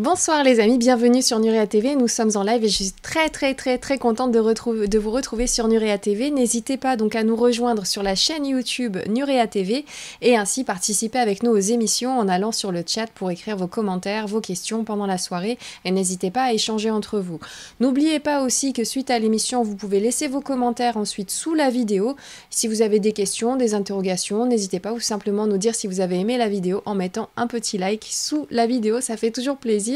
Bonsoir les amis, bienvenue sur Nurea TV. Nous sommes en live et je suis très très très très contente de, vous retrouver sur Nurea TV. N'hésitez pas donc à nous rejoindre sur la chaîne YouTube Nurea TV et ainsi participer avec nous aux émissions en allant sur le chat pour écrire vos commentaires, vos questions pendant la soirée et n'hésitez pas à échanger entre vous. N'oubliez pas aussi que suite à l'émission, vous pouvez laisser vos commentaires ensuite sous la vidéo. Si vous avez des questions, des interrogations, n'hésitez pas ou simplement nous dire si vous avez aimé la vidéo en mettant un petit like sous la vidéo, ça fait toujours plaisir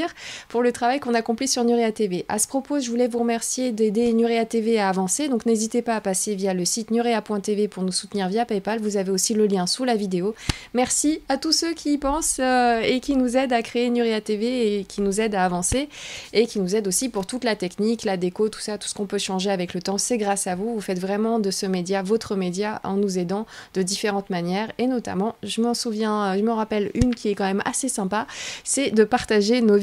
pour le travail qu'on accomplit sur Nurea TV. À ce propos, je voulais vous remercier d'aider Nurea TV à avancer, donc n'hésitez pas à passer via le site nurea.tv pour nous soutenir via PayPal. Vous avez aussi le lien sous la vidéo. Merci à tous ceux qui y pensent euh, et qui nous aident à créer Nurea TV et qui nous aident à avancer et qui nous aident aussi pour toute la technique, la déco, tout ça, tout ce qu'on peut changer avec le temps. C'est grâce à vous. Vous faites vraiment de ce média votre média en nous aidant de différentes manières et notamment, je m'en souviens, je me rappelle une qui est quand même assez sympa, c'est de partager nos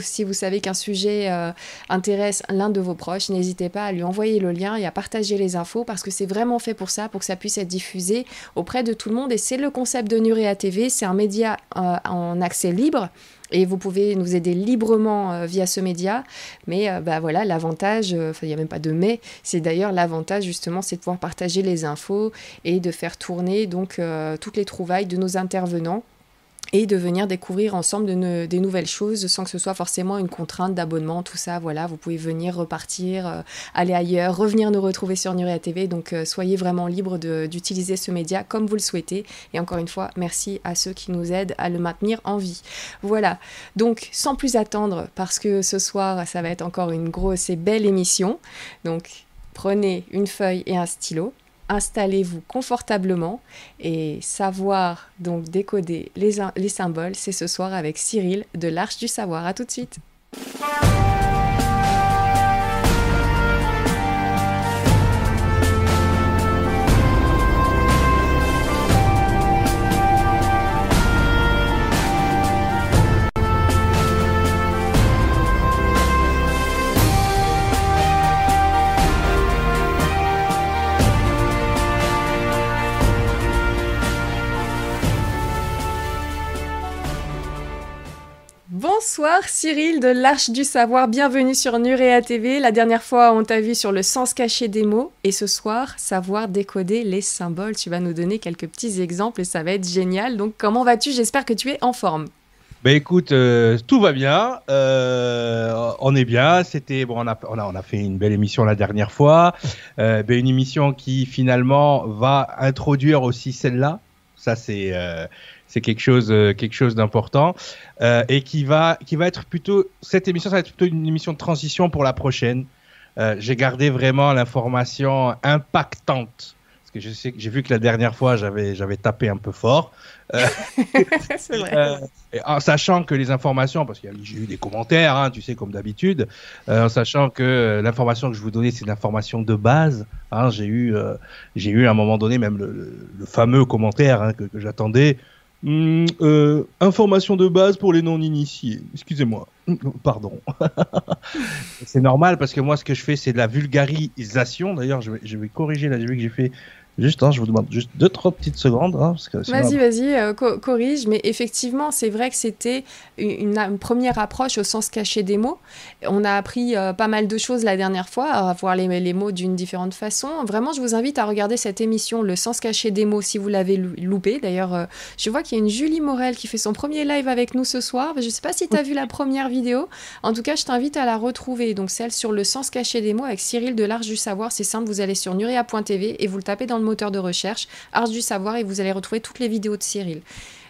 Si vous savez qu'un sujet euh, intéresse l'un de vos proches, n'hésitez pas à lui envoyer le lien et à partager les infos parce que c'est vraiment fait pour ça, pour que ça puisse être diffusé auprès de tout le monde. Et c'est le concept de Nurea TV. C'est un média euh, en accès libre. Et vous pouvez nous aider librement euh, via ce média. Mais bah voilà, l'avantage, il n'y a même pas de mais, c'est d'ailleurs l'avantage justement, c'est de pouvoir partager les infos et de faire tourner donc toutes les trouvailles de nos intervenants et de venir découvrir ensemble de des nouvelles choses sans que ce soit forcément une contrainte d'abonnement, tout ça. Voilà, vous pouvez venir repartir, euh, aller ailleurs, revenir nous retrouver sur Nuria TV. Donc euh, soyez vraiment libre d'utiliser ce média comme vous le souhaitez. Et encore une fois, merci à ceux qui nous aident à le maintenir en vie. Voilà, donc sans plus attendre, parce que ce soir, ça va être encore une grosse et belle émission. Donc prenez une feuille et un stylo installez-vous confortablement et savoir donc décoder les, les symboles, c'est ce soir avec Cyril de l'Arche du Savoir. À tout de suite. Bonsoir Cyril de l'Arche du Savoir, bienvenue sur Nurea TV. La dernière fois, on t'a vu sur le sens caché des mots et ce soir, savoir décoder les symboles. Tu vas nous donner quelques petits exemples et ça va être génial. Donc comment vas-tu? J'espère que tu es en forme. Ben écoute, euh, tout va bien, euh, on est bien. C'était bon, on a, on a, on a fait une belle émission la dernière fois, euh, ben, une émission qui finalement va introduire aussi celle-là. Ça c'est c'est quelque chose euh, quelque chose d'important euh, et qui va qui va être plutôt cette émission ça va être plutôt une émission de transition pour la prochaine. Euh, j'ai gardé vraiment l'information impactante parce que je sais j'ai vu que la dernière fois j'avais j'avais tapé un peu fort. vrai. en sachant que les informations, parce qu'il y a eu des commentaires, hein, tu sais, comme d'habitude, en sachant que l'information que je vous donnais, c'est l'information de base. Hein, j'ai eu, j'ai eu à un moment donné même le, le, fameux commentaire hein, que, que j'attendais. Hum, euh, information de base pour les non-initiés. Excusez-moi. Pardon. c'est normal parce que moi, ce que je fais, c'est de la vulgarisation. D'ailleurs, je vais, corriger la que j'ai fait Juste, hein, je vous demande juste deux, trois petites secondes. Hein, vas-y, vas-y, euh, corrige. Mais effectivement, c'est vrai que c'était une, première approche au sens caché des mots. On a appris euh, pas mal de choses la dernière fois, à voir les, les mots d'une différente façon. Vraiment, je vous invite à regarder cette émission, Le sens caché des mots, si vous l'avez loupé. D'ailleurs, euh, je vois qu'il y a une Julie Morel qui fait son premier live avec nous ce soir. Je ne sais pas si tu as vu la première vidéo. En tout cas, je t'invite à la retrouver. Donc, celle sur Le sens caché des mots avec Cyril de l'Arche du Savoir. C'est simple, vous allez sur nuria.tv et vous le tapez dans le moteur de recherche, Ars du Savoir, et vous allez retrouver toutes les vidéos de Cyril.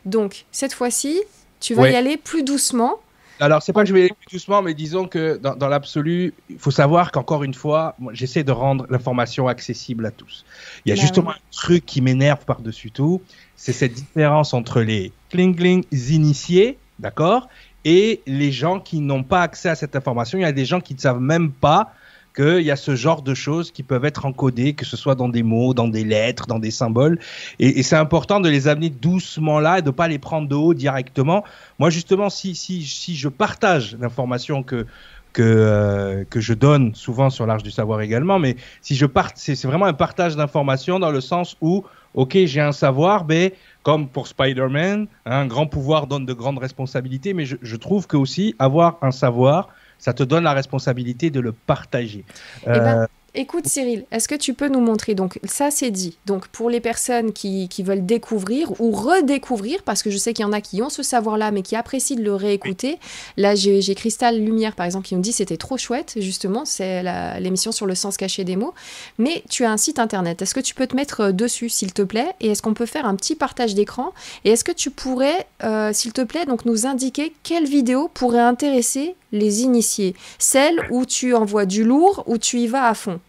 Donc, cette fois-ci, tu vas y aller plus doucement. Alors, c'est pas que je vais y aller plus doucement, mais disons que dans, l'absolu, il faut savoir qu'encore une fois, j'essaie de rendre l'information accessible à tous. Il y a bah justement un truc qui m'énerve par-dessus tout, c'est cette différence entre les klingling initiés, d'accord, et les gens qui n'ont pas accès à cette information. Il y a des gens qui ne savent même pas qu'il y a ce genre de choses qui peuvent être encodées, que ce soit dans des mots, dans des lettres, dans des symboles. Et, c'est important de les amener doucement là et de pas les prendre de haut directement. Moi, justement, si, si, si je partage l'information que, que, euh, que je donne souvent sur l'Arche du Savoir également, mais si je part, c'est vraiment un partage d'informations dans le sens où ok, j'ai un savoir, mais comme pour Spider-Man, un grand pouvoir donne de grandes responsabilités, mais je, trouve que aussi avoir un savoir, ça te donne la responsabilité de le partager. Eh ben, Écoute Cyril, est-ce que tu peux nous montrer Donc ça c'est dit. Donc pour les personnes qui, veulent découvrir ou redécouvrir, parce que je sais qu'il y en a qui ont ce savoir-là mais qui apprécient de le réécouter. Là j'ai Cristal Lumière par exemple qui me dit c'était trop chouette justement, c'est l'émission sur le sens caché des mots. Mais tu as un site internet, est-ce que tu peux te mettre euh, dessus s'il te plaît? Et est-ce qu'on peut faire un petit partage d'écran? Et est-ce que tu pourrais, euh, s'il te plaît, donc nous indiquer quelle vidéo pourrait intéresser les initiés Celle où tu envoies du lourd, ou tu y vas à fond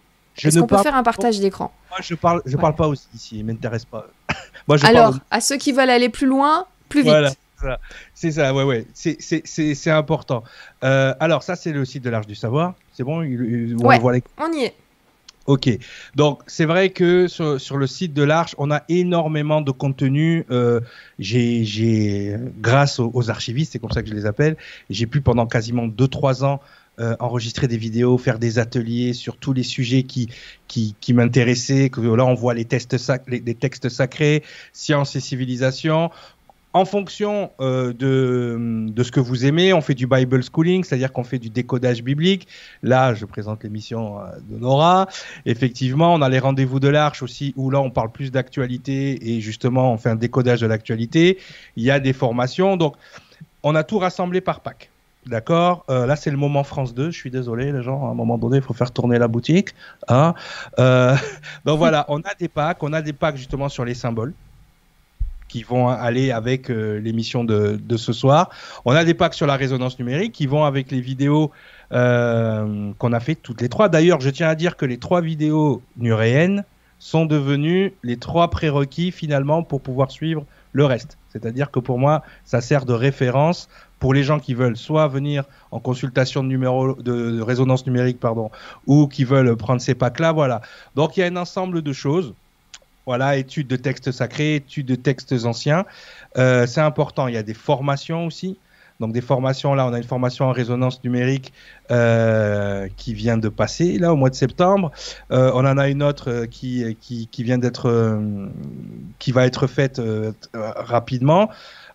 est-ce qu'on peut faire un partage d'écran? Moi, je parle, je parle pas aussi ici, il m'intéresse pas. Moi, je Alors, à ceux qui veulent aller plus loin, plus vite. Voilà. C'est ça, ouais, ouais, c'est important. Euh, alors, ça, c'est le site de l'Arche du Savoir. C'est bon on, ouais, on y est. Ok, donc c'est vrai que sur, le site de l'Arche, on a énormément de contenu. Euh, j'ai, grâce aux, archivistes, c'est comme ça que je les appelle, j'ai pu pendant quasiment 2-3 ans euh, enregistrer des vidéos, faire des ateliers sur tous les sujets qui qui, qui m'intéressaient. Que là, on voit les, tests les, textes sacrés, science et civilisation. En fonction euh, de, ce que vous aimez, on fait du Bible schooling, c'est-à-dire qu'on fait du décodage biblique. Là, je présente l'émission euh, de Nora. Effectivement, on a les rendez-vous de l'Arche aussi, où là, on parle plus d'actualité et justement, on fait un décodage de l'actualité. Il y a des formations, donc on a tout rassemblé par pack. D'accord? Euh, Là, c'est le moment France 2. Je suis désolé, les gens. À un moment donné, il faut faire tourner la boutique. Hein donc voilà, on a des packs. On a des packs justement sur les symboles qui vont aller avec euh, l'émission de, ce soir. On a des packs sur la résonance numérique qui vont avec les vidéos euh, qu'on a fait toutes les trois. D'ailleurs, je tiens à dire que les trois vidéos nuréennes sont devenues les trois prérequis finalement pour pouvoir suivre le reste. C'est-à-dire que pour moi, ça sert de référence pour les gens qui veulent soit venir en consultation de, numéro, de, résonance numérique, pardon, ou qui veulent prendre ces packs-là, voilà. Donc il y a un ensemble de choses. Voilà, études de textes sacrés, études de textes anciens. Euh, c'est important. Il y a des formations aussi. Donc des formations, là, on a une formation en résonance numérique euh, qui vient de passer, là, au mois de septembre. Euh, on en a une autre euh, qui, qui, qui vient d'être, euh, qui va être faite euh, rapidement.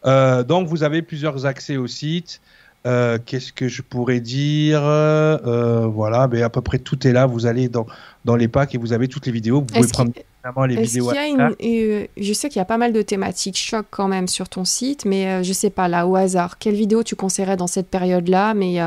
Euh, donc vous avez plusieurs accès au site. Euh, qu'est-ce que je pourrais dire? Euh, Voilà, mais à peu près tout est là. Vous allez dans, dans les packs et vous avez toutes les vidéos. Vous pouvez prendre les vidéos. je sais qu'il y a pas mal de thématiques choc quand même sur ton site, mais je sais pas là au hasard. Quelle vidéo tu conseillerais dans cette période-là Mais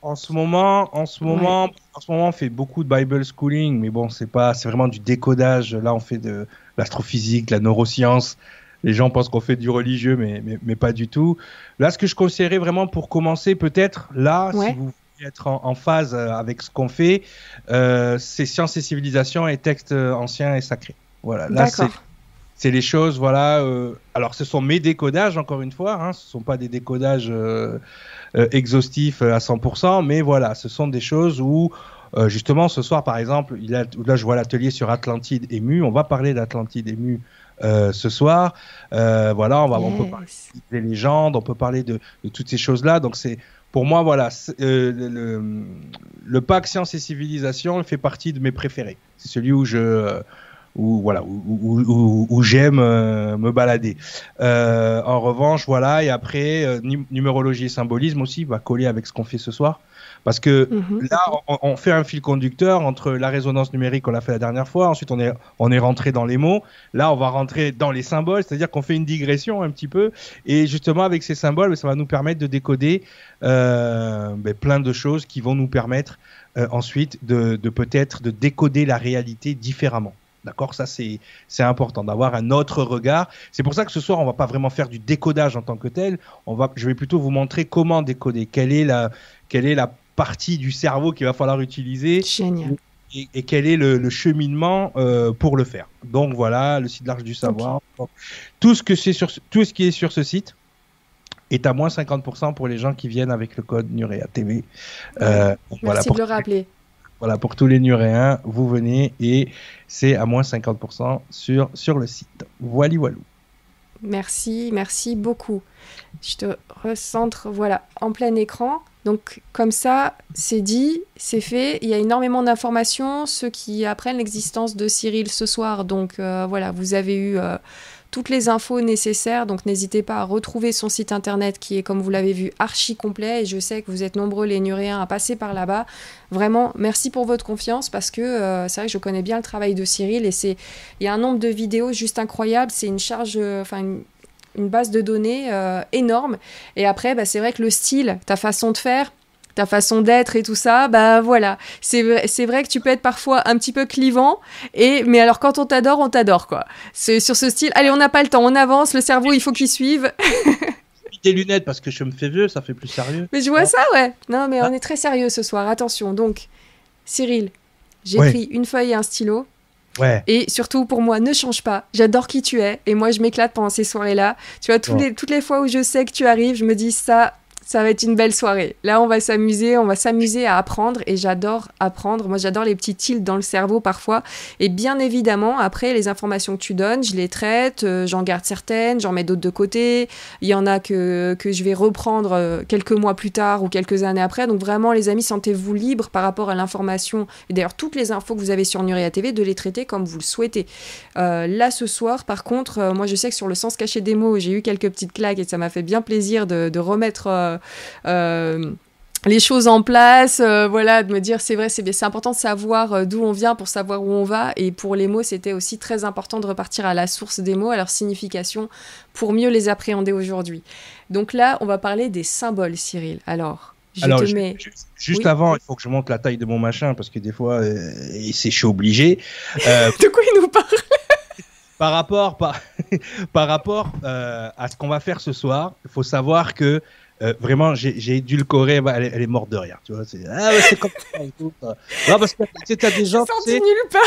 en ce moment, en ce moment, en ce moment, on fait beaucoup de Bible schooling, mais bon, c'est pas, c'est vraiment du décodage. Là, on fait de l'astrophysique, de la neuroscience les gens pensent qu'on fait du religieux, mais, mais, pas du tout. Là, ce que je conseillerais vraiment pour commencer, peut-être, là, si vous être en, phase euh, avec ce qu'on fait, euh, c'est sciences et civilisation et textes euh, anciens et sacrés. Voilà, là, c'est les choses, voilà. alors, ce sont mes décodages, encore une fois, hein, ce ne sont pas des décodages exhaustifs à 100%, mais voilà, ce sont des choses où justement, ce soir, par exemple, il a, là, je vois l'atelier sur Atlantide ému. On va parler d'Atlantide ému euh, ce soir. Euh, voilà, on, va, on peut parler des légendes, on peut parler de, de toutes ces choses-là. Donc c'est pour moi, voilà, euh, le, le, pack science et civilisation fait partie de mes préférés. C'est celui où je où voilà où, où, où, j'aime me balader. Euh, en revanche, voilà, et après numérologie et symbolisme aussi va coller avec ce qu'on fait ce soir. Parce que mhm. là, on, fait un fil conducteur entre la résonance numérique qu'on a fait la dernière fois, ensuite on est, on est rentré dans les mots, là on va rentrer dans les symboles, c'est-à-dire qu'on fait une digression un petit peu, et justement avec ces symboles, ça va nous permettre de décoder euh, ben, plein de choses qui vont nous permettre euh, ensuite de, de peut-être de décoder la réalité différemment. D'accord? Ça, c'est important d'avoir un autre regard. C'est pour ça que ce soir, on va pas vraiment faire du décodage en tant que tel. On va, je vais plutôt vous montrer comment décoder. Quelle est la, quelle est la partie du cerveau qu'il va falloir utiliser. Et, quel est le, cheminement euh, pour le faire. Donc voilà, le site l'Arche du Savoir. Tout, ce que sur, tout ce qui est sur ce site est à moins 50% pour les gens qui viennent avec le code Nurea TV. Euh, Merci voilà, pour, de le rappeler. Voilà, pour tous les Nuréens, vous venez et c'est à moins 50% sur, sur le site. Voilà, voilà. Merci, merci beaucoup. Je te recentre, voilà, en plein écran. Donc comme ça, c'est dit, c'est fait. Il y a énormément d'informations. Ceux qui apprennent l'existence de Cyril ce soir, donc euh, voilà, vous avez eu euh, toutes les infos nécessaires. Donc n'hésitez pas à retrouver son site internet qui est, comme vous l'avez vu, archi complet. Et je sais que vous êtes nombreux les Nuréens à passer par là-bas. Vraiment, merci pour votre confiance parce que euh, c'est vrai que je connais bien le travail de Cyril et c'est il y a un nombre de vidéos juste incroyable. C'est une charge, enfin une une base de données euh, énorme. Et après, bah, c'est vrai que le style, ta façon de faire, ta façon d'être et tout ça, bah voilà. C'est vrai, c'est vrai que tu peux être parfois un petit peu clivant, et, mais alors quand on t'adore, on t'adore, quoi. C'est sur ce style, allez, on n'a pas le temps, on avance, le cerveau, il faut qu'il suive. tes lunettes parce que je me fais vieux, ça fait plus sérieux. Mais je vois ça, ouais. Non, mais on ah. est très sérieux ce soir. Attention. Donc, Cyril, j'ai pris une feuille et un stylo. Et surtout, pour moi, ne change pas. J'adore qui tu es. Et moi, je m'éclate pendant ces soirées-là. Tu vois, les, toutes les fois où je sais que tu arrives, je me dis ça, ça va être une belle soirée. Là, on va s'amuser, on va s'amuser à apprendre et j'adore apprendre. Moi, j'adore les petits tilts dans le cerveau parfois. Et bien évidemment, après, les informations que tu donnes, je les traite, euh, j'en garde certaines, j'en mets d'autres de côté. Il y en a que, je vais reprendre euh, quelques mois plus tard ou quelques années après. Donc vraiment, les amis, sentez-vous libres par rapport à l'information et d'ailleurs toutes les infos que vous avez sur Nuria TV de les traiter comme vous le souhaitez. Euh, là, ce soir, par contre, moi, je sais que sur le sens caché des mots, j'ai eu quelques petites claques et ça m'a fait bien plaisir de, remettre les choses en place, euh, voilà, de me dire c'est vrai, c'est important de savoir euh, d'où on vient pour savoir où on va. Et pour les mots, c'était aussi très important de repartir à la source des mots, à leur signification, pour mieux les appréhender aujourd'hui. Donc là, on va parler des symboles, Cyril. Alors, je te mets... Juste avant, il faut que je monte la taille de mon machin parce que des fois, c'est chaud obligé. de quoi il nous parle Par rapport, par, par rapport à ce qu'on va faire ce soir, il faut savoir que euh, vraiment, j'ai édulcoré, bah, elle, elle, est morte de rire, tu vois. C'est ah ouais, c'est comme ça et tout. Non, parce que tu as des gens. Nulle part.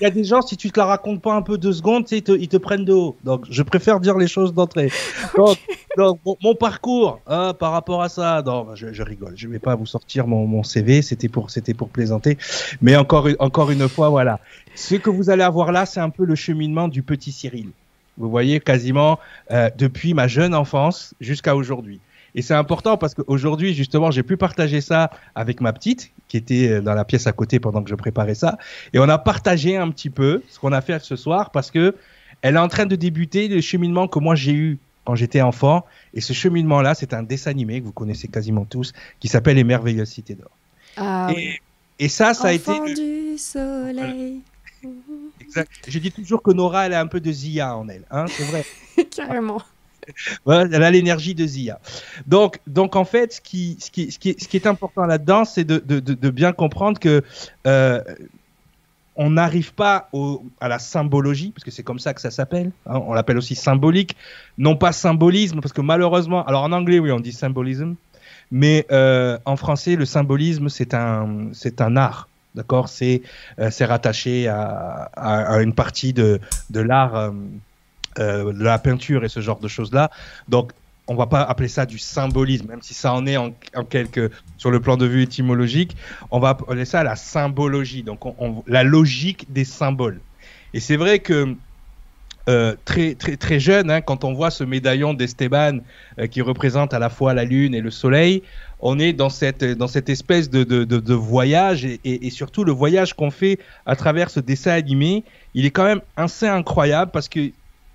Il y a des gens, si tu te la racontes pas un peu deux secondes, ils te, ils te prennent de haut. Donc, je préfère dire les choses d'entrée. Donc, donc mon, parcours hein, par rapport à ça, non, je, je, rigole. Je vais pas vous sortir mon, mon CV, c'était pour, c'était pour plaisanter. Mais encore, encore une fois, voilà. Ce que vous allez avoir là, c'est un peu le cheminement du petit Cyril. Vous voyez, quasiment euh, depuis ma jeune enfance jusqu'à aujourd'hui. Et c'est important parce qu'aujourd'hui, justement, j'ai pu partager ça avec ma petite qui était euh, dans la pièce à côté pendant que je préparais ça. Et on a partagé un petit peu ce qu'on a fait ce soir parce que elle est en train de débuter le cheminement que moi j'ai eu quand j'étais enfant. Et ce cheminement-là, c'est un dessin animé que vous connaissez quasiment tous qui s'appelle Les Merveilleuses Cités d'Or. Ah, et, et, ça, ça a été. du soleil. Exact. Je dis toujours que Nora, elle a un peu de Zia en elle. Hein, c'est vrai. Carrément. Elle a l'énergie de Zia. Donc, donc en fait, ce qui, ce qui, ce qui, est, ce qui est important là-dedans, c'est de, de, bien comprendre que euh, on n'arrive pas à la symbologie, parce que c'est comme ça que ça s'appelle. Hein, on l'appelle aussi symbolique, non pas symbolisme, parce que malheureusement, alors en anglais, oui, on dit symbolisme, mais euh, en français, le symbolisme, c'est un, c'est un art. D'accord, c'est euh, rattaché à, à, à, une partie de de l'art euh, la peinture et ce genre de choses-là. Donc, on va pas appeler ça du symbolisme, même si ça en est en, en quelque sur le plan de vue étymologique. On va appeler ça la symbologie, donc on, la logique des symboles. Et c'est vrai que euh, très très très jeune, hein, quand on voit ce médaillon d'Esteban euh, qui représente à la fois la lune et le soleil, on est dans cette dans cette espèce de, de, voyage et, et, surtout le voyage qu'on fait à travers ce dessin animé, il est quand même assez incroyable parce que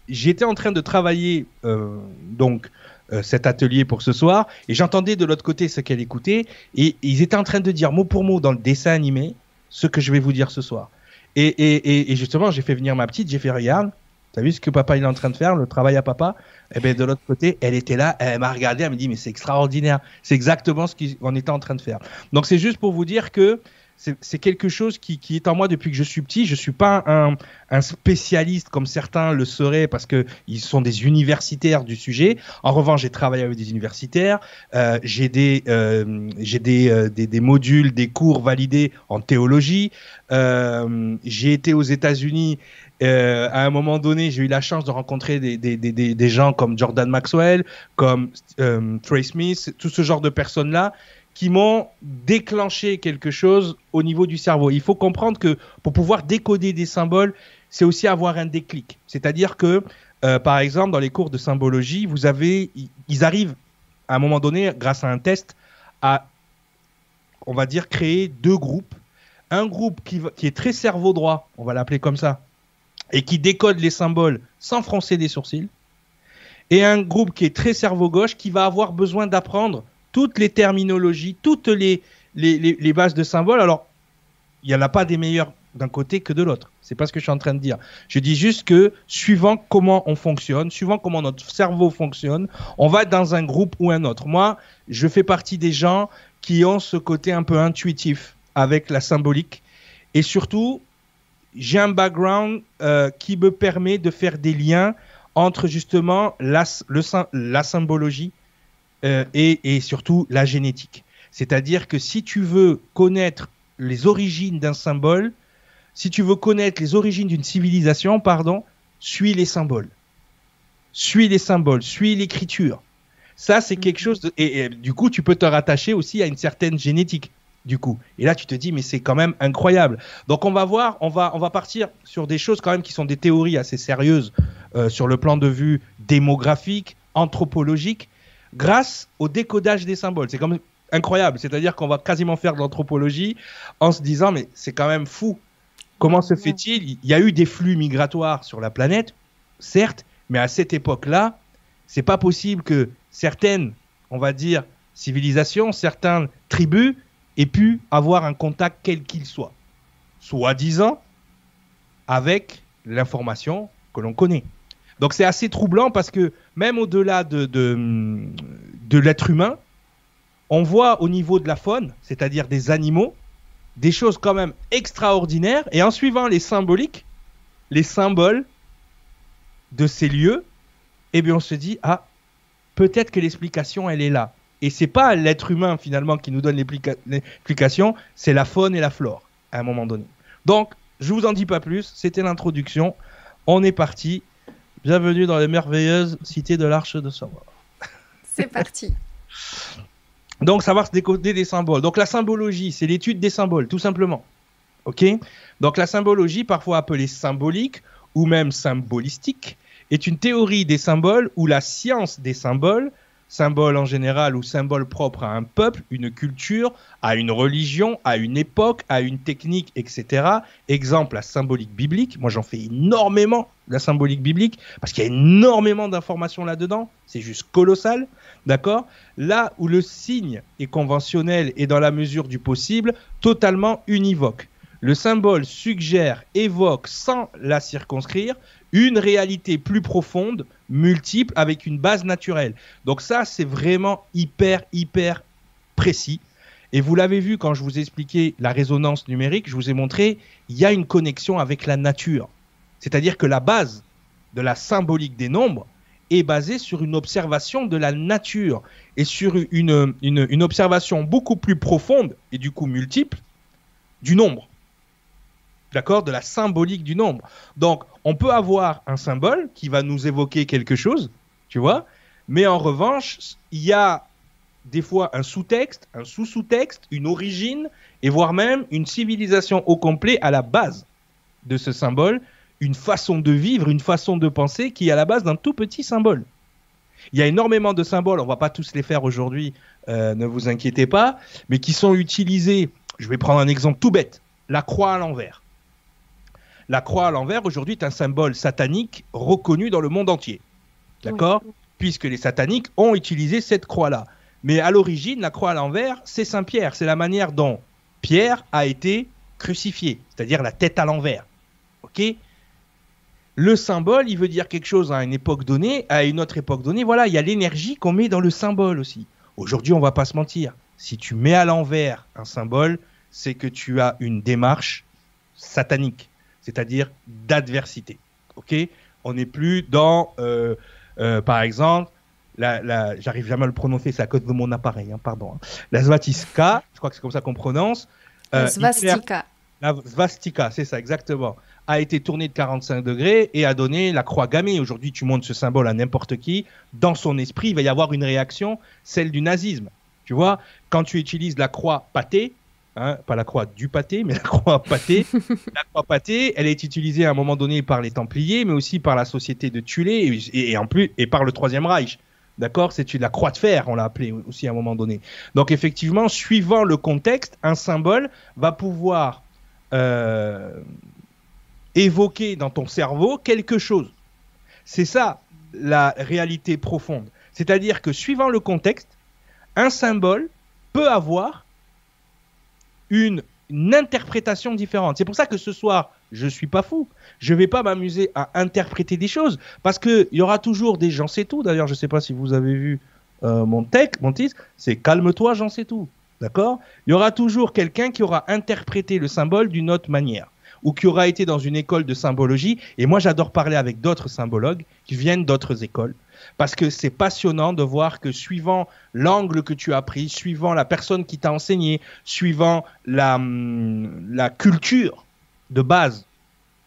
j'étais en train de travailler euh, donc euh, cet atelier pour ce soir et j'entendais de l'autre côté ce qu'elle écoutait et, ils étaient en train de dire mot pour mot dans le dessin animé ce que je vais vous dire ce soir. Et, et, et justement, j'ai fait venir ma petite, j'ai fait regarde, t'as vu ce que papa il est en train de faire, le travail à papa? Et eh bien de l'autre côté, elle était là, elle m'a regardé, elle me dit mais c'est extraordinaire, c'est exactement ce qu'on était en train de faire. Donc c'est juste pour vous dire que c'est quelque chose qui, qui, est en moi depuis que je suis petit. Je suis pas un, un spécialiste comme certains le seraient parce que ils sont des universitaires du sujet. En revanche, j'ai travaillé avec des universitaires. Euh, j'ai des, euh, des, euh, des, des, modules, des cours validés en théologie. Euh, j'ai été aux États-Unis. Euh, à un moment donné, j'ai eu la chance de rencontrer des, des, des, des gens comme Jordan Maxwell, comme Trey Smith, tout ce genre de personnes-là qui m'ont déclenché quelque chose au niveau du cerveau. Il faut comprendre que pour pouvoir décoder des symboles, c'est aussi avoir un déclic. C'est-à-dire que, euh, par exemple, dans les cours de symbologie, vous avez, ils arrivent à un moment donné, grâce à un test, a, on va dire, créé deux groupes. Un groupe qui, qui est très cerveau droit, on va l'appeler comme ça, et qui décode les symboles sans froncer des sourcils. Et un groupe qui est très cerveau gauche, qui va avoir besoin d'apprendre toutes les terminologies, toutes les, bases de symboles. Alors, il n'y en a pas des meilleurs d'un côté que de l'autre. C'est pas ce que je suis en train de dire. Je dis juste que suivant comment on fonctionne, suivant comment notre cerveau fonctionne, on va dans un groupe ou un autre. Moi, je fais partie des gens qui ont ce côté un peu intuitif avec la symbolique et surtout j'ai un background euh, qui me permet de faire des liens entre justement la symbologie euh, et, et surtout la génétique. C'est-à-dire que si tu veux connaître les origines d'un symbole, si tu veux connaître les origines d'une civilisation, pardon, suis les symboles. Suis les symboles, suis l'écriture. Ça, c'est quelque chose de... et, et, du coup, tu peux te rattacher aussi à une certaine génétique, du coup. Et là, tu te dis, mais c'est quand même incroyable. Donc, on va voir, on va, on va partir sur des choses quand même qui sont des théories assez sérieuses euh, sur le plan de vue démographique, anthropologique, grâce au décodage des symboles. C'est comme incroyable. C'est-à-dire qu'on va quasiment faire de l'anthropologie en se disant, mais c'est quand même fou. Comment se fait-il? Il y a eu des flux migratoires sur la planète, certes, mais à cette époque-là, c'est pas possible que certaines, on va dire, civilisations, certaines tribus aient pu avoir un contact quel qu'il soit, soi-disant, avec l'information que l'on connaît. Donc c'est assez troublant parce que même au-delà de, de, de l'être humain, on voit au niveau de la faune, c'est-à-dire des animaux, des choses quand même extraordinaires. Et en suivant les symboliques, les symboles de ces lieux, eh bien on se dit, ah, peut-être que l'explication, elle est là. Et c'est pas l'être humain finalement qui nous donne l'explication, c'est la faune et la flore à un moment donné. Donc, je vous en dis pas plus, c'était l'introduction. On est parti. Bienvenue dans les merveilleuses cités de l'Arche de Savoir. C'est parti. Donc, savoir se décoder des symboles. Donc, la symbologie, c'est l'étude des symboles, tout simplement. OK? Donc, la symbologie, parfois appelée symbolique ou même symbolistique, est une théorie des symboles ou la science des symboles, symboles en général ou symboles propres à un peuple, une culture, à une religion, à une époque, à une technique, etc. Exemple, la symbolique biblique. Moi, j'en fais énormément, la symbolique biblique, parce qu'il y a énormément d'informations là-dedans. C'est juste colossal. D'accord? Là où le signe est conventionnel et dans la mesure du possible, totalement univoque. Le symbole suggère, évoque, sans la circonscrire, une réalité plus profonde, multiple, avec une base naturelle. Donc ça, c'est vraiment hyper, hyper précis. Et vous l'avez vu quand je vous ai expliqué la résonance numérique, je vous ai montré, il y a une connexion avec la nature. C'est-à-dire que la base de la symbolique des nombres, est basé sur une observation de la nature et sur une, observation beaucoup plus profonde et du coup multiple du nombre. D'accord? De la symbolique du nombre. Donc, on peut avoir un symbole qui va nous évoquer quelque chose, tu vois, mais en revanche, il y a des fois un sous-texte, un sous-sous-texte, une origine, et voire même une civilisation au complet à la base de ce symbole une façon de vivre, une façon de penser qui est à la base d'un tout petit symbole. Il y a énormément de symboles, on va pas tous les faire aujourd'hui, euh, ne vous inquiétez pas, mais qui sont utilisés. Je vais prendre un exemple tout bête la croix à l'envers. La croix à l'envers aujourd'hui est un symbole satanique reconnu dans le monde entier. D'accord oui. Puisque les sataniques ont utilisé cette croix-là. Mais à l'origine, la croix à l'envers, c'est Saint Pierre. C'est la manière dont Pierre a été crucifié, c'est-à-dire la tête à l'envers. Ok le symbole, il veut dire quelque chose à une époque donnée, à une autre époque donnée. Voilà, il y a l'énergie qu'on met dans le symbole aussi. Aujourd'hui, on va pas se mentir. Si tu mets à l'envers un symbole, c'est que tu as une démarche satanique, c'est-à-dire d'adversité. Ok? On n'est plus dans, euh, euh, par exemple, la, la j'arrive jamais à le prononcer, c'est à cause de mon appareil, hein, pardon. Hein. La svastika, je crois que c'est comme ça qu'on prononce. Euh, la svastika. La svastika, c'est ça, exactement a été tourné de 45 degrés et a donné la croix gammée. Aujourd'hui, tu montres ce symbole à n'importe qui. Dans son esprit, il va y avoir une réaction, celle du nazisme. Tu vois, quand tu utilises la croix pâtée, hein, pas la croix du pâté, mais la croix pâtée, la croix pâtée, elle est utilisée à un moment donné par les Templiers, mais aussi par la société de Tulé et, en plus et par le Troisième Reich. D'accord? C'est la croix de fer, on l'a appelé aussi à un moment donné. Donc effectivement, suivant le contexte, un symbole va pouvoir euh, évoquer dans ton cerveau quelque chose. C'est ça la réalité profonde. C'est-à-dire que suivant le contexte, un symbole peut avoir une, interprétation différente. C'est pour ça que ce soir, je ne suis pas fou. Je vais pas m'amuser à interpréter des choses parce qu'il y aura toujours des gens c'est tout. D'ailleurs, je ne sais pas si vous avez vu euh, mon texte, mon c'est calme-toi, j'en sais tout. D'accord? Il y aura toujours quelqu'un qui aura interprété le symbole d'une autre manière ou qui aura été dans une école de symbologie. Et moi, j'adore parler avec d'autres symbologues qui viennent d'autres écoles parce que c'est passionnant de voir que suivant l'angle que tu as pris, suivant la personne qui t'a enseigné, suivant la, hum, la culture de base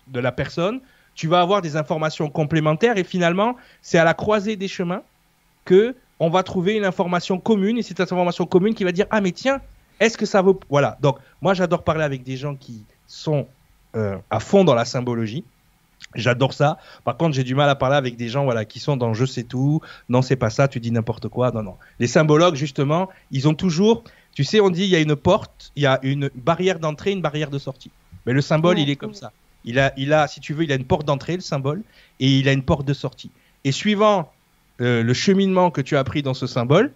de la personne, tu vas avoir des informations complémentaires et finalement, c'est à la croisée des chemins que on va trouver une information commune et c'est cette information commune qui va dire ah mais tiens, est-ce que ça vaut? Voilà. Donc moi j'adore parler avec des gens qui sont euh, à fond dans la symbologie J'adore ça. Par contre, j'ai du mal à parler avec des gens voilà, qui sont dans je sais tout. Non, c'est pas ça, tu dis n'importe quoi. Non, non. Les symbologues, justement, ils ont toujours. Tu sais, on dit il y a une porte, il y a une barrière d'entrée, une barrière de sortie. Mais le symbole, il est comme ça. Il a, il a, si tu veux, il a une porte d'entrée, le symbole, et il a une porte de sortie. Et suivant euh, le cheminement que tu as pris dans ce symbole,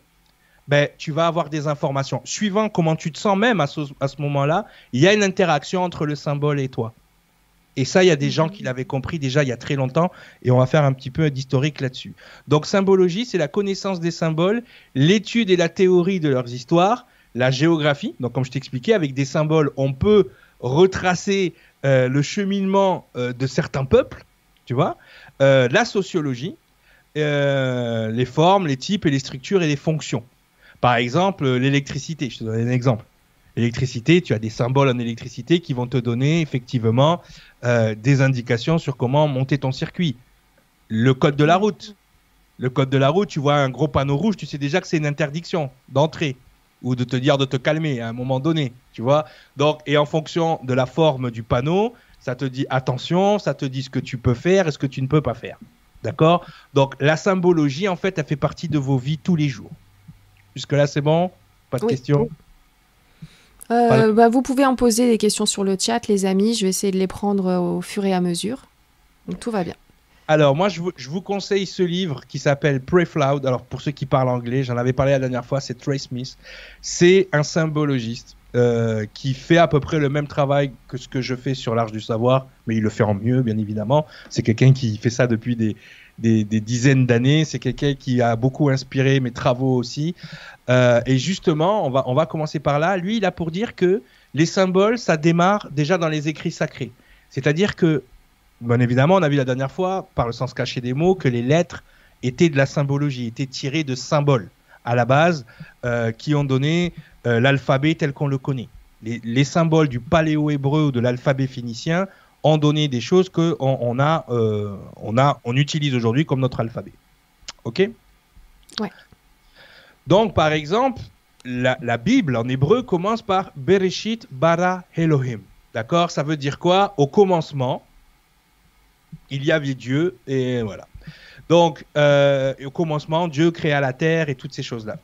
ben, tu vas avoir des informations. Suivant comment tu te sens même à ce, à ce moment-là, il y a une interaction entre le symbole et toi. Et ça, il y a des gens qui mhm. l'avaient compris déjà il y a très longtemps, et on va faire un petit peu d'historique là-dessus. Donc, symbologie, c'est la connaissance des symboles, l'étude et la théorie de leurs histoires, la géographie. Donc, comme je t'expliquais, avec des symboles, on peut retracer euh, le cheminement euh, de certains peuples, tu vois, euh, la sociologie, les formes, les types et les structures et les fonctions. Par exemple, l'électricité. Je te donne un exemple. L'électricité, tu as des symboles en électricité qui vont te donner effectivement euh, des indications sur comment monter ton circuit. Le code de la route. Le code de la route, tu vois un gros panneau rouge, tu sais déjà que c'est une interdiction d'entrer ou de te dire de te calmer à un moment donné, tu vois. Donc, et en fonction de la forme du panneau, ça te dit attention, ça te dit ce que tu peux faire et ce que tu ne peux pas faire. D'accord? Donc, la symbologie, en fait, elle fait partie de vos vies tous les jours. Jusque-là, c'est bon? Pas de questions? Euh, bah, vous pouvez en poser des questions sur le chat, les amis. Je vais essayer de les prendre euh, au fur et à mesure. Donc tout va bien. Alors moi, je vous, conseille ce livre qui s'appelle Pray Loud. Alors pour ceux qui parlent anglais, j'en avais parlé la dernière fois, c'est Trey Smith. C'est un symbologiste euh, qui fait à peu près le même travail que ce que je fais sur l'Arche du Savoir, mais il le fait en mieux, bien évidemment. C'est quelqu'un qui fait ça depuis des, des, dizaines d'années. C'est quelqu'un qui a beaucoup inspiré mes travaux aussi. Euh, et justement, on va, on va commencer par là. Lui, il a pour dire que les symboles, ça démarre déjà dans les écrits sacrés. C'est-à-dire que, bien évidemment, on a vu la dernière fois, par le sens caché des mots, que les lettres étaient de la symbologie, étaient tirées de symboles à la base euh, qui ont donné euh, l'alphabet tel qu'on le connaît. Les, les symboles du paléo-hébreu ou de l'alphabet phénicien ont donné des choses que on, a, euh, on a, on utilise aujourd'hui comme notre alphabet. Ok? Ouais. Donc, par exemple, la, la, Bible en hébreu commence par Bereshit bara Elohim. D'accord? Ça veut dire quoi? Au commencement, il y avait Dieu et voilà. Donc, euh, au commencement, Dieu créa la terre et toutes ces choses-là.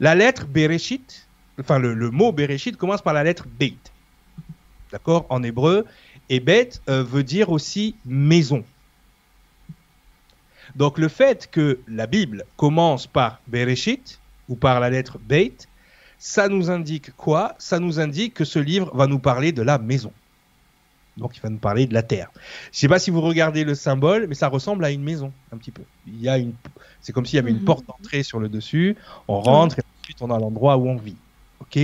La lettre Bereshit, enfin le, le mot Bereshit commence par la lettre Beit. D'accord? En hébreu. Et bête euh, veut dire aussi maison. Donc le fait que la Bible commence par Bereshit ou par la lettre Beit, ça nous indique quoi? Ça nous indique que ce livre va nous parler de la maison. Donc il va nous parler de la terre. Je ne sais pas si vous regardez le symbole, mais ça ressemble à une maison un petit peu. Il y a une, c'est comme s'il y avait une mhm. porte d'entrée sur le dessus. On rentre et ensuite on a l'endroit où on vit. Ok,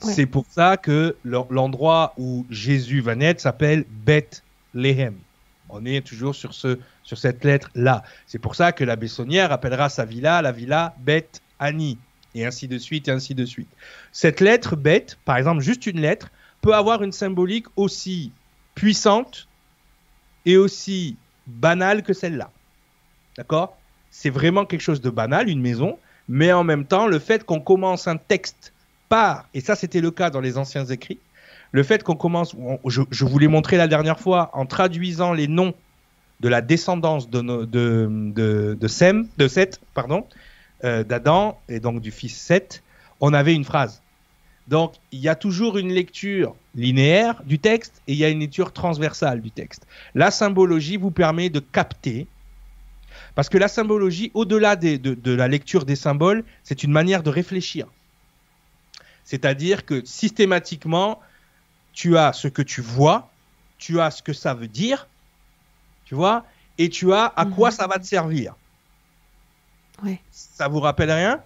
c'est pour ça que l'endroit où Jésus va naître s'appelle Bethléem. On est toujours sur ce sur cette lettre là. C'est pour ça que la Bessonnière appellera sa villa la villa Beth Annie et ainsi de suite et ainsi de suite. Cette lettre Beth, par exemple, juste une lettre, peut avoir une symbolique aussi puissante et aussi banale que celle-là. D'accord? C'est vraiment quelque chose de banal, une maison, mais en même temps, le fait qu'on commence un texte par, et ça c'était le cas dans les anciens écrits, le fait qu'on commence, je, je, vous l'ai montré la dernière fois, en traduisant les noms de la descendance de, de, de, Sem, de Seth, pardon, euh, d'Adam et donc du fils Seth, on avait une phrase. Donc, il y a toujours une lecture linéaire du texte et il y a une lecture transversale du texte. La symbologie vous permet de capter, parce que la symbologie, au-delà de, la lecture des symboles, c'est une manière de réfléchir. C'est-à-dire que systématiquement, tu as ce que tu vois, tu as ce que ça veut dire, tu vois, et tu as à quoi mhm. ça va te servir. Ouais. Ça vous rappelle rien?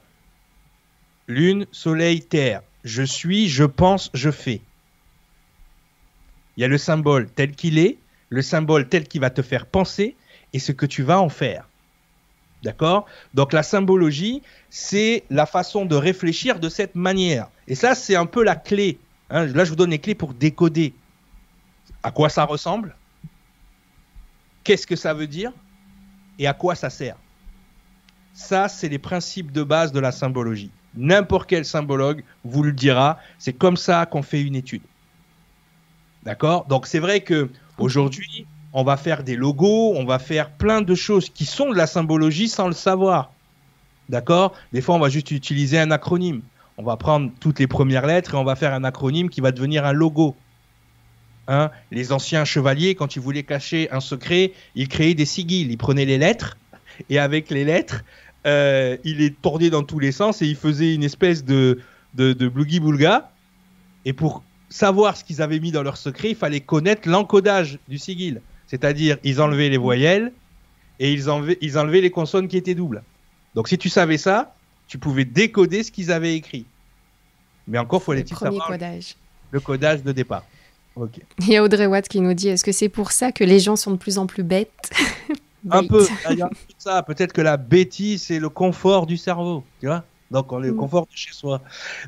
Lune, soleil, terre je suis, je pense, je fais. Il y a le symbole tel qu'il est, le symbole tel qu'il va te faire penser et ce que tu vas en faire. D'accord? Donc la symbologie, c'est la façon de réfléchir de cette manière. Et ça, c'est un peu la clé. Hein. Là, je vous donne les clés pour décoder. À quoi ça ressemble? Qu'est-ce que ça veut dire Et à quoi ça sert Ça, c'est les principes de base de la symbologie. N'importe quel symbologue vous le dira. C'est comme ça qu'on fait une étude. D'accord? Donc c'est vrai que aujourd'hui, on va faire des logos, on va faire plein de choses qui sont de la symbologie sans le savoir. D'accord? Des fois, on va juste utiliser un acronyme. On va prendre toutes les premières lettres et on va faire un acronyme qui va devenir un logo. Hein les anciens chevaliers, quand ils voulaient cacher un secret, ils créaient des sigils. Ils prenaient les lettres et avec les lettres, euh, il est tourné dans tous les sens et il faisait une espèce de, de, de boulga. Et pour savoir ce qu'ils avaient mis dans leur secret, il fallait connaître l'encodage du sigil. C'est-à-dire, ils enlevaient les voyelles et ils enlevaient, ils enlevaient les consonnes qui étaient doubles. Donc, si tu savais ça, tu pouvais décoder ce qu'ils avaient écrit. Mais encore, faut-il savoir codage. le codage de départ. Il y a Audrey Watt qui nous dit est-ce que c'est pour ça que les gens sont de plus en plus bêtes un peu. ça. Peut-être que la bêtise, c'est le confort du cerveau. Tu vois donc, on est le mm. confort de chez soi.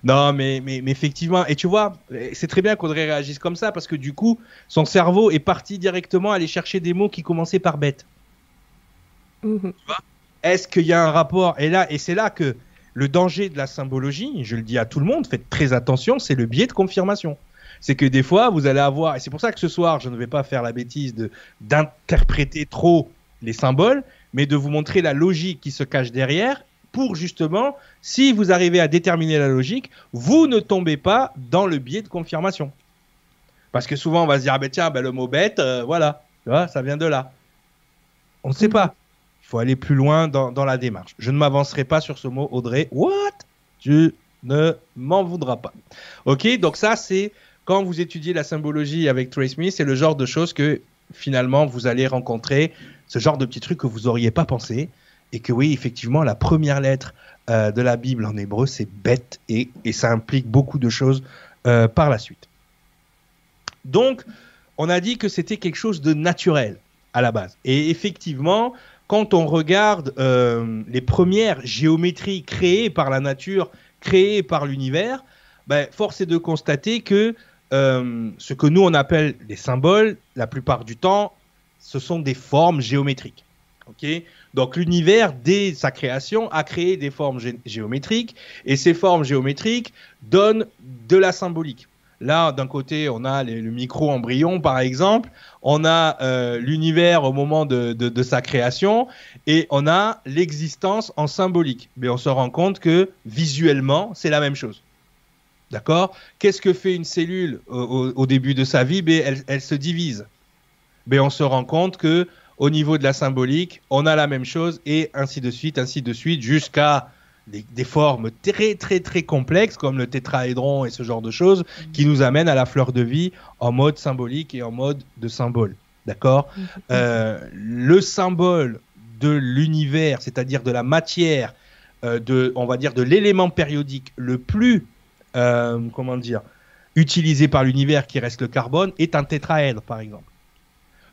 Non, mais, mais, effectivement, et tu vois, c'est très bien qu'Audrey réagisse comme ça parce que du coup, son cerveau est parti directement aller chercher des mots qui commençaient par bête. Mm-hmm. Est-ce qu'il y a un rapport? Et là, et c'est là que le danger de la symbologie, je le dis à tout le monde, faites très attention, c'est le biais de confirmation. C'est que des fois, vous allez avoir, et c'est pour ça que ce soir, je ne vais pas faire la bêtise d'interpréter trop les symboles, mais de vous montrer la logique qui se cache derrière pour justement, si vous arrivez à déterminer la logique, vous ne tombez pas dans le biais de confirmation. Parce que souvent, on va se dire, ah ben tiens, ben le mot bête, euh, voilà, ça vient de là. On ne sait pas. Il faut aller plus loin dans, dans la démarche. Je ne m'avancerai pas sur ce mot, Audrey. What? Tu ne m'en voudras pas. Ok, donc ça, c'est quand vous étudiez la symbologie avec Trace Smith, c'est le genre de choses que finalement vous allez rencontrer ce genre de petits trucs que vous n'auriez pas pensé. Et que oui, effectivement, la première lettre euh, de la Bible en hébreu, c'est bête et, ça implique beaucoup de choses euh, par la suite. Donc, on a dit que c'était quelque chose de naturel à la base. Et effectivement, quand on regarde euh, les premières géométries créées par la nature, créées par l'univers, ben, force est de constater que ce que nous on appelle les symboles, la plupart du temps, ce sont des formes géométriques. Donc l'univers, dès sa création, a créé des formes géométriques et ces formes géométriques donnent de la symbolique. Là, d'un côté, on a le micro-embryon, par exemple, on a euh, l'univers au moment de, sa création, et on a l'existence en symbolique. Mais on se rend compte que visuellement, c'est la même chose. D'accord? Qu'est-ce que fait une cellule au, début de sa vie? Ben, elle, elle se divise. Ben on se rend compte que au niveau de la symbolique, on a la même chose et ainsi de suite, ainsi de suite, jusqu'à des, formes très très très complexes comme le tétraédron et ce genre de choses qui nous amènent à la fleur de vie en mode symbolique et en mode de symbole. D'accord? Mm-hmm. euh, Le symbole de l'univers, c'est-à-dire de la matière, euh, de, on va dire de l'élément périodique le plus, comment dire, utilisé par l'univers qui reste le carbone, est un tétraèdre par exemple.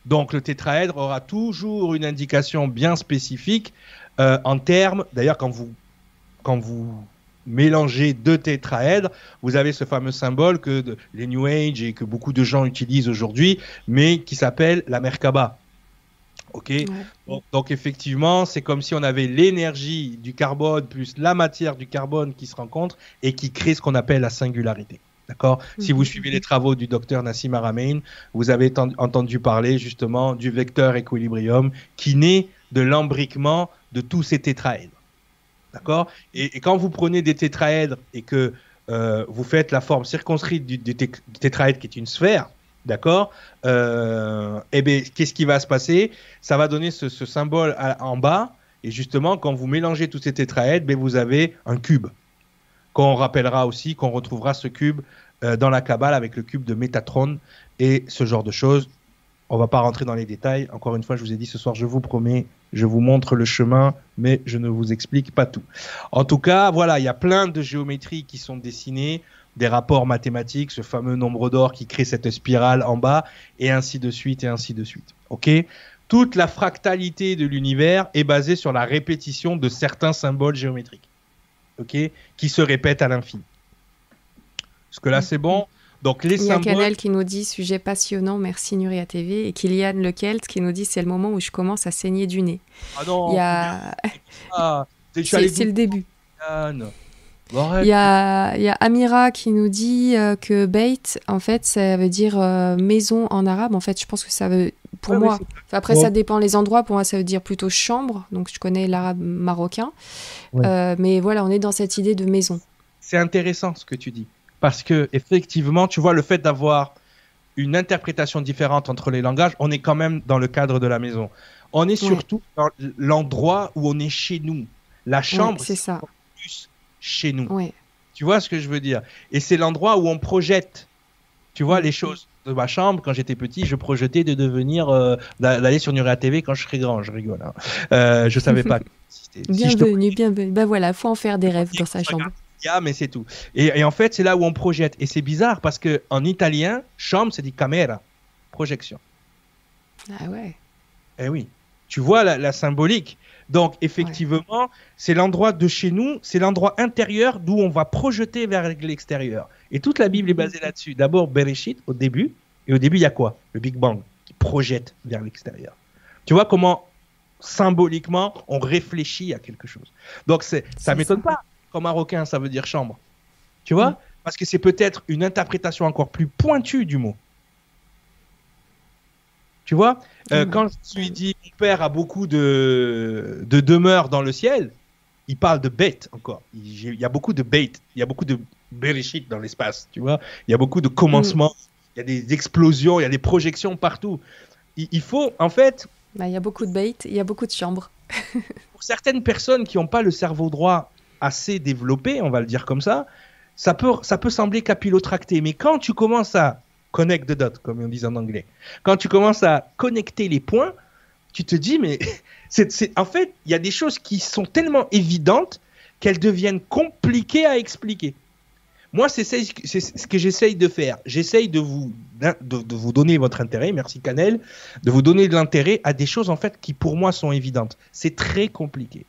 Donc le tétraèdre aura toujours une indication bien spécifique euh, en termes, d'ailleurs quand vous, quand vous mélangez deux tétraèdres, vous avez ce fameux symbole que les New Age et que beaucoup de gens utilisent aujourd'hui, mais qui s'appelle la Merkaba. Ok. donc, effectivement, c'est comme si on avait l'énergie du carbone plus la matière du carbone qui se rencontrent et qui crée ce qu'on appelle la singularité. D'accord? Si vous mhm. suivez les travaux du docteur Nassim Aramein, vous avez entendu parler justement du vecteur équilibrium qui naît de l'embriquement de tous ces tétraèdres. D'accord? Et, quand vous prenez des tétraèdres et que euh, vous faites la forme circonscrite du, tétraèdre qui est une sphère, d'accord euh, Eh bien, qu'est-ce qui va se passer? Ça va donner ce, symbole en bas. Et justement, quand vous mélangez tous ces tétraèdres, ben, vous avez un cube. Qu'on rappellera aussi, qu'on retrouvera ce cube euh, dans la Kabbale avec le cube de Métatron et ce genre de choses. On va pas rentrer dans les détails. Encore une fois, je vous ai dit ce soir, je vous promets, je vous montre le chemin, mais je ne vous explique pas tout. En tout cas, voilà, il y a plein de géométries qui sont dessinées, des rapports mathématiques, ce fameux nombre d'or qui crée cette spirale en bas, et ainsi de suite, et ainsi de suite. OK? Toute la fractalité de l'univers est basée sur la répétition de certains symboles géométriques. OK? Qui se répètent à l'infini. Est-ce que là, c'est bon? Donc les Il y a Canel qui nous dit sujet passionnant, merci Nuria TV, et Kylian Le Kelt qui nous dit c'est le moment où je commence à saigner du nez. Ah non. Il y a... Ah, c'est le début. Il y, a, il y, a, Amira qui nous dit euh, que bait, en fait, ça veut dire euh, maison en arabe. En fait, je pense que ça veut, pour moi, après ça dépend les endroits. Pour moi, ça veut dire plutôt chambre. Donc, je connais l'arabe marocain. Euh, mais voilà, on est dans cette idée de maison. C'est intéressant ce que tu dis parce que effectivement, tu vois, le fait d'avoir une interprétation différente entre les langages, on est quand même dans le cadre de la maison. On est surtout dans l'endroit où on est chez nous. La chambre, c'est ça. Plus chez nous. Tu vois ce que je veux dire? Et c'est l'endroit où on projette. Tu vois les choses de ma chambre quand j'étais petit, je projetais de devenir euh, d'aller sur Nuria TV quand je serais grand. Je rigole. Hein. Euh, je savais pas. bienvenue, bienvenue. Ben voilà, faut en faire des rêves dans sa chambre mais c'est tout. Et, en fait, c'est là où on projette. Et c'est bizarre parce que en italien, chambre, c'est dit camera, projection. Ah ouais. Eh oui. Tu vois la, symbolique. Donc, effectivement, c'est l'endroit de chez nous, c'est l'endroit intérieur d'où on va projeter vers l'extérieur. Et toute la Bible est basée mhm. là-dessus. D'abord, Bereshit, au début. Et au début, il y a quoi? Le Big Bang, qui projette vers l'extérieur. Tu vois comment symboliquement on réfléchit à quelque chose. Donc, ça m'étonne pas comme marocain, ça veut dire chambre. Tu vois? Parce que c'est peut-être une interprétation encore plus pointue du mot. Tu vois euh, mm. Quand je lui dis mon père a beaucoup de, de demeures dans le ciel, il parle de bêtes encore. Il, y a beaucoup de bêtes, il y a beaucoup de bereshit dans l'espace, tu vois Il y a beaucoup de commencements, il y a des explosions, il y a des projections partout. Il, faut, en fait... Bah, il y a beaucoup de bêtes, il y a beaucoup de chambres. pour certaines personnes qui n'ont pas le cerveau droit assez développé, on va le dire comme ça, ça peut, ça peut sembler capillotracté. Mais quand tu commences à connect the dots, comme on dit en anglais, quand tu commences à connecter les points, tu te dis, mais en fait, il y a des choses qui sont tellement évidentes qu'elles deviennent compliquées à expliquer. Moi, c'est ce que j'essaye de faire. J'essaye de vous, de, vous donner votre intérêt, merci Canel, de vous donner de l'intérêt à des choses en fait qui pour moi sont évidentes. C'est très compliqué.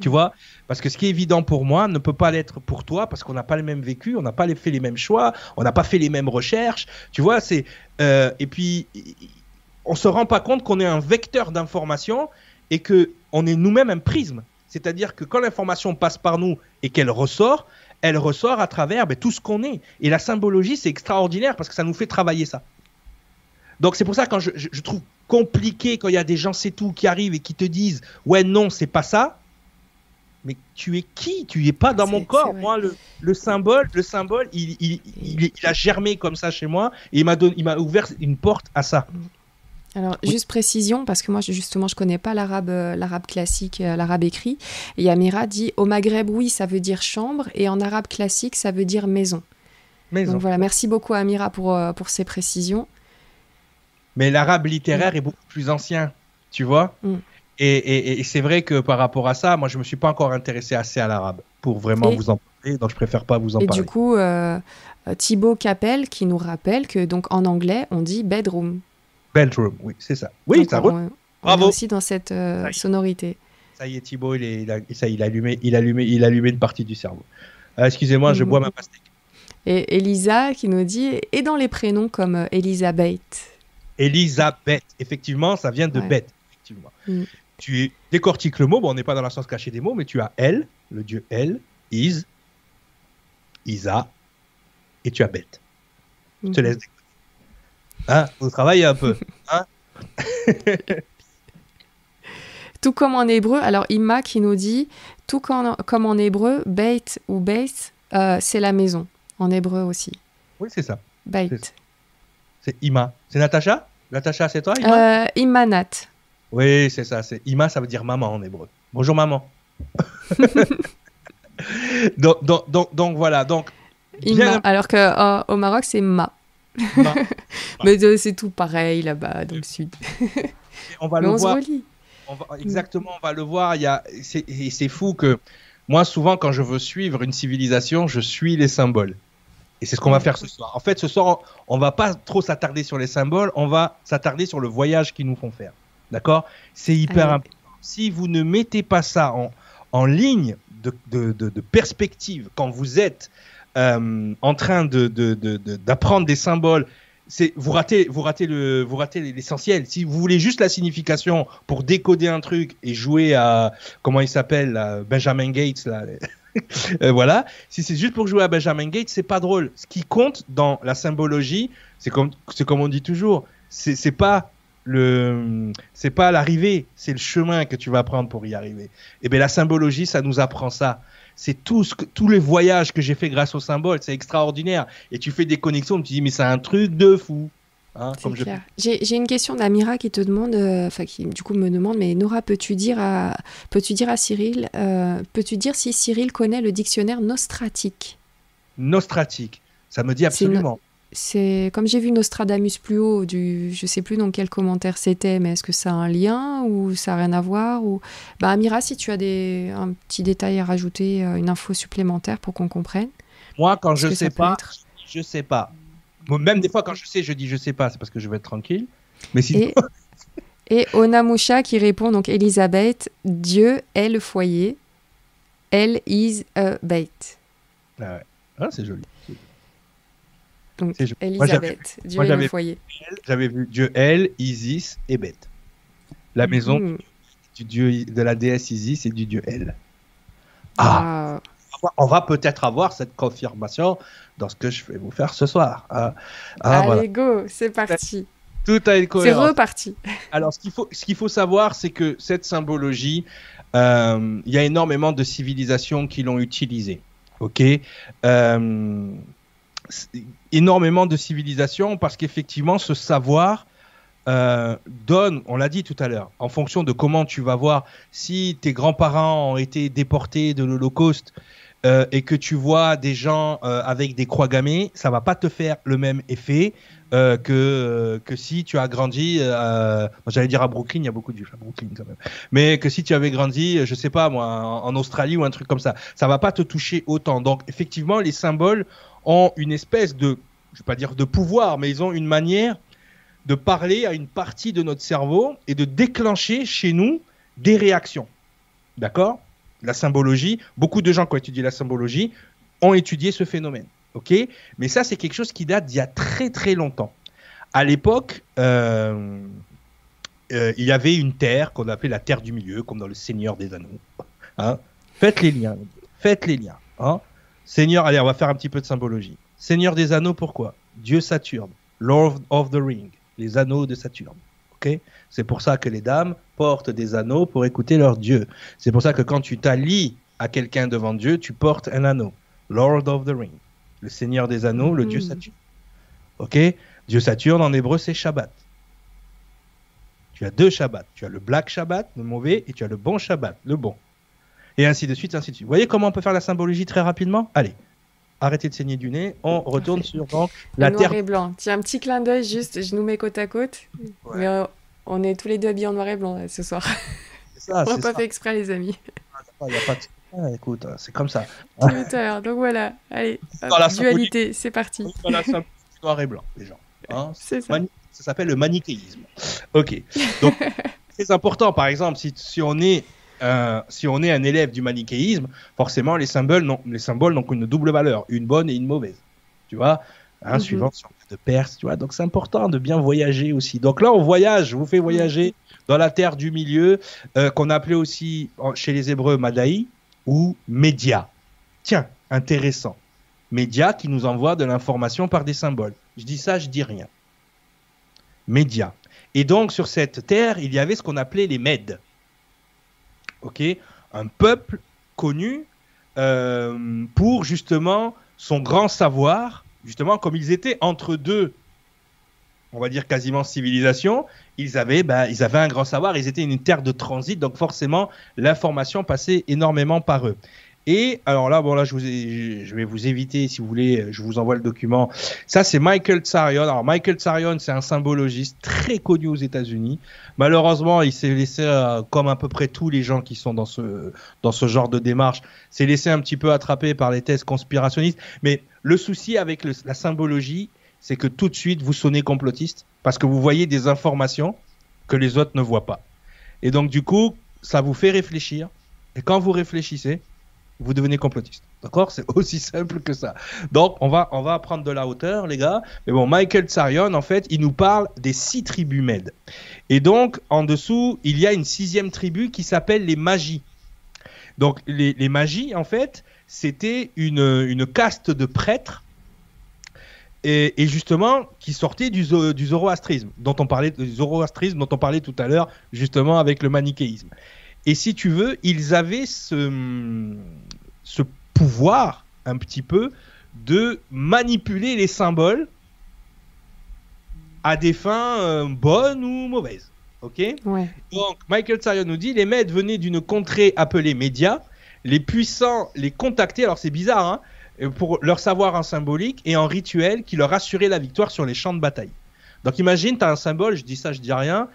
Tu vois Parce que ce qui est évident pour moi ne peut pas l'être pour toi parce qu'on n'a pas le même vécu, on n'a pas fait les mêmes choix, on n'a pas fait les mêmes recherches. Tu vois, c'est euh, et puis on se rend pas compte qu'on est un vecteur d'information et que on est nous-mêmes un prisme. C'est-à-dire que quand l'information passe par nous et qu'elle ressort, elle ressort à travers ben, tout ce qu'on est. Et la symbologie, c'est extraordinaire parce que ça nous fait travailler ça. Donc c'est pour ça quand je, je trouve compliqué quand il y a des gens c'est tout qui arrivent et qui te disent ouais non c'est pas ça mais tu es qui? Tu es pas dans mon corps. Moi, le, symbole, le symbole, il, il, il, a germé comme ça chez moi et il m'a il m'a ouvert une porte à ça. Alors, juste précision, parce que moi, justement, je connais pas l'arabe, euh, l'arabe classique, euh, l'arabe écrit. Et Amira dit au Maghreb, oui, ça veut dire chambre, et en arabe classique, ça veut dire maison. Maison. Donc voilà, merci beaucoup Amira pour, euh, pour ces précisions. Mais l'arabe littéraire mm. est beaucoup plus ancien, tu vois? Mm. Et, c'est vrai que par rapport à ça, moi, je me suis pas encore intéressé assez à l'arabe pour vraiment vous en parler, donc je préfère pas vous en et parler. Et du coup, euh, Thibaut Capel qui nous rappelle que donc en anglais, on dit bedroom. Bedroom, oui, c'est ça. Oui, ça on, on est aussi dans cette euh, sonorité. Ça y est, Thibaut, il, est, il, a, ça, il, a allumé, il, a allumé, il a allumé une partie du cerveau. Euh, excusez-moi, je bois ma pastèque. Et Elisa qui nous dit, et dans les prénoms comme Elisabeth. Elisabeth, effectivement, ça vient de bête, effectivement. Mm tu décortiques le mot, bon, on n'est pas dans la sens cachée des mots, mais tu as elle, le dieu elle, is, Isa, et tu as bête. Je te mhm. laisse. Hein Vous travaillez un peu. Hein Tout comme en hébreu, alors Ima qui nous dit, tout comme, comme en hébreu, Beit ou Beit, euh, c'est la maison. En hébreu aussi. Oui, c'est ça. Beit. C'est Ima. C'est Natacha? Natacha, c'est toi Ima? Euh, Imanat. Oui, c'est ça. C'est Ima, ça veut dire maman en hébreu. Bonjour maman. donc, donc, donc, voilà. Donc, Ima, alors qu'au euh, au Maroc, c'est Ma. ma. Mais euh, c'est tout pareil là-bas, dans le sud. on va le voir. exactement, on va le voir. Il y a, et c'est fou que moi, souvent, quand je veux suivre une civilisation, je suis les symboles. Et c'est ce qu'on va faire ce soir. En fait, ce soir, on va pas trop s'attarder sur les symboles, on va s'attarder sur le voyage qu'ils nous font faire. D'accord? C'est hyper important. Si vous ne mettez pas ça en, en ligne de, de, de, perspective quand vous êtes euh, en train d'apprendre des symboles, c'est vous ratez vous ratez le vous ratez l'essentiel. Si vous voulez juste la signification pour décoder un truc et jouer à comment il s'appelle Benjamin Gates là, euh, voilà. Si c'est juste pour jouer à Benjamin Gates, c'est pas drôle. Ce qui compte dans la symbologie, c'est comme c'est comme on dit toujours, c'est pas le c'est pas l'arrivée, c'est le chemin que tu vas prendre pour y arriver. Et eh bien la symbologie, ça nous apprend ça. C'est tout ce que, tous les voyages que j'ai fait grâce au symbole, c'est extraordinaire. Et tu fais des connexions, tu dis mais c'est un truc de fou. Hein, J'ai une question d'Amira qui te demande, euh, enfin qui du coup me demande, mais Nora, peux-tu dire à, peux-tu dire à Cyril, euh, peux-tu dire si Cyril connaît le dictionnaire nostratique? Nostratique, ça me dit absolument c'est comme j'ai vu Nostradamus plus haut, du, je sais plus dans quel commentaire c'était, mais est-ce que ça a un lien ou ça n'a rien à voir ou... Bah Amira, si tu as des, un petit détail à rajouter, euh, une info supplémentaire pour qu'on comprenne. Moi, quand je sais pas, je sais pas. Même des fois, quand je sais, je dis je sais pas, c'est parce que je veux être tranquille. Mais si. Et, et Onamusha qui répond donc Elisabeth, Dieu est le foyer, elle is a bait. Ah ouais. Ah, c'est joli. Donc, Elisabeth, Dieu est le foyer. J'avais vu Dieu, elle, Isis et Beth. La maison mm. du dieu, de la déesse Isis et du dieu elle. Ah, On va peut-être avoir cette confirmation dans ce que je vais vous faire ce soir. Ah, ah Allez, go, c'est parti. Tout a été C'est reparti. Alors, ce qu'il faut, ce qu'il faut savoir, c'est que cette symbologie, euh, il y a énormément de civilisations qui l'ont utilisée. Ok? Euh, énormément de civilisations parce qu'effectivement, ce savoir euh, donne, on l'a dit tout à l'heure, en fonction de comment tu vas voir, si tes grands-parents ont été déportés de l'Holocauste euh, et que tu vois des gens euh, avec des croix gammées, ça va pas te faire le même effet que, que si tu as grandi, j'allais dire à Brooklyn, il y a beaucoup de à Brooklyn quand même, mais que si tu avais grandi, je sais pas moi, en, en Australie ou un truc comme ça, ça va pas te toucher autant. Donc effectivement, les symboles ont une espèce de, je vais pas dire de pouvoir, mais ils ont une manière de parler à une partie de notre cerveau et de déclencher chez nous des réactions. D'accord? La symbologie, beaucoup de gens qui ont étudié la symbologie ont étudié ce phénomène. OK? Mais ça, c'est quelque chose qui date d'il y a très très longtemps. À l'époque, euh, euh, il y avait une terre qu'on appelait la terre du milieu, comme dans le Seigneur des Anneaux. Hein? Faites les liens. Faites les liens. Hein? Seigneur, allez, on va faire un petit peu de symbologie. Seigneur des anneaux, pourquoi? Dieu Saturne, Lord of the Ring, les anneaux de Saturne. Ok? C'est pour ça que les dames portent des anneaux pour écouter leur Dieu. C'est pour ça que quand tu t'allies à quelqu'un devant Dieu, tu portes un anneau. Lord of the Ring, le Seigneur des anneaux, le Dieu mm. Saturne. Ok? Dieu Saturne en hébreu c'est Shabbat. Tu as deux Shabbats. Tu as le Black Shabbat, le mauvais, et tu as le bon Shabbat, le bon et ainsi de suite, ainsi de suite. Vous voyez comment on peut faire la symbologie très rapidement Allez, arrêtez de saigner du nez, on retourne sur donc, la noir et blanc. Tiens, un petit clin d'œil juste, je nous mets côte à côte. Mais euh, on est tous les deux habillés en noir et blanc ce soir. Ça, on n'a pas fait exprès, les amis. Il n'y a pas de... Ah, écoute, hein, c'est comme ça. Twitter, donc voilà. Allez, dualité, c'est parti. Dans la noir et blanc, les gens. Hein. c'est ça. ça s'appelle le manichéisme. Ok. Donc, c'est important, par exemple, si, si on est euh, si on est un élève du manichéisme, forcément les symboles n'ont les symboles n'ont qu'une double valeur, une bonne et une mauvaise. Tu vois, hein, mhm. suivant si on de Perse, tu vois. Donc c'est important de bien voyager aussi. Donc là on voyage, je vous fais voyager dans la terre du milieu, euh, qu'on appelait aussi chez les Hébreux Madaï ou Média. Tiens, intéressant. Média qui nous envoie de l'information par des symboles. Je dis ça, je dis rien. Média. Et donc sur cette terre, il y avait ce qu'on appelait les Mèdes. Un peuple connu euh, pour justement son grand savoir, justement comme ils étaient entre deux, on va dire quasiment civilisations, ils avaient, bah, ils avaient un grand savoir, ils étaient une terre de transit, donc forcément l'information passait énormément par eux. Et alors là, bon là, je, vais vous éviter, si vous voulez, je vous envoie le document. Ça, c'est Michael Tsarion. Alors Michael Tsarion, c'est un symbologiste très connu aux États-Unis. Malheureusement, il s'est laissé, euh, comme à peu près tous les gens qui sont dans ce dans ce genre de démarche, s'est laissé un petit peu attraper par les thèses conspirationnistes. Mais le souci avec la symbologie, c'est que tout de suite vous sonnez complotiste parce que vous voyez des informations que les autres ne voient pas. Et donc du coup, ça vous fait réfléchir. Et quand vous réfléchissez, vous devenez complotiste. D'accord? C'est aussi simple que ça. Donc, on va, on va prendre de la hauteur, les gars. Mais bon, Michael Tsarion, en fait, il nous parle des six tribus Med. Et donc, en dessous, il y a une sixième tribu qui s'appelle les magies. Donc, les, les magies, en fait, c'était une, une caste de prêtres et, justement qui sortait du, du zoroastrisme dont on parlait du zoroastrisme dont on parlait tout à l'heure justement avec le manichéisme et si tu veux, ils avaient ce, ce pouvoir un petit peu de manipuler les symboles à des fins euh, bonnes ou mauvaises. Ok? Ouais. Donc, Michael Tsarion nous dit les maîtres venaient d'une contrée appelée Média. Les puissants les contactaient, alors c'est bizarre, hein, pour leur savoir en symbolique et en rituel qui leur assurait la victoire sur les champs de bataille. Donc, imagine, tu as un symbole, je dis ça, je dis rien,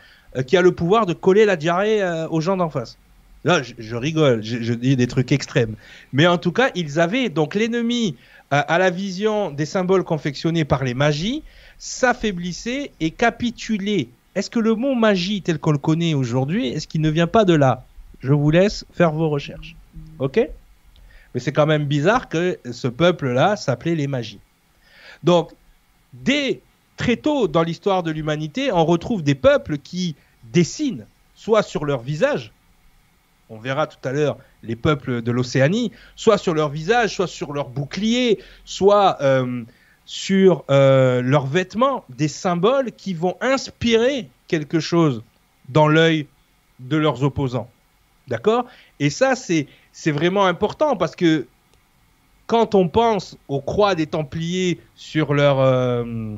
qui a le pouvoir de coller la diarrhée euh, aux gens d'en face. Là, je, je rigole, je, je, dis des trucs extrêmes. Mais en tout cas, ils avaient donc l'ennemi euh, à la vision des symboles confectionnés par les magies s'affaiblissait et capitulait. Est-ce que le mot magie tel qu'on le connaît aujourd'hui, est-ce qu'il ne vient pas de là? Je vous laisse faire vos recherches. Ok? Mais c'est quand même bizarre que ce peuple-là s'appelait les magies. Donc, dès très tôt dans l'histoire de l'humanité, on retrouve des peuples qui dessinent, soit sur leur visage, on verra tout à l'heure les peuples de l'Océanie, soit sur leur visage, soit sur leur bouclier, soit euh, sur euh, leurs vêtements, des symboles qui vont inspirer quelque chose dans l'œil de leurs opposants. D'accord? Et ça, c'est, vraiment important parce que quand on pense aux croix des Templiers sur leur, euh,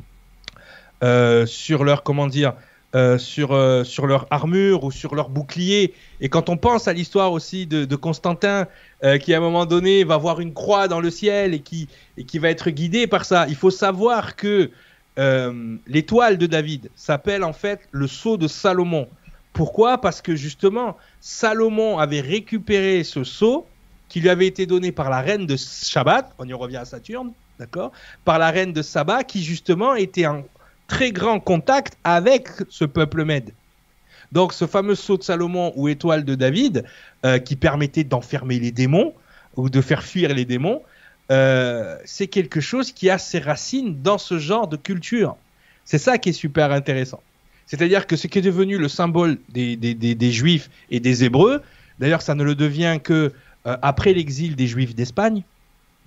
sur leur, comment dire, euh, sur, euh, sur leur armure ou sur leur bouclier. Et quand on pense à l'histoire aussi de, Constantin, euh, qui à un moment donné va voir une croix dans le ciel et qui, et qui va être guidé par ça, il faut savoir que euh, l'étoile de David s'appelle en fait le sceau de Salomon. Pourquoi? Parce que justement, Salomon avait récupéré ce sceau qui lui avait été donné par la reine de Shabbat, on y revient à Saturne, d'accord? Par la reine de Saba, qui justement était en très grand contact avec ce peuple Mède. Donc ce fameux sceau de Salomon ou étoile de David, euh, qui permettait d'enfermer les démons ou de faire fuir les démons, euh, c'est quelque chose qui a ses racines dans ce genre de culture. C'est ça qui est super intéressant. C'est-à-dire que ce qui est devenu le symbole des Juifs et des Hébreux, d'ailleurs ça ne le devient que euh, après l'exil des Juifs d'Espagne,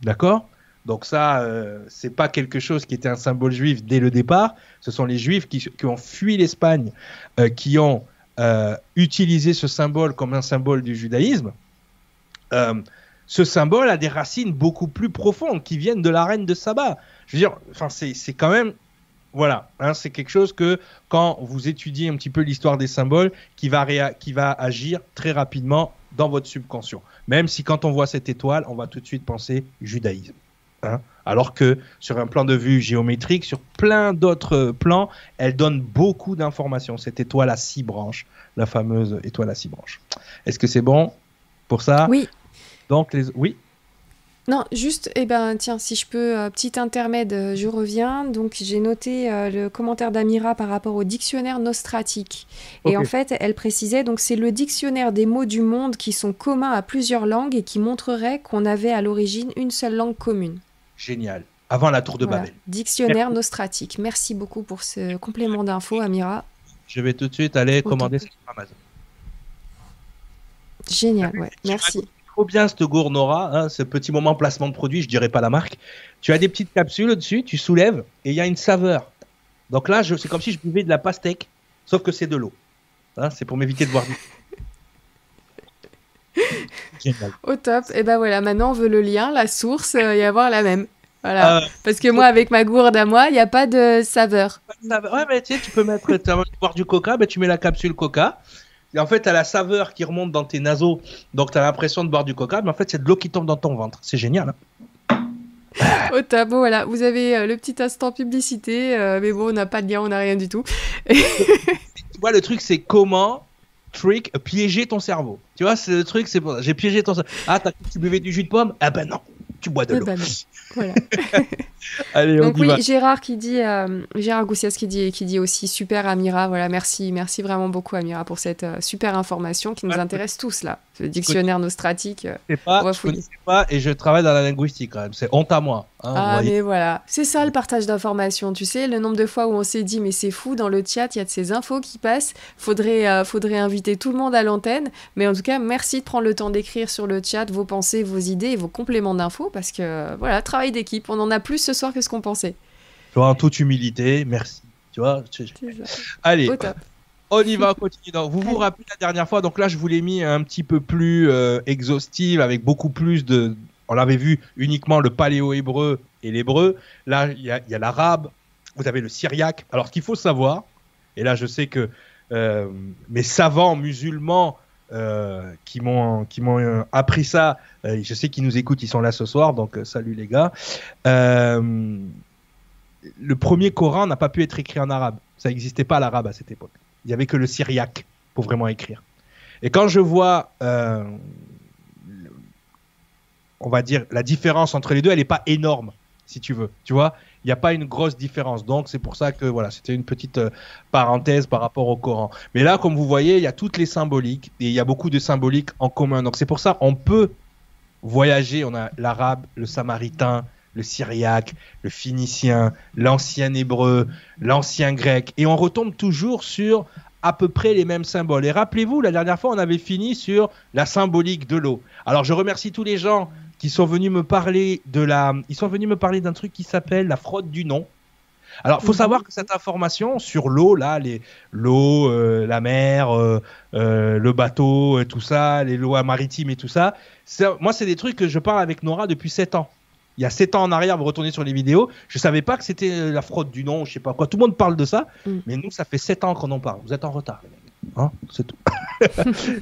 d'accord? Donc ça, euh, c'est pas quelque chose qui était un symbole juif dès le départ. Ce sont les juifs qui, ont fui l'Espagne, euh, qui ont euh, utilisé ce symbole comme un symbole du judaïsme. Euh, ce symbole a des racines beaucoup plus profondes qui viennent de la reine de Saba. Je veux dire, enfin, c'est quand même, voilà, hein, c'est quelque chose que quand vous étudiez un petit peu l'histoire des symboles, qui va, qui va agir très rapidement dans votre subconscient. Même si quand on voit cette étoile, on va tout de suite penser judaïsme. Hein Alors que sur un plan de vue géométrique, sur plein d'autres plans, elle donne beaucoup d'informations. Cette étoile à six branches, la fameuse étoile à six branches. Est-ce que c'est bon pour ça? Oui. Donc les oui? Non, juste, eh ben, tiens, si je peux, euh, petit intermède, euh, je reviens. Donc, j'ai noté euh, le commentaire d'Amira par rapport au dictionnaire nostratique. Et en fait, elle précisait, donc, c'est le dictionnaire des mots du monde qui sont communs à plusieurs langues et qui montrerait qu'on avait à l'origine une seule langue commune. Génial. Avant la tour de Voilà. Babel. Dictionnaire nostratique. Merci beaucoup pour ce complément d'info, Amira. Je vais tout de suite aller Autant. commander sur Amazon. Génial, ouais. Merci. Trop bien cette gournora, hein, ce petit moment placement de produit, je dirais pas la marque. Tu as des petites capsules au-dessus, tu soulèves et il y a une saveur. Donc là, je- c'est comme si je buvais de la pastèque, sauf que c'est de l'eau. Hein, c'est pour m'éviter de boire du. Au top. Et ben voilà, maintenant on veut le lien, la source euh, et avoir la même. Voilà. Euh, Parce que moi, avec ma gourde à moi, il n'y a pas de saveur. Ouais, mais tu sais, tu peux mettre, tu boire du coca, ben, tu mets la capsule coca. Et en fait, tu as la saveur qui remonte dans tes naseaux. Donc, tu as l'impression de boire du coca, mais en fait, c'est de l'eau qui tombe dans ton ventre. C'est génial. Hein Au top, bon voilà, vous avez euh, le petit instant publicité, mais bon, on n'a pas de lien, on n'a rien du tout. tu vois, le truc, c'est comment trick, piéger ton cerveau. Tu vois, c'est le truc, c'est pour J'ai piégé ton cerveau. Ah, tu buvais du jus de pomme? Ah ben non, tu bois de l'eau. Voilà. Allez, Donc oui, Gérard qui dit, euh, Gérard Goussias qui dit, qui dit aussi super Amira. Voilà, merci, merci vraiment beaucoup Amira pour cette euh, super information qui nous intéresse tous là. Le dictionnaire nostratique. Euh, pas, on va je pas et je travaille dans la linguistique quand même. C'est honte à moi. Hein, ah mais voilà, c'est ça le partage d'informations. Tu sais, le nombre de fois où on s'est dit mais c'est fou dans le chat, il y a de ces infos qui passent. Faudrait, faudrait inviter tout le monde à l'antenne. Mais en tout cas, merci de prendre le temps d'écrire sur le chat vos pensées, vos idées et vos compléments d'infos parce que voilà, travail d'équipe. On en a plus ce soir que ce qu'on pensait. en toute humilité, merci. Tu vois Allez, on y va, on continue. Donc, vous vous rappelez la dernière fois, donc là je vous l'ai mis un petit peu plus euh, exhaustive, avec beaucoup plus de... On avait vu uniquement le paléo-hébreu et l'hébreu. Là, il y a, l'arabe, vous avez le syriaque. Alors, ce qu'il faut savoir, et là je sais que euh, mes savants musulmans euh, qui m'ont euh, appris ça. Euh, je sais qu'ils nous écoutent, ils sont là ce soir, donc salut les gars. le premier Coran n'a pas pu être écrit en arabe. Ça n'existait pas l'arabe à cette époque. Il y avait que le syriaque pour vraiment écrire. Et quand je vois, on va dire, la différence entre les deux, elle n'est pas énorme, si tu veux. Tu vois, il n'y a pas une grosse différence. Donc c'est pour ça que voilà, c'était une petite euh, parenthèse par rapport au Coran. Mais là, comme vous voyez, il y a toutes les symboliques et il y a beaucoup de symboliques en commun. Donc c'est pour ça on peut voyager. On a l'arabe, le samaritain, le syriaque, le phénicien, l'ancien hébreu, l'ancien grec, et on retombe toujours sur à peu près les mêmes symboles. Et rappelez-vous, la dernière fois, on avait fini sur la symbolique de l'eau. Alors je remercie tous les gens qui sont venus me parler de la, ils sont venus me parler d'un truc qui s'appelle la fraude du nom. Alors, faut mhm. savoir que cette information sur l'eau, là, les l'eau, euh, la mer, euh, euh, le bateau, tout ça, les lois maritimes et tout ça, moi, c'est des trucs que je parle avec Nora depuis 7 ans. Il y a 7 ans en arrière, vous retournez sur les vidéos, je savais pas que c'était la fraude du nom, je sais pas quoi. Tout le monde parle de ça, mm. mais nous, ça fait 7 ans qu'on en parle. Vous êtes en retard, hein, c'est tout.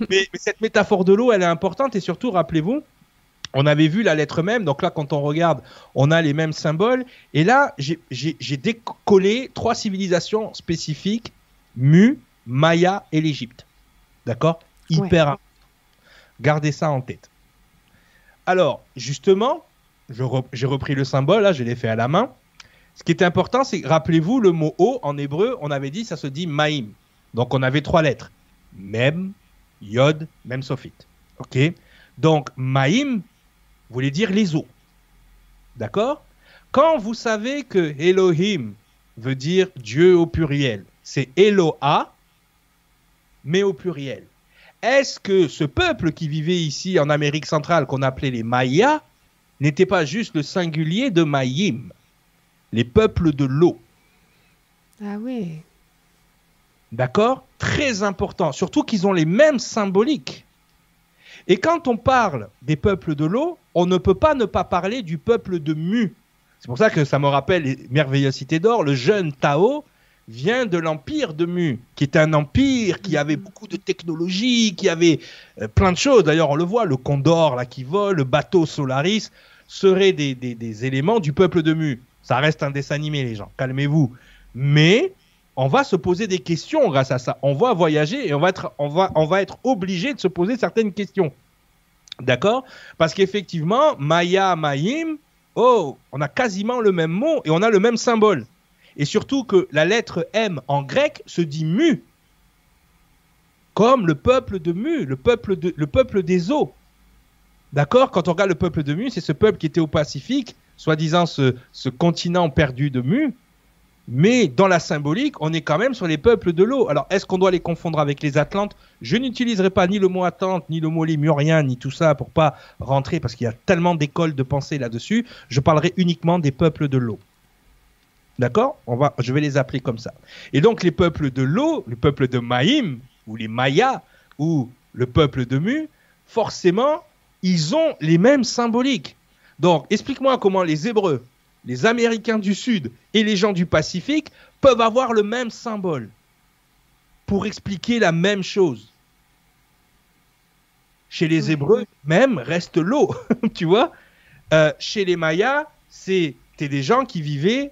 mais, mais cette métaphore de l'eau, elle est importante et surtout, rappelez-vous, on avait vu la lettre même, donc là quand on regarde, on a les mêmes symboles. Et là, j'ai décollé trois civilisations spécifiques, Mu, Maya et l'Égypte. D'accord? Hyper Gardez ça en tête. Alors, justement, j'ai repris le symbole, là, je l'ai fait à la main. Ce qui est important, c'est, rappelez-vous, le mot O en hébreu, on avait dit, ça se dit Maïm. Donc, on avait trois lettres. Mem, Yod, Mem Sofit. OK? Donc, Maïm, voulez dire les eaux. D'accord? Quand vous savez que Elohim veut dire Dieu au pluriel, c'est Eloha, mais au pluriel. Est-ce que ce peuple qui vivait ici en Amérique centrale, qu'on appelait les Mayas, n'était pas juste le singulier de Mayim, les peuples de l'eau? Ah oui. D'accord? Très important. Surtout qu'ils ont les mêmes symboliques. Et quand on parle des peuples de l'eau, on ne peut pas ne pas parler du peuple de Mu. C'est pour ça que ça me rappelle les merveilleuses cités d'or. Le jeune Tao vient de l'empire de Mu, qui est un empire qui avait beaucoup de technologie, qui avait euh, plein de choses. D'ailleurs, on le voit, le Condor là qui vole, le bateau Solaris seraient des, des éléments du peuple de Mu. Ça reste un dessin animé, les gens. Calmez-vous. Mais on va se poser des questions grâce à ça. On va voyager et on va être, obligé de se poser certaines questions. D'accord? Parce qu'effectivement, Maya, Mayim, oh, on a quasiment le même mot et on a le même symbole. Et surtout que la lettre M en grec se dit mu. Comme le peuple de Mu, le peuple, de, le peuple des eaux. D'accord? Quand on regarde le peuple de Mu, c'est ce peuple qui était au Pacifique, soi-disant ce continent perdu de Mu, mais dans la symbolique, on est quand même sur les peuples de l'eau. Alors, est-ce qu'on doit les confondre avec les Atlantes? Je n'utiliserai pas ni le mot Atlante, ni le mot lémurien, ni tout ça pour pas rentrer, parce qu'il y a tellement d'écoles de pensée là-dessus. Je parlerai uniquement des peuples de l'eau. D'accord? On va, je vais les appeler comme ça. Et donc, les peuples de l'eau, le peuple de Maïm, ou les Mayas, ou le peuple de Mu, forcément, ils ont les mêmes symboliques. Donc, explique-moi comment les Hébreux, les Américains du Sud et les gens du Pacifique peuvent avoir le même symbole pour expliquer la même chose. Chez les Hébreux, même, reste l'eau, tu vois. Euh, chez les Mayas, c'était des gens qui vivaient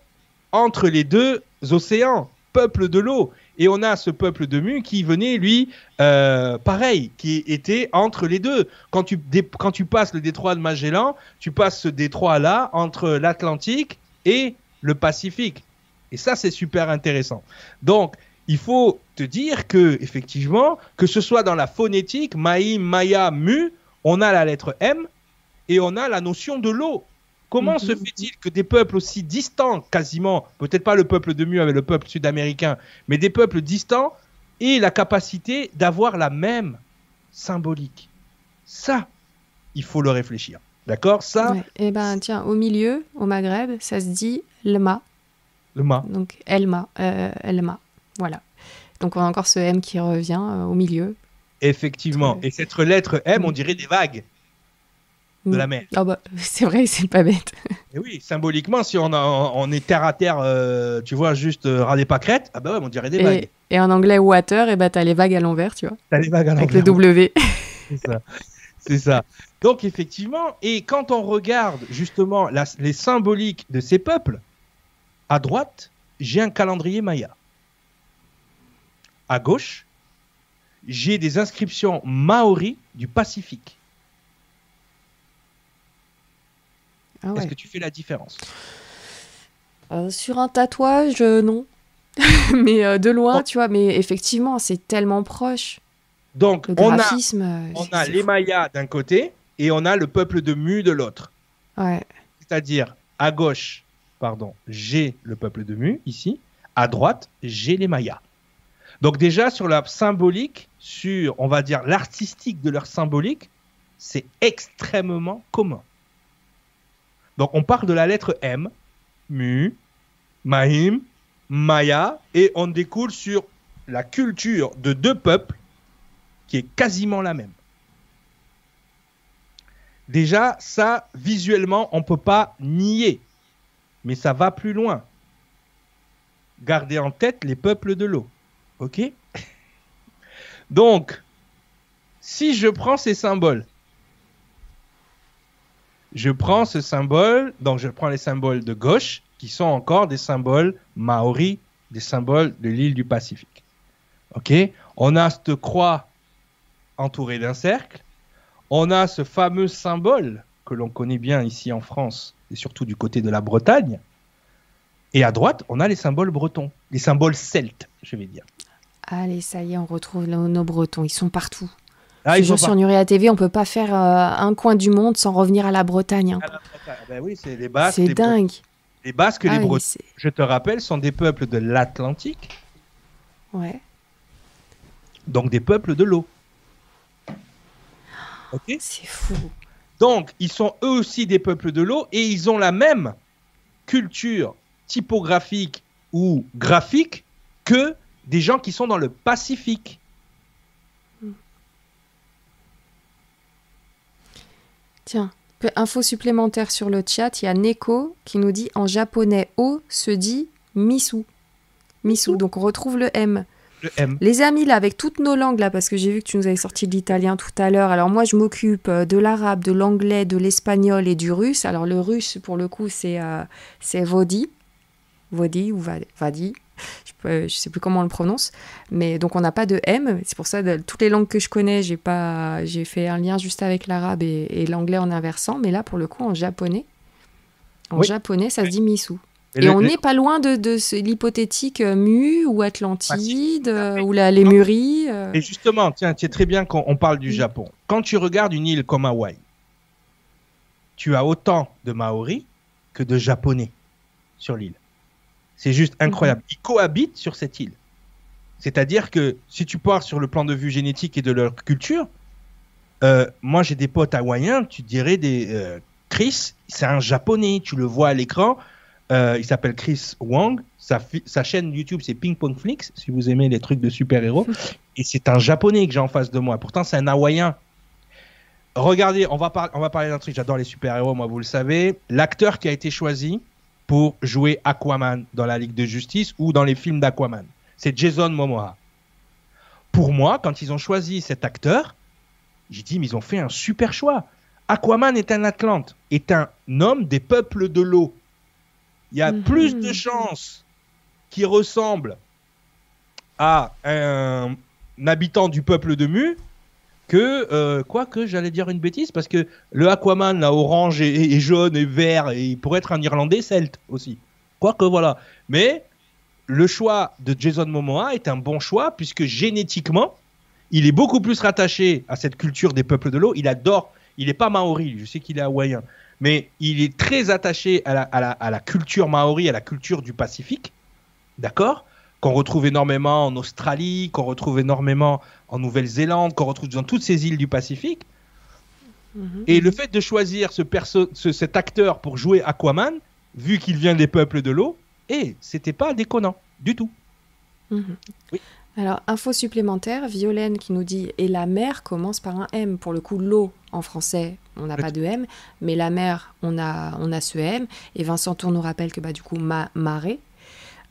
entre les deux océans, peuple de l'eau. Et on a ce peuple de Mu qui venait, lui, euh, pareil, qui était entre les deux. Quand tu, quand tu passes le détroit de Magellan, tu passes ce détroit-là entre l'Atlantique et le Pacifique. Et ça, c'est super intéressant. Donc, il faut te dire que, effectivement, que ce soit dans la phonétique, Maï, Maya, Mu, on a la lettre M et on a la notion de l'eau. Comment se mhm. fait-il que des peuples aussi distants, quasiment, peut-être pas le peuple de Mu avec le peuple sud-américain, mais des peuples distants, aient la capacité d'avoir la même symbolique? Ça, il faut le réfléchir. D'accord? Ça. Eh ben, tiens, au milieu, au Maghreb, ça se dit Lma. Lma. Donc Elma. Euh, Elma. Voilà. Donc on a encore ce M qui revient euh, au milieu. Effectivement. Et cette lettre M, on dirait des vagues de la mer. Oh bah, c'est vrai, c'est pas bête. Et oui, symboliquement, si on, on est terre à terre, euh, tu vois, juste euh, ras des pâquerettes, ah bah ouais, on dirait des vagues. Et en anglais, water, et bah t'as les vagues à l'envers, tu vois. T'as les vagues à l'envers. Avec le W. c'est ça. C'est ça. Donc effectivement, et quand on regarde justement les symboliques de ces peuples, à droite, j'ai un calendrier maya. À gauche, j'ai des inscriptions maori du Pacifique. Ah Est-ce que tu fais la différence euh, Sur un tatouage, euh, non. mais euh, de loin, tu vois, mais effectivement, c'est tellement proche. Donc, on a, on a les Mayas d'un côté et on a le peuple de Mu de l'autre. Ouais. C'est-à-dire, à gauche, pardon, j'ai le peuple de Mu ici. À droite, j'ai les Mayas. Donc déjà, sur la symbolique, sur, on va dire, l'artistique de leur symbolique, c'est extrêmement commun. Donc on part de la lettre M, Mu, Mahim, Maya, et on découle sur la culture de deux peuples qui est quasiment la même. Déjà, ça, visuellement, on ne peut pas nier, mais ça va plus loin. Gardez en tête les peuples de l'eau. OK? Donc, si je prends ces symboles je prends ce symbole, donc je prends les symboles de gauche, qui sont encore des symboles maoris, des symboles de l'île du Pacifique. OK? On a cette croix entourée d'un cercle. On a ce fameux symbole que l'on connaît bien ici en France et surtout du côté de la Bretagne. Et à droite, on a les symboles bretons, les symboles celtes, je vais dire. Allez, ça y est, on retrouve nos bretons, ils sont partout. Ah, sur Nuria TV, on peut pas faire euh, un coin du monde sans revenir à la Bretagne. Hein. Ben oui, c'est les Basques. C'est dingue. Les Basques, les ah Bretons, je te rappelle, sont des peuples de l'Atlantique. Ouais. Donc des peuples de l'eau. Ok? C'est fou. Donc, ils sont eux aussi des peuples de l'eau et ils ont la même culture typographique ou graphique que des gens qui sont dans le Pacifique. Tiens, info supplémentaire sur le chat, il y a Neko qui nous dit en japonais O se dit misu. Misu, donc on retrouve le M. Le M. Les amis, là, avec toutes nos langues, là, parce que j'ai vu que tu nous avais sorti de l'italien tout à l'heure. Alors, moi, je m'occupe euh, de l'arabe, de l'anglais, de l'espagnol et du russe. Alors, le russe, pour le coup, c'est euh, Vodi. Vodi ou Vadi je ne sais plus comment on le prononce, mais donc on n'a pas de M. C'est pour ça que toutes les langues que je connais, j'ai pas, j'ai fait un lien juste avec l'arabe et, l'anglais en inversant, mais là pour le coup en japonais, en japonais ça se dit misu. Et, on n'est pas loin de, de l'hypothétique euh, Mu ou Atlantide euh, ou la Lémurie. Euh. Et justement, tiens, c'est très bien qu'on parle du Japon. Quand tu regardes une île comme Hawaï, tu as autant de Maoris que de Japonais sur l'île. C'est juste incroyable. Mhm. Ils cohabitent sur cette île. C'est-à-dire que si tu pars sur le plan de vue génétique et de leur culture, euh, moi j'ai des potes hawaïens, tu dirais des euh, Chris, c'est un japonais, tu le vois à l'écran. Euh, il s'appelle Chris Wang. Sa, sa chaîne YouTube c'est Ping Pong Flix, si vous aimez les trucs de super-héros. et c'est un japonais que j'ai en face de moi. Pourtant c'est un hawaïen. regardez, on va, on va parler d'un truc, j'adore les super-héros, moi vous le savez. L'acteur qui a été choisi pour jouer Aquaman dans la Ligue de Justice ou dans les films d'Aquaman, c'est Jason Momoa. Pour moi, quand ils ont choisi cet acteur, j'ai dit, mais ils ont fait un super choix. Aquaman est un Atlante, est un homme des peuples de l'eau. Il y a Mhm. plus de chances qu'il ressemble à un, habitant du peuple de Mu que, euh, quoi que j'allais dire une bêtise, parce que le Aquaman, là, orange et, jaune et vert, et il pourrait être un Irlandais celte aussi. Quoique, voilà. Mais le choix de Jason Momoa est un bon choix, puisque génétiquement, il est beaucoup plus rattaché à cette culture des peuples de l'eau. Il adore, il n'est pas maori, je sais qu'il est hawaïen, mais il est très attaché à la culture maori, à la culture du Pacifique, d'accord? Qu'on retrouve énormément en Australie, qu'on retrouve énormément en Nouvelle-Zélande, qu'on retrouve dans toutes ces îles du Pacifique. Mhm. Et le fait de choisir ce perso ce- cet acteur pour jouer Aquaman, vu qu'il vient des peuples de l'eau, et c'était pas déconnant du tout. Mhm. Oui. Alors, info supplémentaire, Violaine qui nous dit Et la mer commence par un M. Pour le coup, l'eau en français, on n'a pas de M, mais la mer, on a, on a ce M. Et Vincent Tour nous rappelle que bah, du coup, ma marée.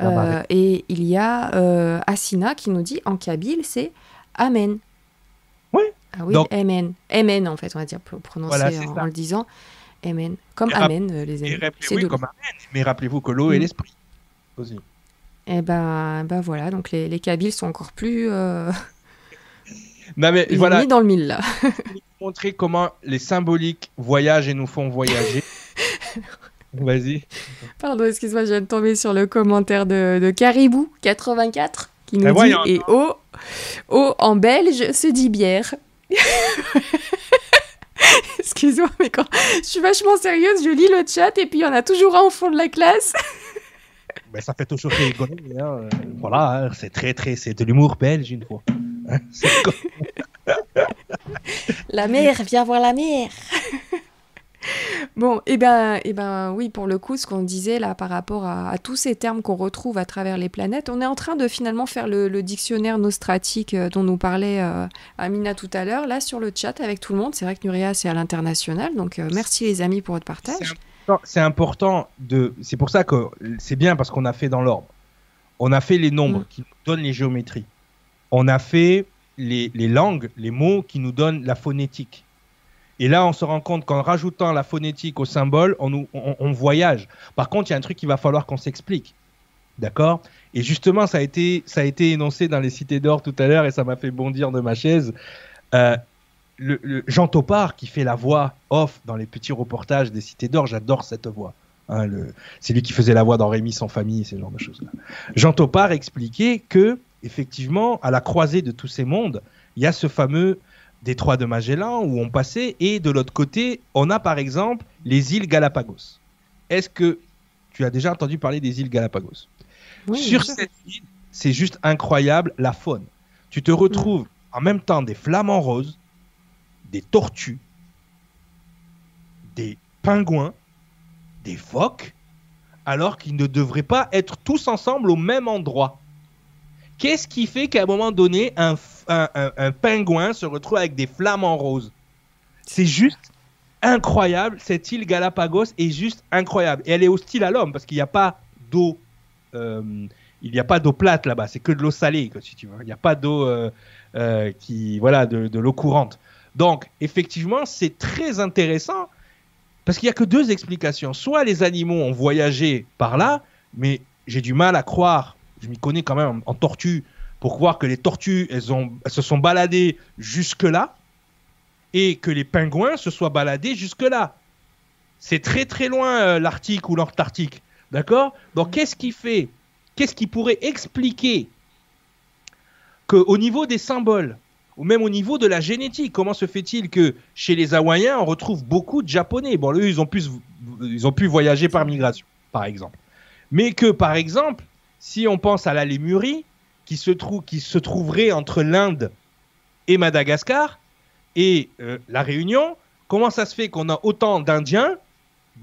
Euh, et il y a euh, Assina qui nous dit En kabyle, c'est Amen. Oui. Ah oui, Donc- Amen. Amen, en fait, on va dire, pour prononcer Voilà, en, le disant. Amen. Comme Et Amen, euh, les amis. oui, comme un mais rappelez-vous que l'eau est Mm. l'esprit aussi. Et ben, ben voilà, donc les, les Kabyles sont encore plus. euh, Non mais ils ont voilà, mis dans le mille là. montrer comment les symboliques voyagent et nous font voyager. Vas-y. Pardon, excuse-moi, je viens de tomber sur le commentaire de, de Caribou84 qui nous Eh, dit voyons. Et eau, eau en belge se dit bière. Excuse-moi, mais quand je suis vachement sérieuse, je lis le chat et puis il y en a toujours un au fond de la classe. Ben, ça fait toujours rigoler. hein. Voilà, hein, c'est très très, c'est de l'humour belge une fois. Hein, La mer, viens voir la mer. Bon, et ben, et ben, oui, pour le coup, ce qu'on disait là par rapport à, à tous ces termes qu'on retrouve à travers les planètes, on est en train de finalement faire le, le dictionnaire nostratique euh, dont nous parlait euh, Amina tout à l'heure, là sur le chat avec tout le monde. C'est vrai que Nuria, c'est à l'international, donc euh, merci les amis pour votre partage. c'est important de. C'est pour ça que c'est bien parce qu'on a fait dans l'ordre. On a fait les nombres Mm. qui nous donnent les géométries. On a fait les, les langues, les mots qui nous donnent la phonétique. Et là, on se rend compte qu'en rajoutant la phonétique au symbole, on, voyage. Par contre, il y a un truc qu'il va falloir qu'on s'explique. D'accord? Et justement, ça a, été, ça a été énoncé dans les cités d'or tout à l'heure et ça m'a fait bondir de ma chaise. Euh, Jean Topard qui fait la voix off dans les petits reportages des cités d'or, j'adore cette voix. Hein, c'est lui qui faisait la voix dans Rémi sans famille, ce genre de choses-là. Jean Topard expliquait que, effectivement, à la croisée de tous ces mondes, il y a ce fameux détroit de Magellan où on passait, et de l'autre côté, on a par exemple les îles Galapagos. Est-ce que tu as déjà entendu parler des îles Galapagos? Oui, Sur cette île, c'est juste incroyable la faune. Tu te retrouves en même temps des flamants roses, des tortues, des pingouins, des phoques, alors qu'ils ne devraient pas être tous ensemble au même endroit. Qu'est-ce qui fait qu'à un moment donné, un, pingouin se retrouve avec des flamants roses? C'est juste incroyable. Cette île Galapagos est juste incroyable. Et elle est hostile à l'homme parce qu'il n'y a pas d'eau. euh, il n'y a pas d'eau plate là-bas. C'est que de l'eau salée, si tu veux. Il n'y a pas d'eau euh, euh, qui, voilà, de, de l'eau courante. Donc, effectivement, c'est très intéressant parce qu'il n'y a que deux explications. Soit les animaux ont voyagé par là, mais j'ai du mal à croire. Je m'y connais quand même en, en tortues pour croire que les tortues, elles, ont, elles se sont baladées jusque-là et que les pingouins se soient baladés jusque-là. C'est très très loin euh, l'Arctique ou l'Antarctique. D'accord? Donc qu'est-ce qui fait Qu'est-ce qui pourrait expliquer qu'au niveau des symboles, ou même au niveau de la génétique, comment se fait-il que chez les Hawaïens, on retrouve beaucoup de Japonais? Bon, eux, ils ont, pu, ils ont pu voyager par migration, par exemple. Mais que, par exemple, si on pense à la Lémurie, qui se, trouve, qui se trouverait entre l'Inde et Madagascar, et euh, la Réunion, comment ça se fait qu'on a autant d'Indiens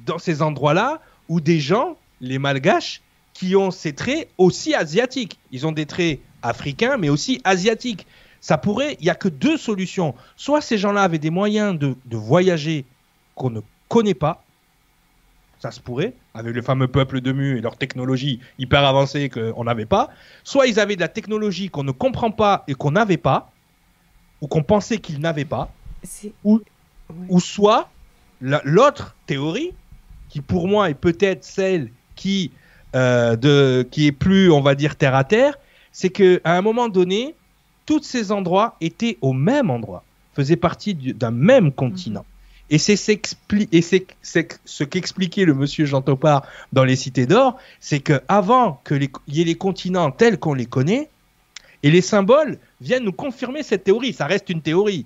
dans ces endroits-là, ou des gens, les Malgaches, qui ont ces traits aussi asiatiques? Ils ont des traits africains, mais aussi asiatiques. ça pourrait, il n'y a que deux solutions. Soit ces gens-là avaient des moyens de, de voyager qu'on ne connaît pas, ça se pourrait, avec le fameux peuple de Mu et leur technologie hyper avancée qu'on n'avait pas. Soit ils avaient de la technologie qu'on ne comprend pas et qu'on n'avait pas, ou qu'on pensait qu'ils n'avaient pas. Ou, ou soit l'autre théorie, qui pour moi est peut-être celle qui, euh, de, qui est plus, on va dire, terre à terre, c'est qu'à un moment donné, tous ces endroits étaient au même endroit, faisaient partie d'un même continent. Et c'est ce qu'expliquait le monsieur Jean Topard dans les Cités d'Or, c'est qu'avant qu'il y ait les continents tels qu'on les connaît, et les symboles viennent nous confirmer cette théorie, ça reste une théorie,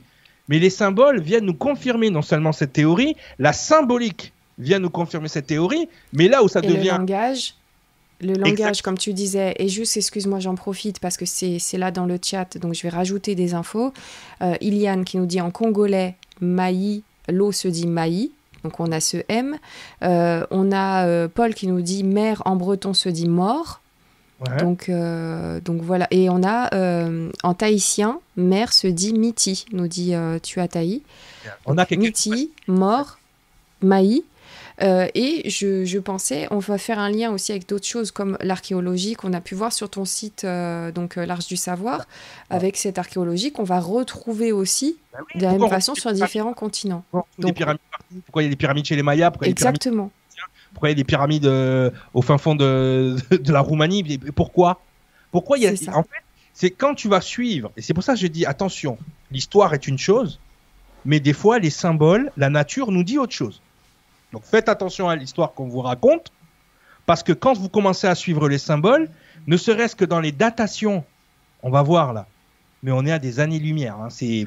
mais les symboles viennent nous confirmer non seulement cette théorie, la symbolique vient nous confirmer cette théorie, mais là où ça devient... Le langage le langage, comme tu disais, et juste, excuse-moi, j'en profite parce que c'est là dans le chat, donc je vais rajouter des infos. Euh, Iliane qui nous dit en congolais, maï, l'eau se dit maï, donc on a ce M. Euh, on a euh, Paul qui nous dit mère en breton se dit mort. Donc, euh, donc voilà. Et on a en tahitien, mère se dit miti, nous dit tu as taï. On a miti, mort, maï. Euh, et je, pensais, on va faire un lien aussi avec d'autres choses comme l'archéologie qu'on a pu voir sur ton site, euh, donc euh, l'Arche du Savoir. Avec cette archéologie qu'on va retrouver aussi bah de la même façon sur différents continents. Donc, pyramides Pourquoi il y a des pyramides chez les Mayas? Exactement. Pourquoi il y a des pyramides au fin fond de, de la Roumanie? Pourquoi? Pourquoi il y a. En fait, c'est quand tu vas suivre, et c'est pour ça que je dis attention, l'histoire est une chose, mais des fois, les symboles, la nature nous dit autre chose. Donc faites attention à l'histoire qu'on vous raconte, parce que quand vous commencez à suivre les symboles, ne serait-ce que dans les datations, on va voir là, mais on est à des années-lumière. Hein. C'est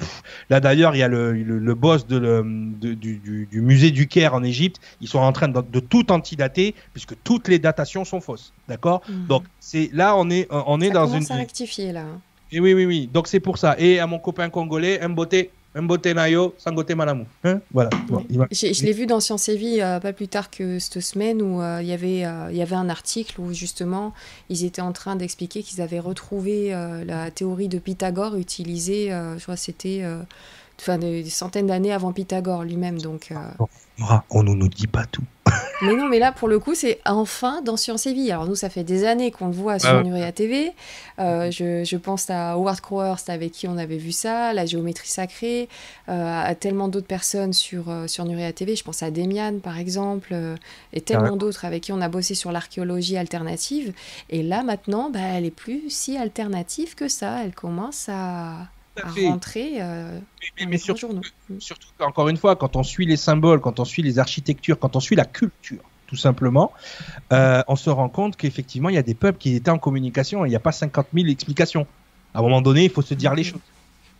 là d'ailleurs, il y a le, boss de du, musée du Caire en Égypte. Ils sont en train de, tout antidater puisque toutes les datations sont fausses. D'accord? Mhm. Donc c'est là, on est, on est dans une. à rectifier là. Et oui, oui, oui. Donc c'est pour ça. Et à mon copain congolais, Mbote, Nayo. Hein? Voilà. Je, l'ai vu dans Science et Vie euh, pas plus tard que cette semaine où euh, il y avait euh, il y avait un article où justement ils étaient en train d'expliquer qu'ils avaient retrouvé la théorie de Pythagore utilisée, je crois c'était enfin des, centaines d'années avant Pythagore lui-même donc. on ne nous dit pas tout. mais non, mais là, pour le coup, c'est enfin dans Science et Vie. Alors, nous, ça fait des années qu'on le voit sur Nuria TV. Euh, je, je, pense à Howard Crowhurst avec qui on avait vu ça, la géométrie sacrée, euh, à tellement d'autres personnes sur, euh, sur Nuria TV. Je pense à Demian, par exemple, et tellement d'autres avec qui on a bossé sur l'archéologie alternative. Et là, maintenant, bah, elle est plus si alternative que ça. Elle commence à à rentrer euh, mais, surtout, surtout, encore une fois, quand on suit les symboles, quand on suit les architectures, quand on suit la culture, tout simplement, euh, on se rend compte qu'effectivement, il y a des peuples qui étaient en communication et il n'y a pas 50 000 explications. À un moment donné, il faut se dire les choses.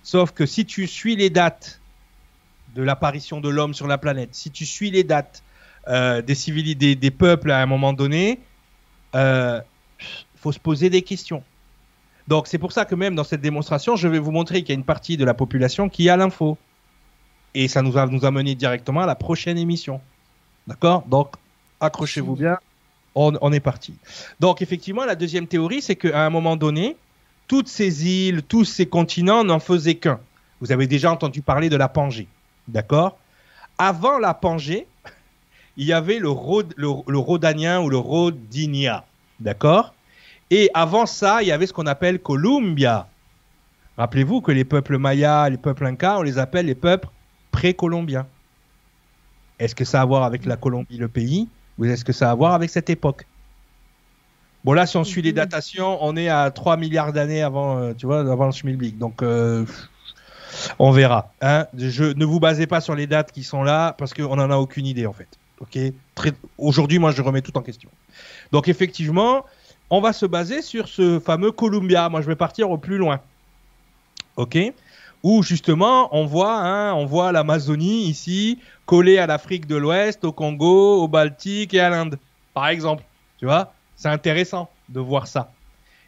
Sauf que si tu suis les dates de l'apparition de l'homme sur la planète, si tu suis les dates euh, des, civilités, des, peuples à un moment donné, il euh, faut se poser des questions. Donc c'est pour ça que même dans cette démonstration, je vais vous montrer qu'il y a une partie de la population qui a l'info. Et ça nous va nous amener directement à la prochaine émission. D'accord? Donc accrochez-vous bien, on, est parti. Donc effectivement, la deuxième théorie, c'est qu'à un moment donné, toutes ces îles, tous ces continents n'en faisaient qu'un. Vous avez déjà entendu parler de la Pangée. D'accord? Avant la Pangée, il y avait le, Rhodanien ou le Rhodinia. D'accord? Et avant ça, il y avait ce qu'on appelle Columbia. Rappelez-vous que les peuples mayas, les peuples incas, on les appelle les peuples précolombiens. Est-ce que ça a à voir avec la Colombie, le pays, ou est-ce que ça a à voir avec cette époque? Bon, là, si on suit les datations, on est à 3 milliards d'années avant, euh, tu vois, avant le schmilblick. Donc, euh, on verra. Hein. Je, ne vous basez pas sur les dates qui sont là, parce qu'on n'en a aucune idée, en fait. Ok? Aujourd'hui, moi, je remets tout en question. Donc, effectivement, on va se baser sur ce fameux Columbia. Moi, je vais partir au plus loin. OK? Où justement, on voit, hein, voit l'Amazonie ici, collée à l'Afrique de l'Ouest, au Congo, au Baltique et à l'Inde, par exemple. Tu vois? C'est intéressant de voir ça.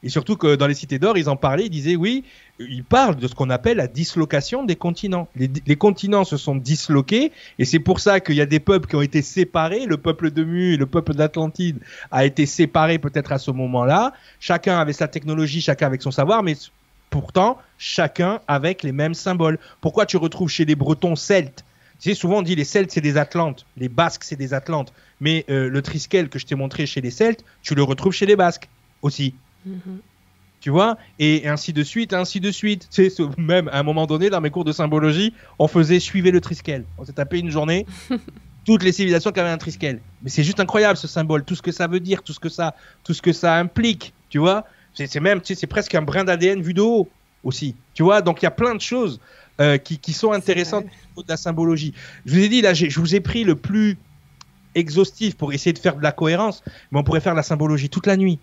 Et surtout que dans les cités d'or, ils en parlaient, ils disaient oui, ils parlent de ce qu'on appelle la dislocation des continents. Les, continents se sont disloqués et c'est pour ça qu'il y a des peuples qui ont été séparés. Le peuple de Mu, le peuple d'Atlantide a été séparé peut-être à ce moment-là. Chacun avait sa technologie, chacun avec son savoir, mais Pourtant, chacun avec les mêmes symboles. Pourquoi tu retrouves chez les Bretons celtes? Tu sais, souvent on dit les Celtes c'est des Atlantes, les Basques c'est des Atlantes, mais euh, le Triskel que je t'ai montré chez les Celtes, tu le retrouves chez les Basques aussi. Tu vois Et ainsi de suite, ainsi de suite. Tu sais, même à un moment donné, dans mes cours de symbologie, on faisait suivre le Triskel. On s'est tapé une journée, toutes les civilisations qui avaient un Triskel. Mais c'est juste incroyable ce symbole, tout ce que ça veut dire, tout ce que ça, tout ce que ça implique. Tu vois C'est même, tu sais, c'est presque un brin d'ADN vu de haut aussi. Tu vois Donc il y a plein de choses. Euh, qui, sont intéressantes au de la symbologie. Je vous ai dit, là, je vous ai pris le plus exhaustif pour essayer de faire de la cohérence, mais on pourrait faire de la symbologie toute la nuit.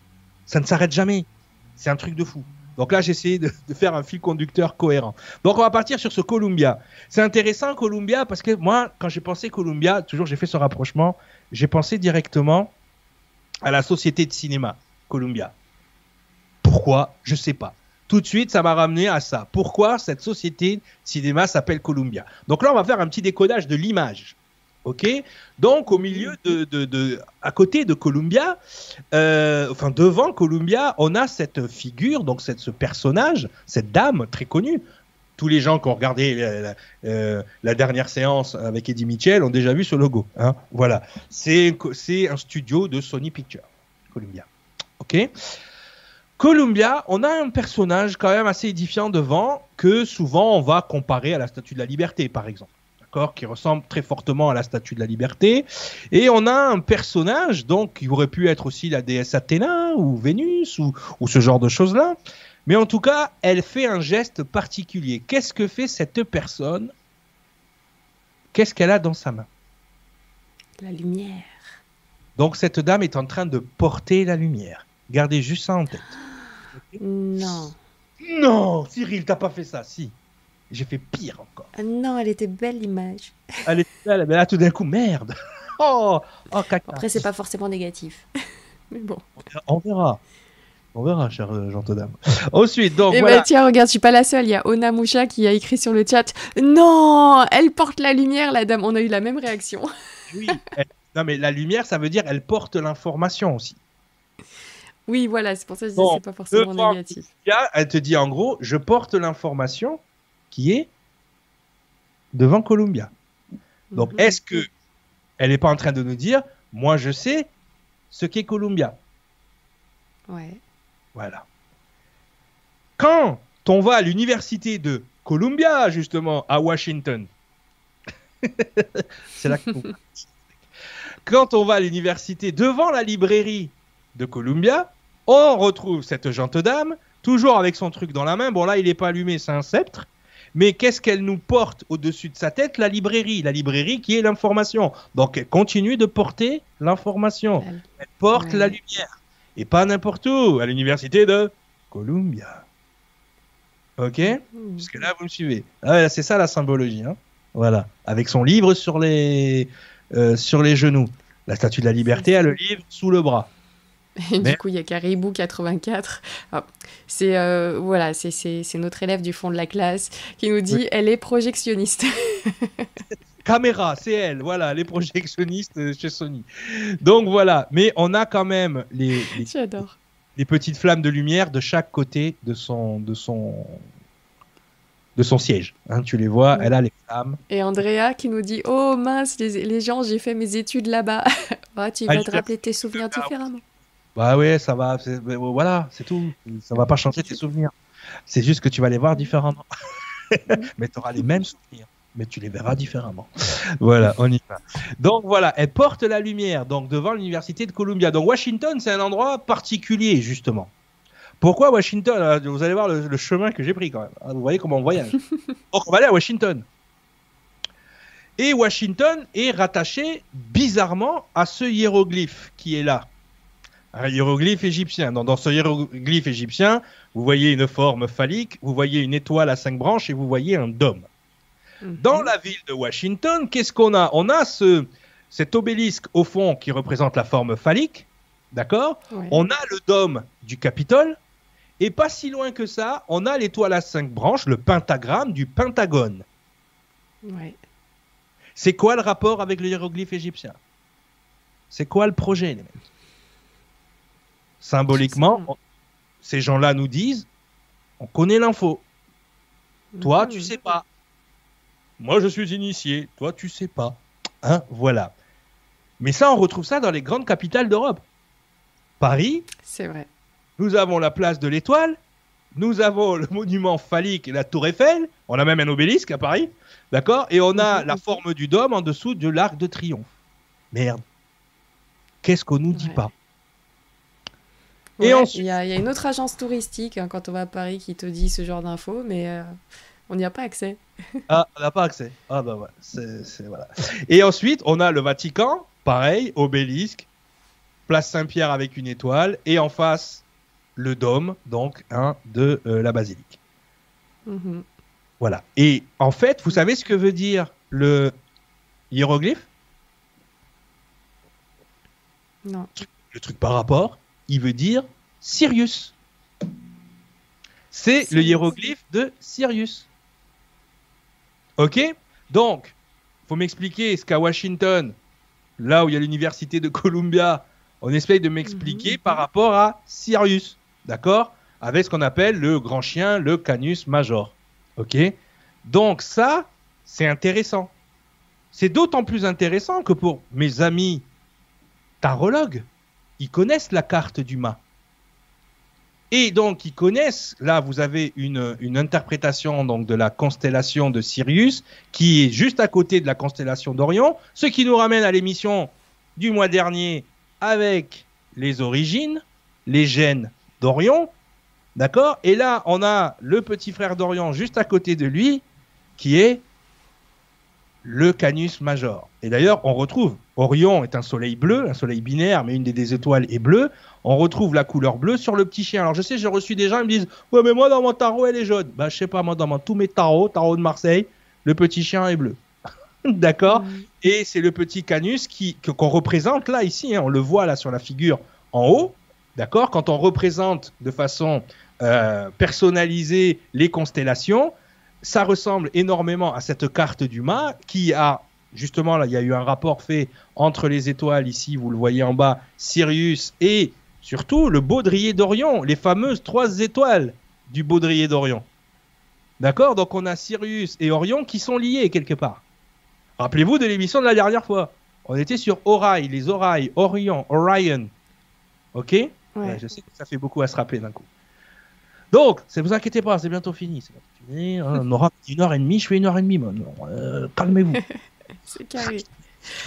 Ça ne s'arrête jamais. C'est un truc de fou. Donc là, j'ai essayé de, faire un fil conducteur cohérent. Donc on va partir sur ce Columbia. C'est intéressant Columbia parce que moi, quand j'ai pensé Columbia, toujours j'ai fait ce rapprochement, j'ai pensé directement à la société de cinéma Columbia. Pourquoi? Je sais pas tout de suite, ça m'a ramené à ça. Pourquoi cette société de cinéma s'appelle Columbia? Donc là, on va faire un petit décodage de l'image. Ok Donc, au milieu de, à côté de Columbia, euh, enfin devant Columbia, on a cette figure, donc cette, ce personnage, cette dame très connue. Tous les gens qui ont regardé la, euh, dernière séance avec Eddie Mitchell ont déjà vu ce logo. Hein voilà, c'est un studio de Sony Pictures, Columbia. Ok Columbia, on a un personnage quand même assez édifiant devant que souvent on va comparer à la Statue de la Liberté, par exemple. Qui ressemble très fortement à la Statue de la Liberté. Et on a un personnage, donc, qui aurait pu être aussi la déesse Athéna ou Vénus ou, ou ce genre de choses-là. Mais en tout cas, elle fait un geste particulier. Qu'est-ce que fait cette personne? Qu'est-ce qu'elle a dans sa main? La lumière. Donc cette dame est en train de porter la lumière. Gardez juste ça en tête. Non. Non, Cyril, t'as pas fait ça, si. J'ai fait pire encore. Ah non, elle était belle l'image. Elle était belle, mais là tout d'un coup, merde. Oh, oh caca. Après, c'est pas forcément négatif. mais bon. On verra. On verra, cher Jean Todam. Ensuite, donc. Et eh ben, tiens, regarde, je suis pas la seule. Il y a Ona Moucha qui a écrit sur le chat Non, elle porte la lumière, la dame. On a eu la même réaction. oui. Non, mais la lumière, ça veut dire elle porte l'information aussi. Oui, voilà, c'est pour ça que je dis que c'est pas forcément négatif. Elle te dit en gros, je porte l'information qui est devant Columbia. Donc, mhm. est-ce que elle n'est pas en train de nous dire, moi je sais ce qu'est Columbia? Ouais. Voilà. Quand on va à l'université de Columbia, justement, à Washington, c'est là que Quand on va à l'université devant la librairie de Columbia, on retrouve cette gente dame, toujours avec son truc dans la main. Bon, là, il n'est pas allumé, c'est un sceptre. Mais qu'est-ce qu'elle nous porte au-dessus de sa tête? La librairie. La librairie qui est l'information. Donc, elle continue de porter l'information. Elle porte la lumière. Et pas n'importe où, à l'université de Columbia. Ok? Mmh. Là, vous me suivez. Ah, c'est ça la symbologie. Hein voilà. Avec son livre sur les, euh, sur les genoux. La statue de la liberté a le livre sous le bras. Et du coup, il y a Caribou 84. C'est euh, voilà, c'est notre élève du fond de la classe qui nous dit elle est projectionniste. Caméra, c'est elle, voilà, les projectionnistes chez Sony. Donc voilà, mais on a quand même les, les, les petites flammes de lumière de chaque côté de son, de son, de son siège. Hein, tu les vois, elle a les flammes. Et Andrea qui nous dit Oh mince, les, gens, j'ai fait mes études là-bas. Ah, tu vas te rappeler tes souvenirs différemment. Bah ouais, ça va. Voilà, c'est tout. Ça va pas changer tes souvenirs. C'est juste que tu vas les voir différemment. mais tu auras les mêmes souvenirs, mais tu les verras différemment. voilà, on y va. Donc voilà, elle porte la lumière donc devant l'université de Columbia. Donc Washington, c'est un endroit particulier justement. Pourquoi Washington Vous allez voir le, chemin que j'ai pris quand même. Ah, vous voyez comment on voyage. donc on va aller à Washington. Et Washington est rattaché bizarrement à ce hiéroglyphe qui est là un hiéroglyphe égyptien. Dans, ce hiéroglyphe égyptien, vous voyez une forme phallique, vous voyez une étoile à cinq branches et vous voyez un dôme. Mhm. Dans la ville de Washington, qu'est-ce qu'on a? On a ce, cet obélisque au fond qui représente la forme phallique, d'accord? On a le dôme du Capitole, et pas si loin que ça, on a l'étoile à cinq branches, le pentagramme du Pentagone. C'est quoi le rapport avec le hiéroglyphe égyptien? C'est quoi le projet, les mecs? Symboliquement, ces gens-là nous disent on connaît l'info. Toi, tu Mhm. sais pas. Moi, je suis initié. Toi, tu sais pas. Hein, voilà. Mais ça, on retrouve ça dans les grandes capitales d'Europe. Paris, C'est vrai. nous avons la place de l'Étoile, nous avons le monument phallique et la Tour Eiffel, on a même un obélisque à Paris, d'accord Et on a Mhm. la forme du dôme en dessous de l'Arc de Triomphe. Merde. Qu'est-ce qu'on nous dit Ouais. pas? Et Ouais, ensuite- Il y, a il y a une autre agence touristique hein, quand on va à Paris qui te dit ce genre d'infos, mais euh, on n'y a pas accès. Ah, on n'a pas accès. Ah bah ouais, c'est, c'est- voilà. Et ensuite, on a le Vatican, pareil, obélisque, place Saint-Pierre avec une étoile, et en face, le dôme, donc un de euh, la basilique. Mhm. Voilà. Et en fait, vous savez ce que veut dire le hiéroglyphe? Non. Le truc par rapport, il veut dire Sirius. C'est le hiéroglyphe de Sirius. Ok Donc, faut m'expliquer ce qu'à Washington, là où il y a l'université de Columbia, on essaye de m'expliquer Mhm. par rapport à Sirius. D'accord? Avec ce qu'on appelle le grand chien, le Canis major. Ok? Donc, ça, c'est intéressant. C'est d'autant plus intéressant que pour mes amis tarologues, ils connaissent la carte du mât. Et donc, ils connaissent, là, vous avez une, interprétation donc, de la constellation de Sirius, qui est juste à côté de la constellation d'Orion, ce qui nous ramène à l'émission du mois dernier avec les origines, les gènes d'Orion. D'accord? Et là, on a le petit frère d'Orion juste à côté de lui, qui est le Canis Major. Et d'ailleurs, on retrouve, Orion est un soleil bleu, un soleil binaire, mais une des, des étoiles est bleue. On retrouve la couleur bleue sur le petit chien. Alors je sais, j'ai reçu des gens, ils me disent, ouais, mais moi dans mon tarot, elle est jaune. Bah, je sais pas, moi dans mon- tous mes tarots, tarot de Marseille, le petit chien est bleu. D'accord? Mhm. et c'est le petit canus qui que- qu'on représente là ici. hein, on le voit là sur la figure en haut, d'accord? Quand on représente de façon euh, personnalisée les constellations, ça ressemble énormément à cette carte du mât qui a justement là, il y a eu un rapport fait entre les étoiles ici, vous le voyez en bas, Sirius et surtout le baudrier d'Orion, les fameuses trois étoiles du baudrier d'Orion. D'accord? Donc on a Sirius et Orion qui sont liés quelque part. Rappelez-vous de l'émission de la dernière fois. On était sur Orion, les Orailles, Orion, Orion. Ok? Ouais. Ouais, Je sais que ça fait beaucoup à se rappeler d'un coup. Donc, ne vous inquiétez pas, c'est bientôt fini. On aura une heure et demie, je fais une heure et demie. euh, Calmez-vous. C'est carré.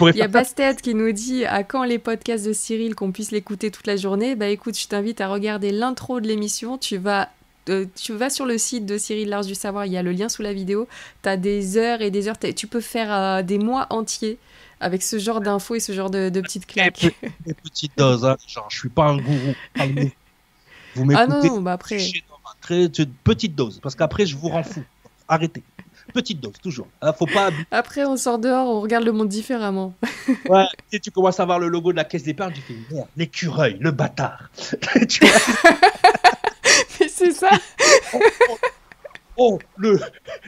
Il y a. Bastet qui nous dit à quand les podcasts de Cyril qu'on puisse l'écouter toute la journée? Bah écoute, je t'invite à regarder l'intro de l'émission. Tu vas, euh, tu vas sur le site de Cyril Large du Savoir, il y a le lien sous la vidéo. Tu as des heures et des heures. Tu peux faire euh, des mois entiers avec ce genre d'infos et ce genre de, de petites claques. Des petites doses, hein, genre, je suis pas un gourou. Vous Ah non, m'écoutez non, bah après. Très- petite dose, parce qu'après je vous rends fou. Arrêtez. Petite dose, toujours. Hein, faut pas. Après, on sort dehors, on regarde le monde différemment. Ouais, et tu commences à voir le logo de la caisse d'épargne, tu fais merde, l'écureuil, le bâtard. tu vois, Mais c'est ça. oh, le,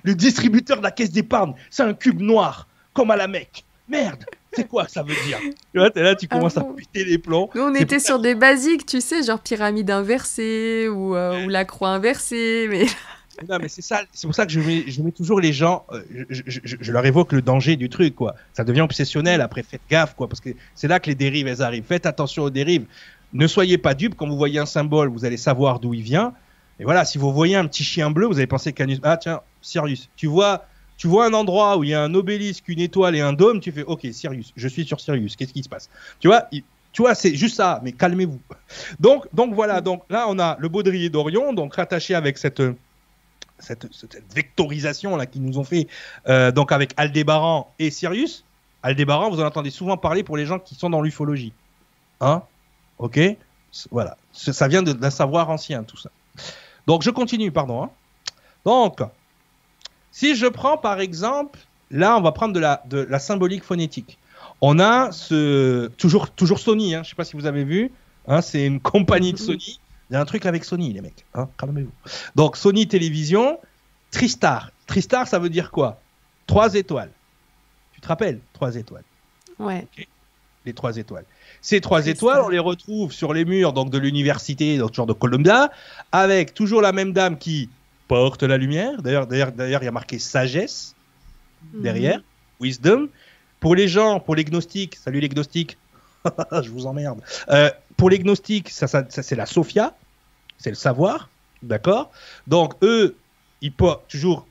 le distributeur de la caisse d'épargne, c'est un cube noir, comme à la Mecque. Merde, c'est quoi ça veut dire? Tu vois, t'es là, tu Ah commences à péter les plombs. Nous, on était sur des basiques, tu sais, genre pyramide inversée ou, euh, ou la croix inversée. Mais Non, mais c'est ça, c'est pour ça que je mets, toujours les gens, euh, je, leur évoque le danger du truc, quoi. Ça devient obsessionnel, après faites gaffe, quoi, parce que c'est là que les dérives, elles arrivent. Faites attention aux dérives. Ne soyez pas dupes, quand vous voyez un symbole, vous allez savoir d'où il vient. Et voilà, si vous voyez un petit chien bleu, vous allez penser Canus. Ah tiens, Sirius. Tu vois, tu vois un endroit où il y a un obélisque, une étoile et un dôme, tu fais OK, Sirius, je suis sur Sirius. Qu'est-ce qui se passe? Tu vois, tu vois, c'est juste ça, mais calmez-vous. Donc, donc voilà, donc là on a le baudrier d'Orion, donc rattaché avec cette cette, cette vectorisation là qu'ils nous ont fait euh, donc avec Aldébaran et Sirius. Aldébaran, vous en entendez souvent parler pour les gens qui sont dans l'ufologie. Hein? Ok? Voilà. Ça vient de- d'un savoir ancien, tout ça. Donc, je continue, pardon. hein. Donc, si je prends par exemple, là, on va prendre de la, de la symbolique phonétique. On a ce. Toujours, toujours Sony, hein, je ne sais pas si vous avez vu. hein, c'est une compagnie de Sony. Il y a un truc avec Sony, les mecs. Hein, calmez-vous. Donc, Sony Télévision, Tristar. Tristar, ça veut dire quoi? Trois étoiles. Tu te rappelles? Trois étoiles. ouais. les trois étoiles. Ces trois étoiles, on les retrouve sur les murs donc de l'université, donc genre de Columbia, avec toujours la même dame qui porte la lumière. D'ailleurs, d'ailleurs, d'ailleurs, il y a marqué sagesse derrière, mhm. wisdom. Pour les gens, pour les gnostiques, salut les gnostiques, je vous emmerde. Euh, pour les gnostiques, ça, ça, c'est la Sophia, c'est le savoir, d'accord? Donc eux, ils portent toujours,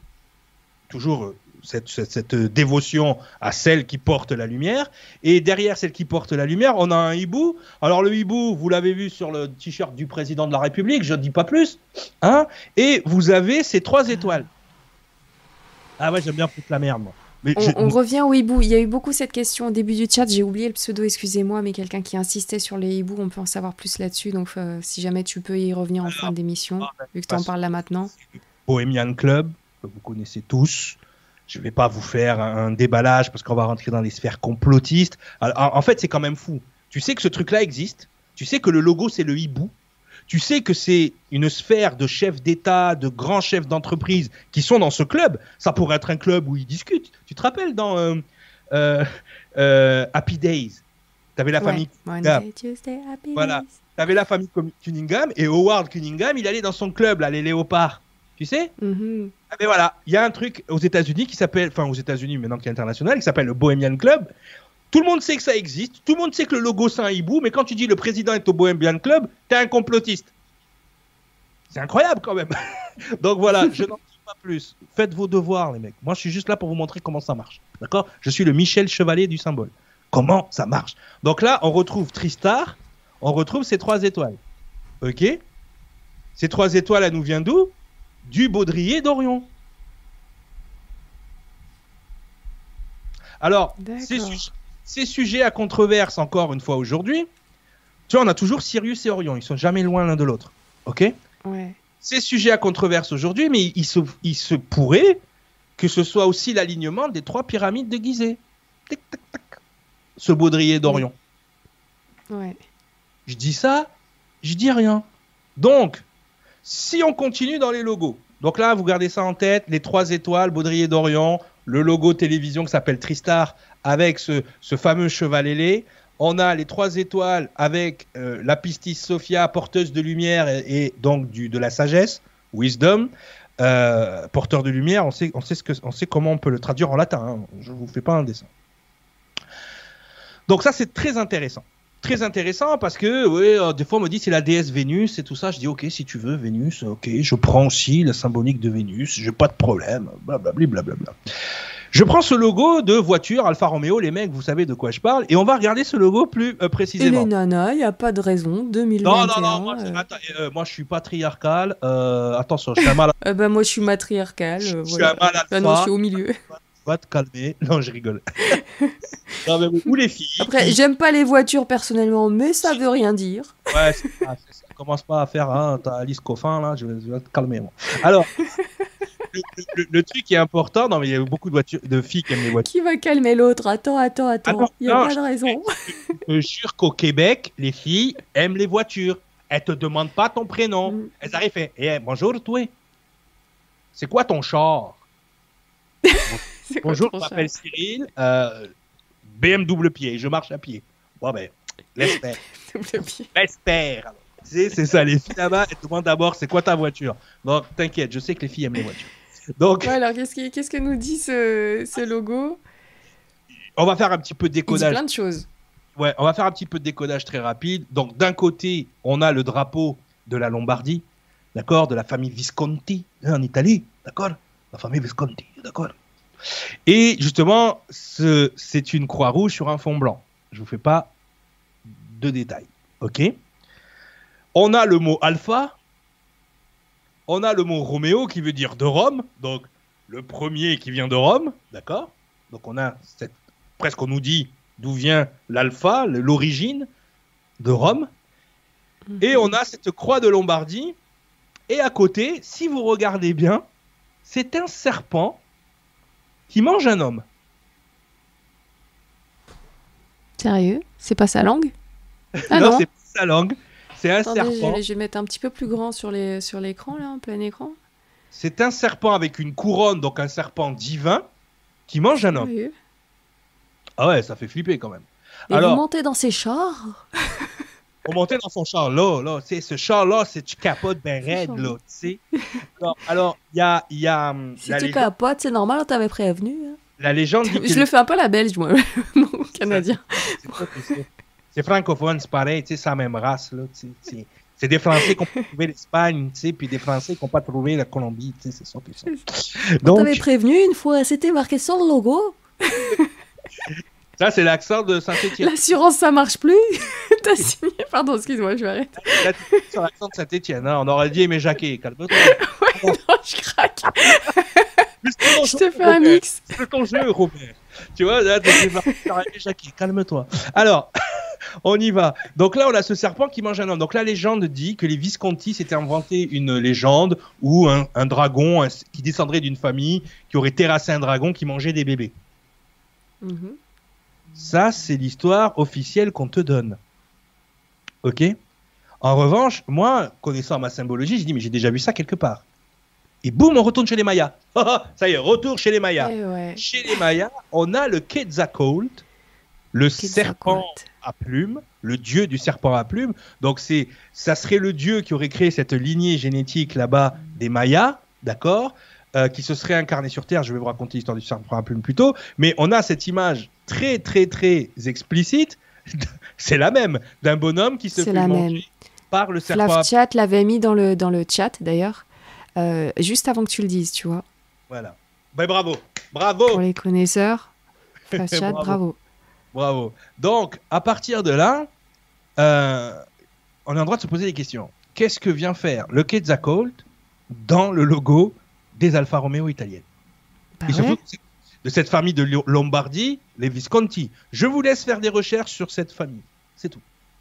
toujours euh, cette, cette, dévotion à celle qui porte la lumière. Et derrière celle qui porte la lumière, on a un hibou. Alors le hibou, vous l'avez vu sur le t-shirt du président de la République, je ne dis pas plus. Hein? Et vous avez ces trois étoiles. Ah ouais, j'aime bien foutre la merde, moi. Mais on, revient au hibou. Il y a eu beaucoup cette question au début du chat. J'ai oublié le pseudo, excusez-moi, mais quelqu'un qui insistait sur les hiboux, on peut en savoir plus là-dessus. Donc, euh, si jamais tu peux y revenir en fin d'émission, ah, vu que tu en parles là maintenant. Bohemian Club, que vous connaissez tous. Je ne vais pas vous faire un, déballage parce qu'on va rentrer dans les sphères complotistes. en fait, c'est quand même fou. Tu sais que ce truc-là existe. Tu sais que le logo, c'est le hibou. Tu sais que c'est une sphère de chefs d'État, de grands chefs d'entreprise qui sont dans ce club. Ça pourrait être un club où ils discutent. Tu te rappelles dans euh, euh, euh, Happy Days? Tu avais la famille Cunningham. voilà. La famille Cunningham et Howard Cunningham, il allait dans son club, là, les léopards. Tu sais? Mm-hmm. ah, Mais voilà, il y a un truc aux États-Unis qui s'appelle, enfin aux États-Unis maintenant qui est international, qui s'appelle le Bohemian Club. Tout le monde sait que ça existe, tout le monde sait que le logo c'est un hibou, mais quand tu dis le président est au Bohemian Club, t'es un complotiste. C'est incroyable quand même. Donc voilà, je n'en dis pas plus. Faites vos devoirs, les mecs. Moi, je suis juste là pour vous montrer comment ça marche. D'accord? Je suis le Michel Chevalier du symbole. Comment ça marche? Donc là, on retrouve Tristar, on retrouve ces trois étoiles. Ok? Ces trois étoiles, elles nous viennent d'où? Du baudrier d'Orion. Alors, ces, sujets à controverse, encore une fois aujourd'hui, tu vois, on a toujours Sirius et Orion, ils sont jamais loin l'un de l'autre. Ok? Ouais. Ces sujets à controverse aujourd'hui, mais il se, il se pourrait que ce soit aussi l'alignement des trois pyramides de Gizeh. Ce baudrier d'Orion. Ouais. Je dis ça, je dis rien. Donc, si on continue dans les logos, donc là, vous gardez ça en tête, les trois étoiles, Baudrier d'Orient, le logo télévision qui s'appelle Tristar avec ce, fameux cheval ailé. On a les trois étoiles avec euh, la pistis Sophia, porteuse de lumière et, donc de la sagesse, wisdom, euh, porteur de lumière. On sait comment on peut le traduire en latin. Hein. Je ne vous fais pas un dessin. Donc ça, c'est très intéressant très intéressant parce que euh, des fois on me dit c'est la déesse Vénus et tout ça. Je dis ok si tu veux Vénus, ok je prends aussi la symbolique de Vénus, j'ai pas de problème, blablabla. Bla, je prends ce logo de voiture Alfa Romeo, les mecs, vous savez de quoi je parle, et on va regarder ce logo plus euh, précisément. Et les nanas, il n'y a pas de raison, 2021. Non, non, non, moi, euh... moi je suis patriarcal, attention, je suis un mal. bah, moi je suis matriarcal, je, suis un mal non, je suis au milieu va te calmer. Non, je rigole. ou les filles. Après, j'aime pas les voitures personnellement, mais ça veut rien dire. Ouais, ça. Commence pas à faire, hein, t'as Alice Coffin là, je vais, te calmer. Moi. Alors, le, truc qui est important, non, mais il y a beaucoup de, voitures, de filles qui aiment les voitures. Qui va calmer l'autre? Attends, attends, attends. Il n'y a pas de raison. Je suis sûr qu'au Québec, les filles aiment les voitures. Elles te demandent pas ton prénom. Mm. Elles arrivent et eh, bonjour, toi. C'est quoi ton char? Bonjour, je m'appelle Cyril. Euh, BM double pied, je marche à pied. Bon, ben, l'espère. l'espère. C'est ça, les filles là-bas, elles demandent d'abord c'est quoi ta voiture? Donc, t'inquiète, je sais que les filles aiment les voitures. Donc, alors, qu'est-ce, que nous dit ce, logo? On va faire un petit peu de décodage. Il plein de choses. Ouais, on va faire un petit peu de décodage très rapide. Donc, d'un côté, on a le drapeau de la Lombardie, d'accord, de la famille Visconti, hein, en Italie, d'accord? La famille Visconti, d'accord? Et justement, c'est une croix rouge sur un fond blanc. Je ne vous fais pas de détails. OK? On a le mot alpha. On a le mot Roméo qui veut dire de Rome. Donc, le premier qui vient de Rome. D'accord? Donc, on a cette, presque, on nous dit d'où vient l'alpha, l'origine de Rome. Mhm. Et on a cette croix de Lombardie. Et à côté, si vous regardez bien, c'est un serpent qui mange un homme. Sérieux? C'est pas sa langue? Ah Non, c'est pas sa langue. C'est un serpent. Je vais, mettre un petit peu plus grand sur l'écran, sur là, en plein écran. C'est un serpent avec une couronne, donc un serpent divin, qui mange un homme. Ah ouais, ça fait flipper quand même. Et Alors, vous montez dans ces chars? On montait dans son char là, là, tu sais, ce char là, c'est tu capotes ben raide là, tu sais. Alors, il y a, y a hum, Si tu capotes, c'est normal, on t'avait prévenu. Hein. La légende dit Je le fais un peu la belge, moi, mon canadien. C'est francophone, c'est pareil, tu sais, c'est la même race là, tu sais. C'est des Français qui ont pas trouvé l'Espagne, tu sais, puis des Français qui n'ont pas trouvé la Colombie, tu sais, c'est ça, ça. Donc... On t'avait prévenu une fois, c'était marqué sur le logo. Ça, c'est l'accent de Saint-Etienne. L'assurance, ça marche plus. T'as signé. Pardon, excuse-moi, je vais arrêter. sur l'accent de Saint-Etienne, hein. on aurait dit Aimé Jacquet. Calme-toi. ouais, non, je craque. je te fais un mix. C'est ton jeu, Robert. Tu vois, là, Jacquet. Calme-toi. Alors. on y va. Donc là, on a ce serpent qui mange un homme. Donc la légende dit que les Visconti s'étaient inventé une légende où un, dragon qui descendrait d'une famille qui aurait terrassé un dragon qui mangeait des bébés. Mhm. Ça, c'est l'histoire officielle qu'on te donne. Ok? En revanche, moi, connaissant ma symbologie, je dis, mais j'ai déjà vu ça quelque part. Et boum, on retourne chez les Mayas. ça y est, retour chez les Mayas. Eh chez les Mayas, on a le Quetzalcoatl, le serpent à plumes, le dieu du serpent à plumes. Donc c'est, ça serait le dieu qui aurait créé cette lignée génétique là-bas des Mayas, d'accord, euh, qui se serait incarné sur Terre. Je vais vous raconter l'histoire du serpent à plumes plus tôt, mais on a cette image très très très explicite. c'est la même d'un bonhomme qui se fait manger par le serpent. Flav Chat l'avait mis dans le dans le chat d'ailleurs, euh, juste avant que tu le dises, tu vois. Voilà. Ben, bravo, bravo. Pour les connaisseurs, Flav Chat, bravo. Bravo. Donc, à partir de là, euh, on a le droit de se poser des questions. Qu'est-ce que vient faire le Quetzalcoatl dans le logo des Alfa Romeo italiennes bah Et surtout de cette famille de Lombardie, les Visconti. Je vous laisse faire des recherches sur cette famille. C'est tout.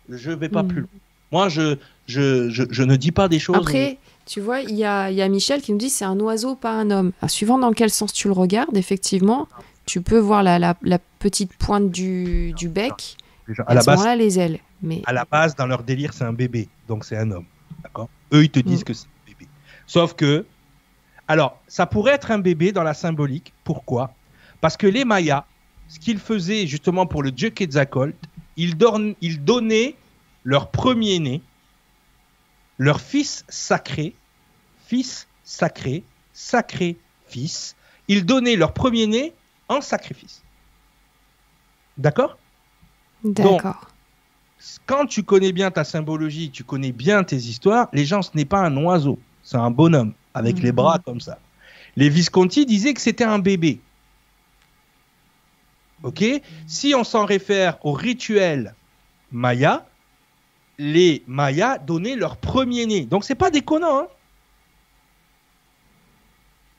Je ne vais pas hmm. plus loin. Moi, je, je, je, ne dis pas des choses. Après, tu vois, il y a, y a, Michel qui nous dit c'est un oiseau, pas un homme. suivant dans quel sens tu le regardes, effectivement, tu peux voir la, la, petite pointe du, du bec. à la base, là, les ailes. Mais... À la base, dans leur délire, c'est un bébé. Donc c'est un homme. D'accord? Eux, ils te disent mm. que c'est un bébé. Sauf que. Alors, ça pourrait être un bébé dans la symbolique. Pourquoi? Parce que les Mayas, ce qu'ils faisaient justement pour le dieu Quetzalcoatl, ils, ils donnaient leur premier-né, leur fils sacré, fils sacré, sacré fils. Ils donnaient leur premier-né en sacrifice. D'accord? D'accord. Quand tu connais bien ta symbologie, tu connais bien tes histoires, les gens, ce n'est pas un oiseau, c'est un bonhomme avec les bras mhm. comme ça. Les Visconti disaient que c'était un bébé. Ok? Si on s'en réfère au rituel maya, les Mayas donnaient leur premier-né. Donc c'est pas déconnant. Hein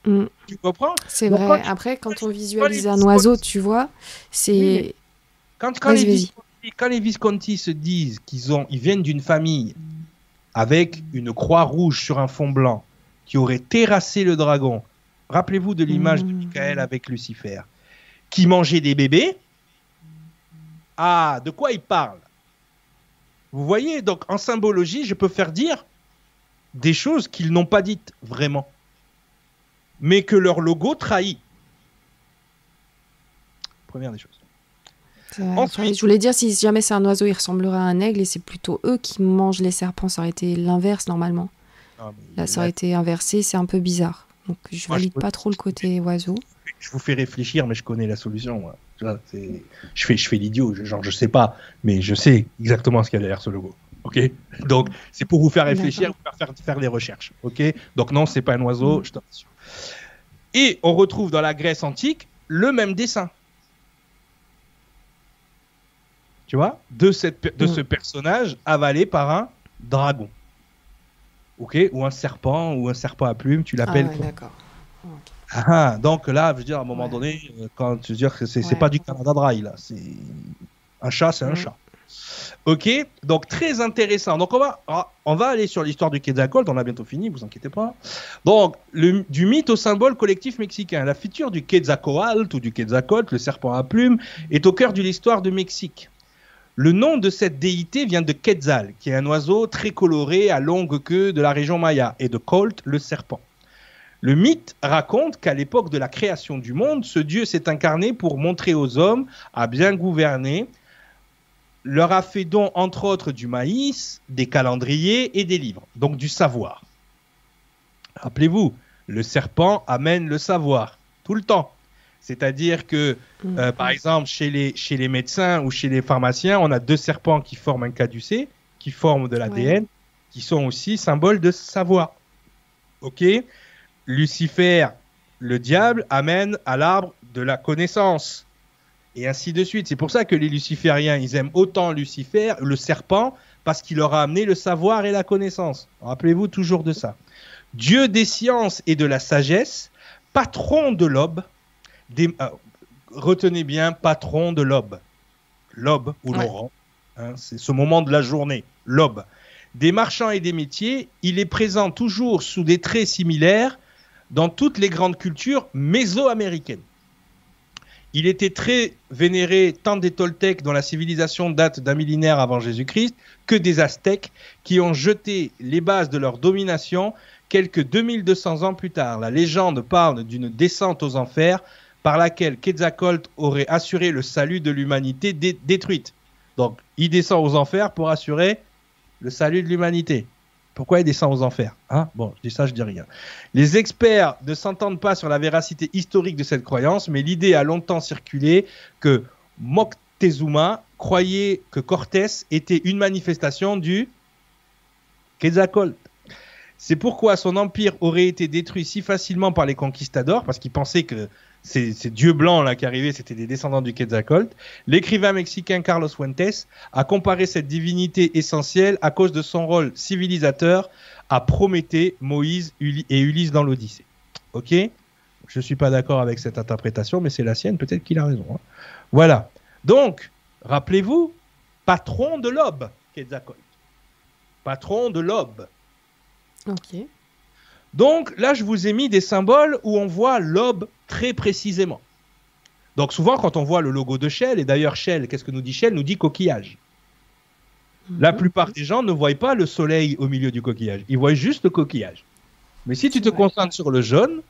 Mm. Tu comprends? C'est vrai. Après, quand on visualise un oiseau, tu vois, c'est. quand, quand, les quand, les Visconti se disent qu'ils ont, ils viennent d'une famille avec une croix rouge sur un fond blanc qui aurait terrassé le dragon. Rappelez-vous de l'image de mm. Michael avec Lucifer, qui mangeait des bébés. Ah, de quoi il parle? Vous voyez, donc en symbologie, je peux faire dire des choses qu'ils n'ont pas dites vraiment mais que leur logo trahit. Première des choses. je voulais dire, si jamais c'est un oiseau, il ressemblerait à un aigle et c'est plutôt eux qui mangent les serpents. Ça aurait été l'inverse normalement. Ah, là, ça aurait été inversé, c'est un peu bizarre. Donc je valide pas trop le côté oiseau. Je vous fais réfléchir, mais je connais la solution. je fais, je fais l'idiot, genre je sais pas, mais je sais exactement ce qu'il y a derrière ce logo. Ok, donc c'est pour vous faire réfléchir, vous faire, faire des recherches. Ok, donc non, c'est pas un oiseau, je. Et on retrouve dans la Grèce antique le même dessin. Tu vois? De, cette, de ce mm. personnage avalé par un dragon. Ok Ou un serpent, ou un serpent à plumes, tu l'appelles. Ah d'accord. Ah, donc là, je veux dire, à un moment donné, euh, quand tu veux dire que c'est pas du Canada Dry, là. C'est un chat, c'est un mm. chat. Ok, donc très intéressant. Donc on va, ah, on va aller sur l'histoire du Quetzalcoatl. On a bientôt fini, vous inquiétez pas. Donc le, du mythe au symbole collectif mexicain, la future du Quetzalcoatl ou du Quetzalcoatl, le serpent à plumes, est au cœur de l'histoire de Mexique. Le nom de cette déité vient de Quetzal, qui est un oiseau très coloré à longue queue de la région maya, et de Colt, le serpent. Le mythe raconte qu'à l'époque de la création du monde, ce dieu s'est incarné pour montrer aux hommes à bien gouverner leur a fait don, entre autres, du maïs, des calendriers et des livres, donc du savoir. Rappelez-vous, le serpent amène le savoir, tout le temps. C'est-à-dire que, euh, par exemple, chez les, chez les médecins ou chez les pharmaciens, on a deux serpents qui forment un caducée, qui forment de l'ADN, qui sont aussi symboles de savoir. Ok? Lucifer, le diable, amène à l'arbre de la connaissance. Et ainsi de suite. C'est pour ça que les lucifériens, ils aiment autant Lucifer, le serpent, parce qu'il leur a amené le savoir et la connaissance. Rappelez-vous toujours de ça. Dieu des sciences et de la sagesse, patron de l'aube, euh, retenez bien, patron de l'aube. L'aube ou Laurent, hein, c'est ce moment de la journée, l'aube. Des marchands et des métiers, il est présent toujours sous des traits similaires dans toutes les grandes cultures mésoaméricaines. Il était très vénéré tant des Toltecs dont la civilisation date d'un millénaire avant Jésus-Christ que des Aztèques qui ont jeté les bases de leur domination quelques 2200 ans plus tard. La légende parle d'une descente aux enfers par laquelle Quetzalcoatl aurait assuré le salut de l'humanité détruite. Donc, il descend aux enfers pour assurer le salut de l'humanité. Pourquoi il descend aux enfers hein? Bon, je dis ça, je dis rien. Les experts ne s'entendent pas sur la véracité historique de cette croyance, mais l'idée a longtemps circulé que Moctezuma croyait que Cortés était une manifestation du Quetzalcoatl. C'est pourquoi son empire aurait été détruit si facilement par les conquistadors, parce qu'ils pensaient que ces, dieux blancs là qui arrivaient, c'était des descendants du Quetzalcoatl. L'écrivain mexicain Carlos Fuentes a comparé cette divinité essentielle à cause de son rôle civilisateur à Prométhée, Moïse et Ulysse dans l'Odyssée. Ok? Je ne suis pas d'accord avec cette interprétation, mais c'est la sienne, peut-être qu'il a raison. Hein. Voilà. Donc, rappelez-vous, patron de l'aube, Quetzalcoatl. Patron de l'aube. Ok. Donc là, je vous ai mis des symboles où on voit l'aube très précisément. Donc souvent, quand on voit le logo de Shell, et d'ailleurs Shell, qu'est-ce que nous dit Shell? Nous dit coquillage. La mhm. plupart des gens ne voient pas le soleil au milieu du coquillage, ils voient juste le coquillage. Mais si tu te concentres sur le jaune,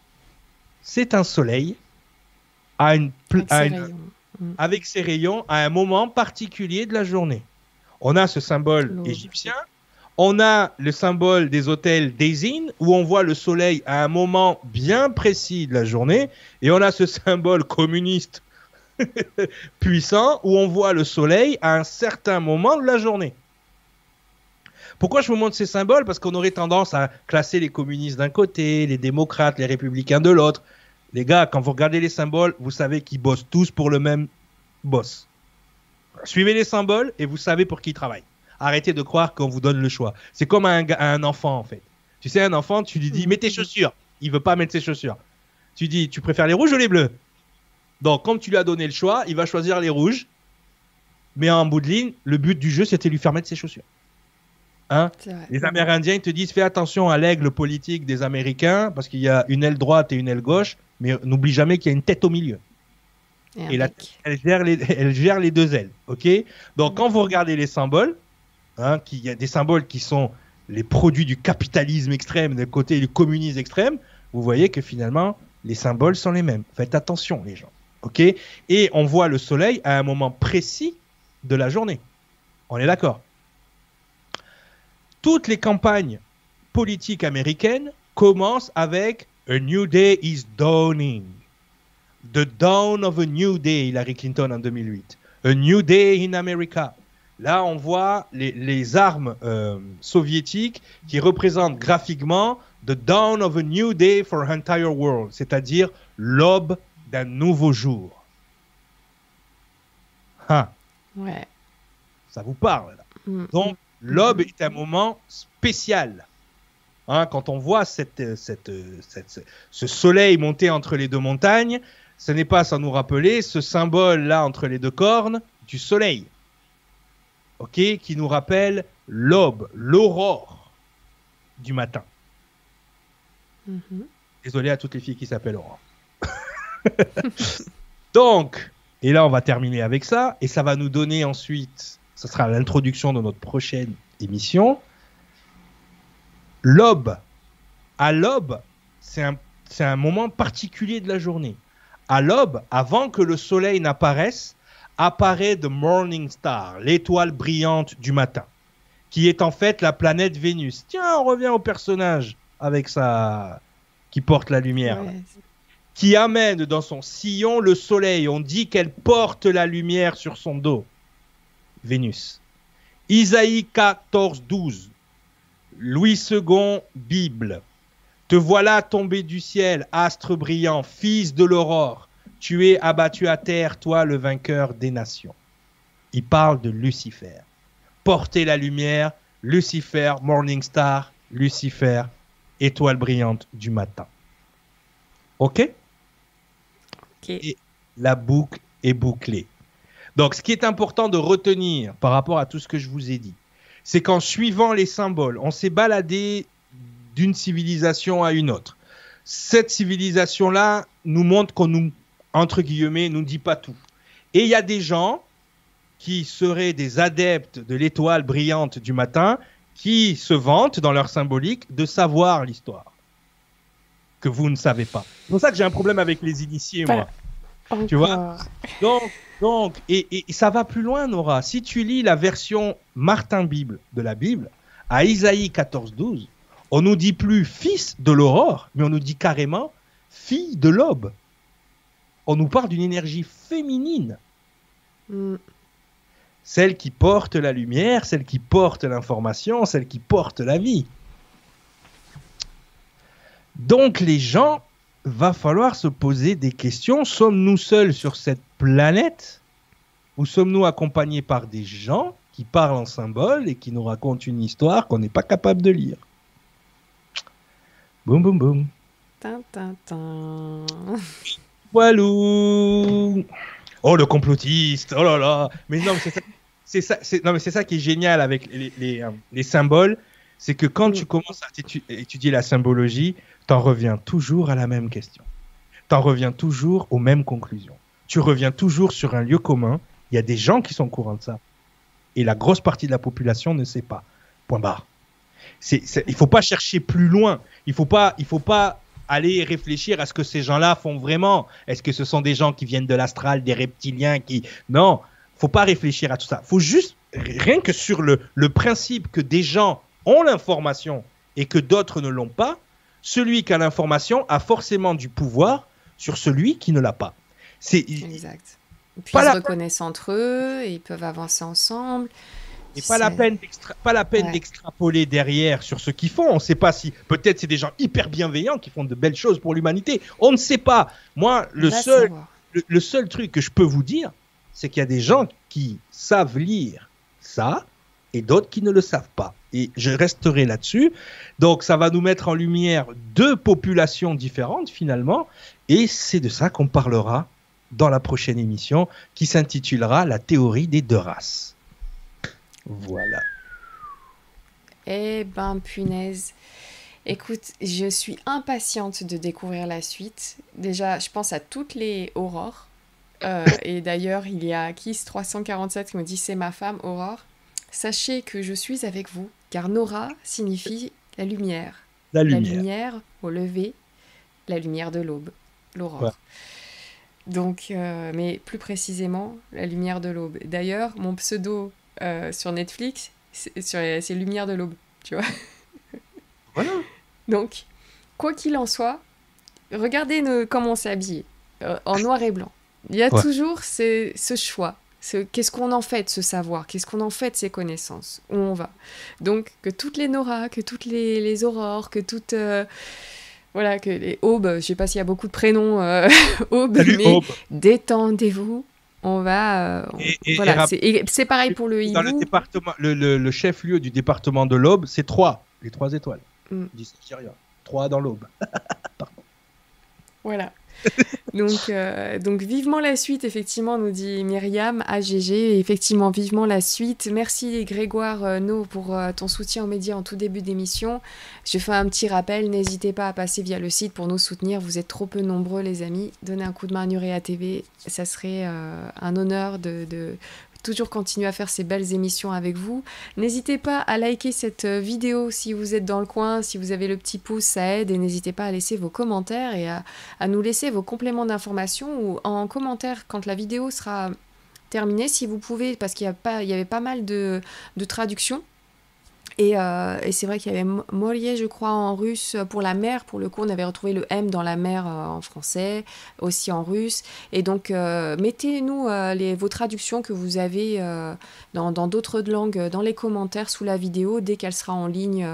c'est un soleil à une, mhm. avec ses rayons à un moment particulier de la journée. On a ce symbole égyptien on a le symbole des hôtels Daisy, où on voit le soleil à un moment bien précis de la journée, et on a ce symbole communiste puissant où on voit le soleil à un certain moment de la journée. Pourquoi je vous montre ces symboles? Parce qu'on aurait tendance à classer les communistes d'un côté, les démocrates, les républicains de l'autre. Les gars, quand vous regardez les symboles, vous savez qu'ils bossent tous pour le même boss. Suivez les symboles et vous savez pour qui ils travaillent arrêtez de croire qu'on vous donne le choix. C'est comme un, un enfant, en fait. Tu sais, un enfant, tu lui dis, mets tes chaussures. Il veut pas mettre ses chaussures. Tu dis, tu préfères les rouges ou les bleus? Donc, comme tu lui as donné le choix, il va choisir les rouges. Mais en bout de ligne, le but du jeu, c'était lui faire mettre ses chaussures. Hein? Les Amérindiens te disent fais attention à l'aigle politique des Américains parce qu'il y a une aile droite et une aile gauche, mais n'oublie jamais qu'il y a une tête au milieu. Et, la elle gère, les, elle gère les deux ailes. ok? Donc quand vous regardez les symboles, Hein, il y a des symboles qui sont les produits du capitalisme extrême d'un côté et du communisme extrême, vous voyez que finalement, les symboles sont les mêmes. Faites attention, les gens. OK? Et on voit le soleil à un moment précis de la journée. On est d'accord? Toutes les campagnes politiques américaines commencent avec A New Day is dawning. The dawn of a new day, Hillary Clinton en 2008. A new day in America. Là, on voit les, armes euh, soviétiques qui représentent graphiquement The Dawn of a New Day for the Entire World, c'est-à-dire l'aube d'un nouveau jour. Hein. Ouais. Ça vous parle là. Mm. Donc, l'aube est un moment spécial. Hein, quand on voit cette, cette, ce soleil monter entre les deux montagnes, ce n'est pas sans nous rappeler ce symbole là entre les deux cornes du soleil ok, qui nous rappelle l'aube, l'aurore du matin. Mm-hmm. Désolé à toutes les filles qui s'appellent Aurore. Donc, et là on va terminer avec ça, et ça va nous donner ensuite, ce sera l'introduction de notre prochaine émission. L'aube. À l'aube, c'est un, un moment particulier de la journée. À l'aube, avant que le soleil n'apparaisse, apparaît The Morning Star, l'étoile brillante du matin, qui est en fait la planète Vénus. Tiens, on revient au personnage avec sa qui porte la lumière, qui amène dans son sillon le soleil. On dit qu'elle porte la lumière sur son dos. Vénus. Isaïe 14, 12. Louis II, Bible. Te voilà tombé du ciel, astre brillant, fils de l'aurore. Tu es abattu à terre, toi le vainqueur des nations. Il parle de Lucifer. Porter la lumière, Lucifer, Morning Star, Lucifer, étoile brillante du matin. OK Et la boucle est bouclée. Donc, ce qui est important de retenir par rapport à tout ce que je vous ai dit, c'est qu'en suivant les symboles, on s'est baladé d'une civilisation à une autre. Cette civilisation-là nous montre qu'on nous, entre guillemets, nous dit pas tout. Et il y a des gens qui seraient des adeptes de l'étoile brillante du matin qui se vantent dans leur symbolique de savoir l'histoire que vous ne savez pas. C'est pour ça que j'ai un problème avec les initiés, moi. Tu vois Donc, donc et, et, ça va plus loin, Nora. Si tu lis la version Martin Bible de la Bible, à Isaïe 14, 12, on nous dit plus fils de l'aurore, mais on nous dit carrément fille de l'aube. On nous parle d'une énergie féminine. Mm. Celle qui porte la lumière, celle qui porte l'information, celle qui porte la vie. Donc les gens, va falloir se poser des questions. Sommes-nous seuls sur cette planète ou sommes-nous accompagnés par des gens qui parlent en symbole et qui nous racontent une histoire qu'on n'est pas capable de lire? Boum boum boum. Walou Oh le complotiste Oh là là Mais non, c'est ça, non, mais c'est ça qui est génial avec les, les, euh, symboles, c'est que quand tu commences à étudier la symbologie, t'en reviens toujours à la même question. T'en reviens toujours aux mêmes conclusions. Tu reviens toujours sur un lieu commun. Il y a des gens qui sont au courant de ça. Et la grosse partie de la population ne sait pas. Point barre. Il faut pas chercher plus loin. Il faut pas, il faut pas aller réfléchir à ce que ces gens-là font vraiment. Est-ce que ce sont des gens qui viennent de l'astral, des reptiliens qui Non, faut pas réfléchir à tout ça. Faut juste rien que sur le, le principe que des gens ont l'information et que d'autres ne l'ont pas, celui qui a l'information a forcément du pouvoir sur celui qui ne l'a pas. C'est exact. Et puis ils se reconnaissent entre eux et ils peuvent avancer ensemble. Et pas la peine, pas la peine d'extrapoler derrière sur ce qu'ils font. On ne sait pas si peut-être c'est des gens hyper bienveillants qui font de belles choses pour l'humanité. On ne sait pas. Moi, le seul, le, seul truc que je peux vous dire, c'est qu'il y a des gens qui savent lire ça et d'autres qui ne le savent pas. Et je resterai là-dessus. Donc ça va nous mettre en lumière deux populations différentes finalement. Et c'est de ça qu'on parlera dans la prochaine émission qui s'intitulera La théorie des deux races. Voilà. Eh ben, punaise. Écoute, je suis impatiente de découvrir la suite. Déjà, je pense à toutes les aurores. Euh, et d'ailleurs, il y a Kiss347 qui me dit c'est ma femme, Aurore. Sachez que je suis avec vous, car Nora signifie la lumière. La lumière. au lever, la lumière de l'aube, l'aurore. Donc, euh, mais plus précisément, la lumière de l'aube. D'ailleurs, mon pseudo euh, sur Netflix, c'est Lumière de l'aube, tu vois. Voilà. Donc, quoi qu'il en soit, regardez nous, comment on s'est habillé, euh, en noir et blanc. Il y a toujours ce, ce choix. Qu'est-ce qu'on en fait de ce savoir Qu'est-ce qu'on en fait de ces connaissances Où on va Donc, que toutes les Nora, que toutes les, les aurores, que toutes. Euh, voilà, que les aubes, je sais pas s'il y a beaucoup de prénoms aubes, mais détendez-vous, on va. Euh, voilà, c'est pareil pour le hibou. Dans le département, le, chef-lieu du département de l'Aube, c'est trois, les trois étoiles. Mm. Trois dans l'Aube. voilà. donc, euh, donc vivement la suite, effectivement, nous dit Myriam AGG. Effectivement, vivement la suite. Merci Grégoire euh, No pour euh, ton soutien aux médias en tout début d'émission. Je fais un petit rappel, n'hésitez pas à passer via le site pour nous soutenir. Vous êtes trop peu nombreux, les amis. Donnez un coup de main à Nurea TV, ça serait un honneur de, toujours continuer à faire ces belles émissions avec vous. N'hésitez pas à liker cette euh, vidéo si vous êtes dans le coin, si vous avez le petit pouce, ça aide. Et n'hésitez pas à laisser vos commentaires et à, nous laisser vos compléments d'information ou en commentaire quand la vidéo sera terminé. Si vous pouvez, parce qu'il y, avait pas mal de traductions. Et, euh, et c'est vrai qu'il y avait Morier, je crois, en russe pour la mer. Pour le coup, on avait retrouvé le M dans la mer euh, en français, aussi en russe. Et donc, euh, mettez-nous vos traductions que vous avez dans d'autres langues dans les commentaires sous la vidéo dès qu'elle sera en ligne,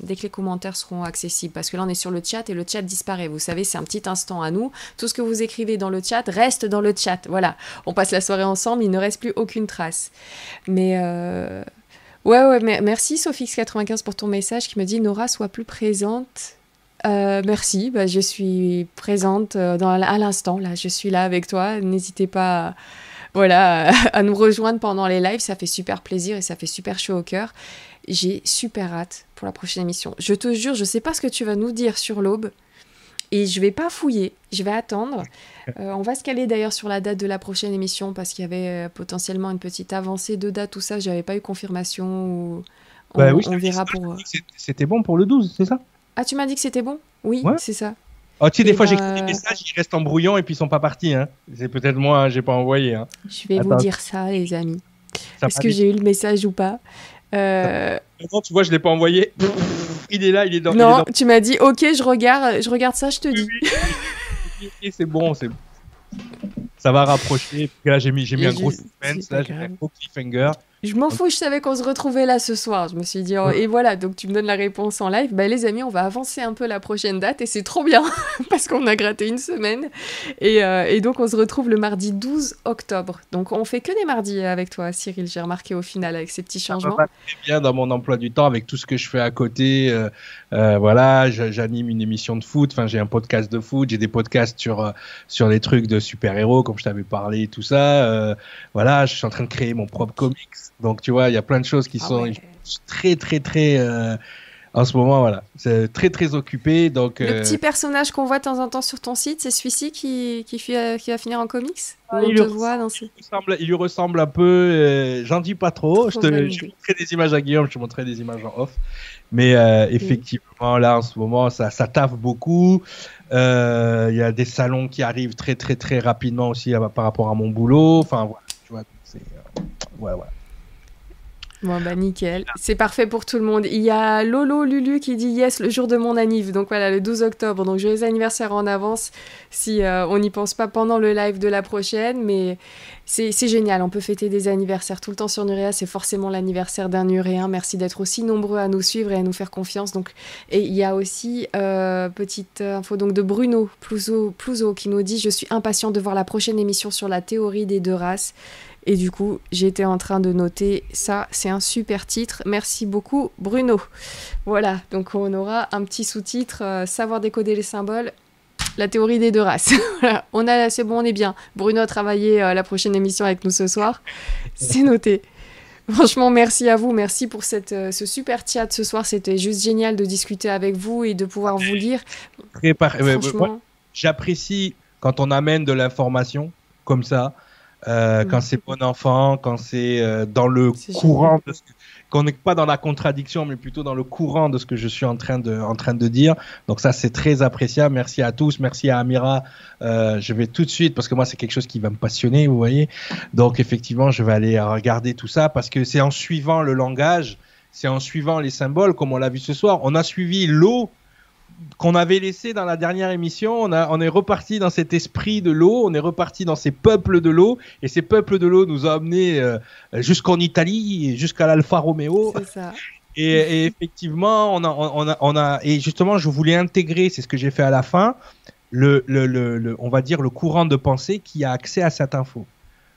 dès que les commentaires seront accessibles. Parce que là, on est sur le chat et le chat disparaît. Vous savez, c'est un petit instant à nous. Tout ce que vous écrivez dans le chat reste dans le chat. Voilà, on passe la soirée ensemble, il ne reste plus aucune trace. Mais Ouais, ouais, mais merci Sophix95 pour ton message qui me dit Nora, sois plus présente. Euh, merci, bah, je suis présente euh, à l'instant, là, je suis là avec toi. N'hésitez pas à, voilà, à nous rejoindre pendant les lives, ça fait super plaisir et ça fait super chaud au cœur. J'ai super hâte pour la prochaine émission. Je te jure, je sais pas ce que tu vas nous dire sur l'aube, et je vais pas fouiller, je vais attendre. Euh, on va se caler d'ailleurs sur la date de la prochaine émission parce qu'il y avait euh, potentiellement une petite avancée de date, tout ça. J'avais pas eu confirmation. Ou... On, bah oui, on verra pour. Euh, c'était bon pour le 12, c'est ça? Ah, tu m'as dit que c'était bon? Oui, c'est ça. Oh, tu sais, des fois, bah... j'écris des messages, ils restent en brouillon et puis ils sont pas partis. Hein. C'est peut-être moi, hein, j'ai pas envoyé. Hein. Je vais vous dire ça, les amis. Est-ce que j'ai eu le message ou pas? Euh... Non, tu vois, je l'ai pas envoyé. il est là, il est dans. Non, tu m'as dit, ok, je regarde, je regarde ça, je te dis. c'est bon, c'est ça va rapprocher. Là, j'ai mis, j'ai mis un gros suspense, là, j'ai mis un gros cliffhanger. Je m'en fous, je savais qu'on se retrouvait là ce soir. Je me suis dit, oh, et voilà, donc tu me donnes la réponse en live. Bah, les amis, on va avancer un peu la prochaine date et c'est trop bien parce qu'on a gratté une semaine. Et, euh, et, donc, on se retrouve le mardi 12 octobre. Donc, on fait que des mardis avec toi, Cyril. J'ai remarqué au final avec ces petits changements. Ça bien dans mon emploi du temps avec tout ce que je fais à côté. Euh, euh, voilà, j'anime une émission de foot. Enfin, j'ai un podcast de foot. J'ai des podcasts sur, sur les trucs de super-héros, comme je t'avais parlé, tout ça. voilà, je suis en train de créer mon propre comics. Donc, tu vois, il y a plein de choses qui ah sont très, très, très. Euh, en ce moment, voilà, c'est très, très occupé. Donc, Le euh, petit personnage qu'on voit de temps en temps sur ton site, c'est celui-ci qui, qui, qui, va finir en comics? Ah, il, lui ressemble, il lui ressemble un peu. Euh, j'en dis pas trop. Je te je montrerai des images à Guillaume, je te montrerai des images en off. Mais effectivement, là, en ce moment, ça, ça taffe beaucoup. Il y a des salons qui arrivent très, très, très rapidement aussi par rapport à mon boulot. Enfin, voilà, tu vois, c'est. voilà, voilà. Bon bah nickel, c'est parfait pour tout le monde. Il y a Lolo Lulu qui dit yes le jour de mon anniv, donc voilà le 12 octobre, donc joyeux anniversaire en avance si euh, on n'y pense pas pendant le live de la prochaine, mais c'est génial, on peut fêter des anniversaires tout le temps sur Nurea, c'est forcément l'anniversaire d'un Nuréen. Merci d'être aussi nombreux à nous suivre et à nous faire confiance. Donc, et il y a aussi euh, petite info donc de Bruno Plouzo, qui nous dit je suis impatient de voir la prochaine émission sur la théorie des deux races. Et du coup, j'étais en train de noter ça, c'est un super titre. Merci beaucoup, Bruno. Voilà, donc on aura un petit sous-titre euh, Savoir décoder les symboles. La théorie des deux races. voilà, on a, c'est bon, on est bien. Bruno a travaillé euh, la prochaine émission avec nous ce soir. C'est noté. Franchement, merci à vous. Merci pour cette, euh, ce super chat ce soir. C'était juste génial de discuter avec vous et de pouvoir vous lire. J'apprécie quand on amène de l'information comme ça. Euh, quand c'est bon enfant, quand c'est dans le courant, de ce qu'on n'est pas dans la contradiction, mais plutôt dans le courant de ce que je suis en train de, en train de dire. Donc ça, c'est très appréciable. Merci à tous, merci à Amira. Euh, je vais tout de suite, parce que moi, c'est quelque chose qui va me passionner, vous voyez. Donc effectivement, je vais aller regarder tout ça, parce que c'est en suivant le langage, c'est en suivant les symboles, comme on l'a vu ce soir. On a suivi l'eau qu'on avait laissé dans la dernière émission. On, a, on est reparti dans cet esprit de l'eau, on est reparti dans ces peuples de l'eau, et ces peuples de l'eau nous ont amenés euh, jusqu'en Italie, jusqu'à l'Alfa Romeo. C'est ça. Et, effectivement, on a, on, a, on a, et justement, je voulais intégrer, c'est ce que j'ai fait à la fin, le, le, le, on va dire le courant de pensée qui a accès à cette info.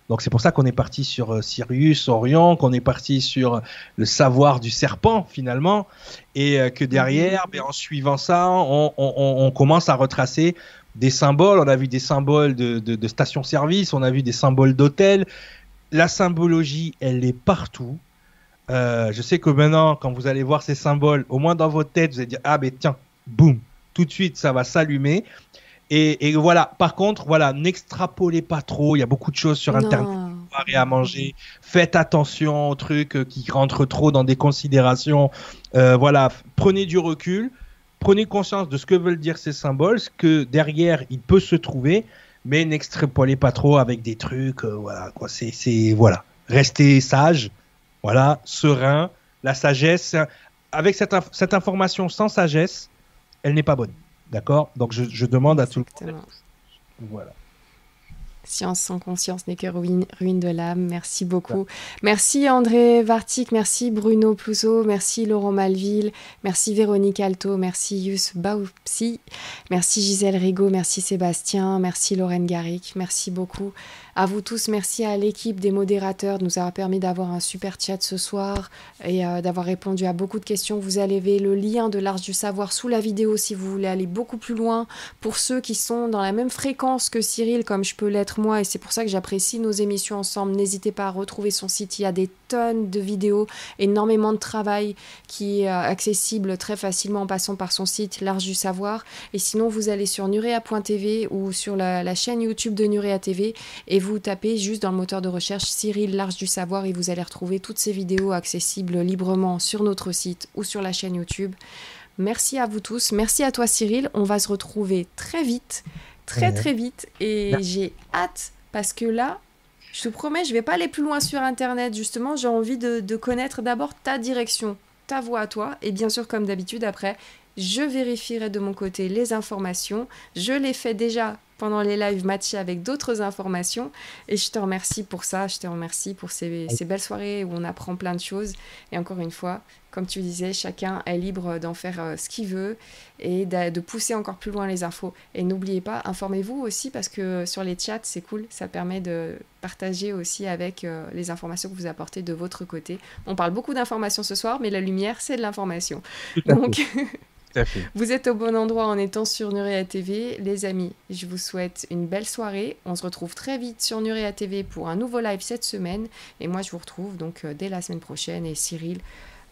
Donc c'est pour ça qu'on est parti sur euh, Sirius, Orion, qu'on est parti sur le savoir du serpent finalement, et euh, que derrière, mhm. ben, en suivant ça, on, on, on, commence à retracer des symboles. On a vu des symboles de, de, de stations-service, on a vu des symboles d'hôtels. La symbologie, elle est partout. Euh, je sais que maintenant, quand vous allez voir ces symboles, au moins dans votre tête, vous allez dire ah ben tiens, boum, tout de suite ça va s'allumer. Et, et, voilà. Par contre, voilà, n'extrapolez pas trop. Il y a beaucoup de choses sur Internet et à manger. Faites attention aux trucs euh, qui rentrent trop dans des considérations. Euh, voilà, prenez du recul. Prenez conscience de ce que veulent dire ces symboles, ce que derrière il peut se trouver. mais n'extrapolez pas trop avec des trucs. Euh, voilà, quoi. C'est, c'est, voilà. Restez sage, voilà, serein. La sagesse, avec cette, cette information sans sagesse, elle n'est pas bonne. D'accord Donc je, je, demande à tout le monde. Voilà. Science sans conscience n'est que ruine, ruine de l'âme. Merci beaucoup. Merci André Vartic, merci Bruno Plouzeau, merci Laurent Malville, merci Véronique Alto, merci Yus Baupsi, merci Gisèle Rigaud, merci Sébastien, merci Lorraine Garrick, merci beaucoup. À vous tous, merci à l'équipe des modérateurs de nous avoir permis d'avoir un super chat ce soir et euh, d'avoir répondu à beaucoup de questions. Vous allez le lien de l'Arche du Savoir sous la vidéo si vous voulez aller beaucoup plus loin. Pour ceux qui sont dans la même fréquence que Cyril, comme je peux l'être moi, et c'est pour ça que j'apprécie nos émissions ensemble, n'hésitez pas à retrouver son site. Il y a des tonnes de vidéos, énormément de travail qui est euh, accessible très facilement en passant par son site L'Arche du Savoir. Et sinon, vous allez sur nurea.tv ou sur la, la chaîne YouTube de Nurea TV et vous vous tapez juste dans le moteur de recherche Cyril Large du Savoir et vous allez retrouver toutes ces vidéos accessibles librement sur notre site ou sur la chaîne YouTube. Merci à vous tous. Merci à toi Cyril. On va se retrouver très vite, très très vite. Et j'ai hâte parce que là, je te promets, je vais pas aller plus loin sur Internet. Justement, j'ai envie de, de connaître d'abord ta direction, ta voix à toi. Et bien sûr, comme d'habitude, après, je vérifierai de mon côté les informations. Je l'ai fait déjà pendant les lives matchés avec d'autres informations. Et je te remercie pour ça, je te remercie pour ces, belles soirées où on apprend plein de choses. Et encore une fois, comme tu disais, chacun est libre d'en faire euh, ce qu'il veut et de, pousser encore plus loin les infos. Et n'oubliez pas, informez-vous aussi parce que sur les chats, c'est cool, ça permet de partager aussi avec euh, les informations que vous apportez de votre côté. On parle beaucoup d'informations ce soir, mais la lumière, c'est de l'information. Donc... Vous êtes au bon endroit en étant sur Nurea TV. Les amis, je vous souhaite une belle soirée. On se retrouve très vite sur Nurea TV pour un nouveau live cette semaine. Et moi, je vous retrouve donc euh, dès la semaine prochaine. Et Cyril,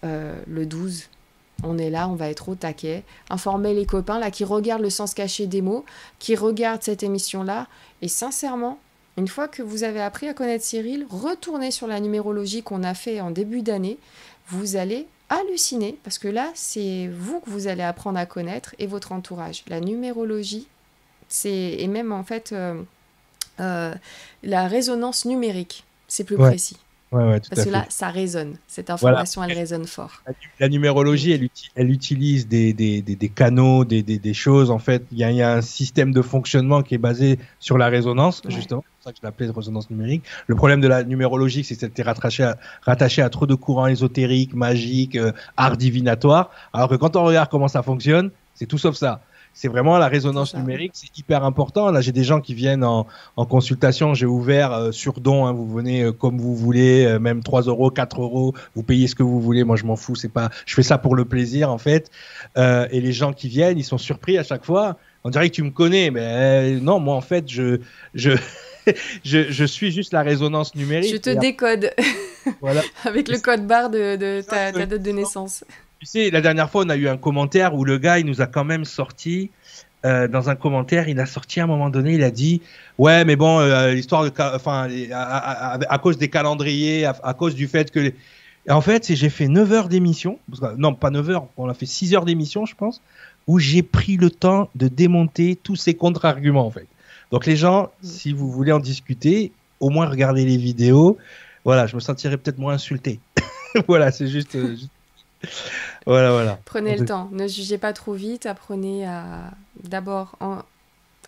euh, le 12, on est là, on va être au taquet. Informer les copains là qui regardent le sens caché des mots, qui regardent cette émission-là. Et sincèrement, une fois que vous avez appris à connaître Cyril, retournez sur la numérologie qu'on a fait en début d'année. Vous allez halluciner parce que là, c'est vous que vous allez apprendre à connaître et votre entourage. La numérologie, c'est et même en fait euh, euh, la résonance numérique, c'est plus précis. Parce que là, ça résonne. Cette information, elle résonne fort. La, numérologie, elle, elle utilise des, des, des, canaux, des, des, choses. En fait, il y, y, a un système de fonctionnement qui est basé sur la résonance, justement. C'est pour ça que je l'appelais résonance numérique. Le problème de la numérologie, c'est que c'était rattaché à, rattaché à trop de courants ésotériques, magiques, euh, art divinatoire. Alors que quand on regarde comment ça fonctionne, c'est tout sauf ça c'est vraiment la résonance numérique, c'est hyper important. Là, j'ai des gens qui viennent en, en consultation, j'ai ouvert euh, sur don, hein, vous venez euh, comme vous voulez, euh, même 3 euros, 4 euros, vous payez ce que vous voulez, moi je m'en fous, c'est pas, je fais ça pour le plaisir en fait. et les gens qui viennent, ils sont surpris à chaque fois. On dirait que tu me connais, mais non, moi en fait, je, je, je, je, suis juste la résonance numérique. Je te décode. voilà. Avec le code barre de, de ta, ta date de naissance. Tu sais, la dernière fois, on a eu un commentaire où le gars, il nous a quand même sorti. Euh, dans un commentaire, il a sorti à un moment donné, il a dit ouais, mais bon, euh, l'histoire de, enfin, à, cause des calendriers, à, cause du fait que, en fait, j'ai fait 9 heures d'émission, non, pas 9 heures, on a fait 6 heures d'émission, je pense, où j'ai pris le temps de démonter tous ces contre-arguments, en fait. Donc les gens, mm. si vous voulez en discuter, au moins regardez les vidéos. Voilà, je me sentirais peut-être moins insulté. voilà, c'est juste, euh, juste voilà, voilà. Prenez le temps, ne jugez pas trop vite, apprenez à d'abord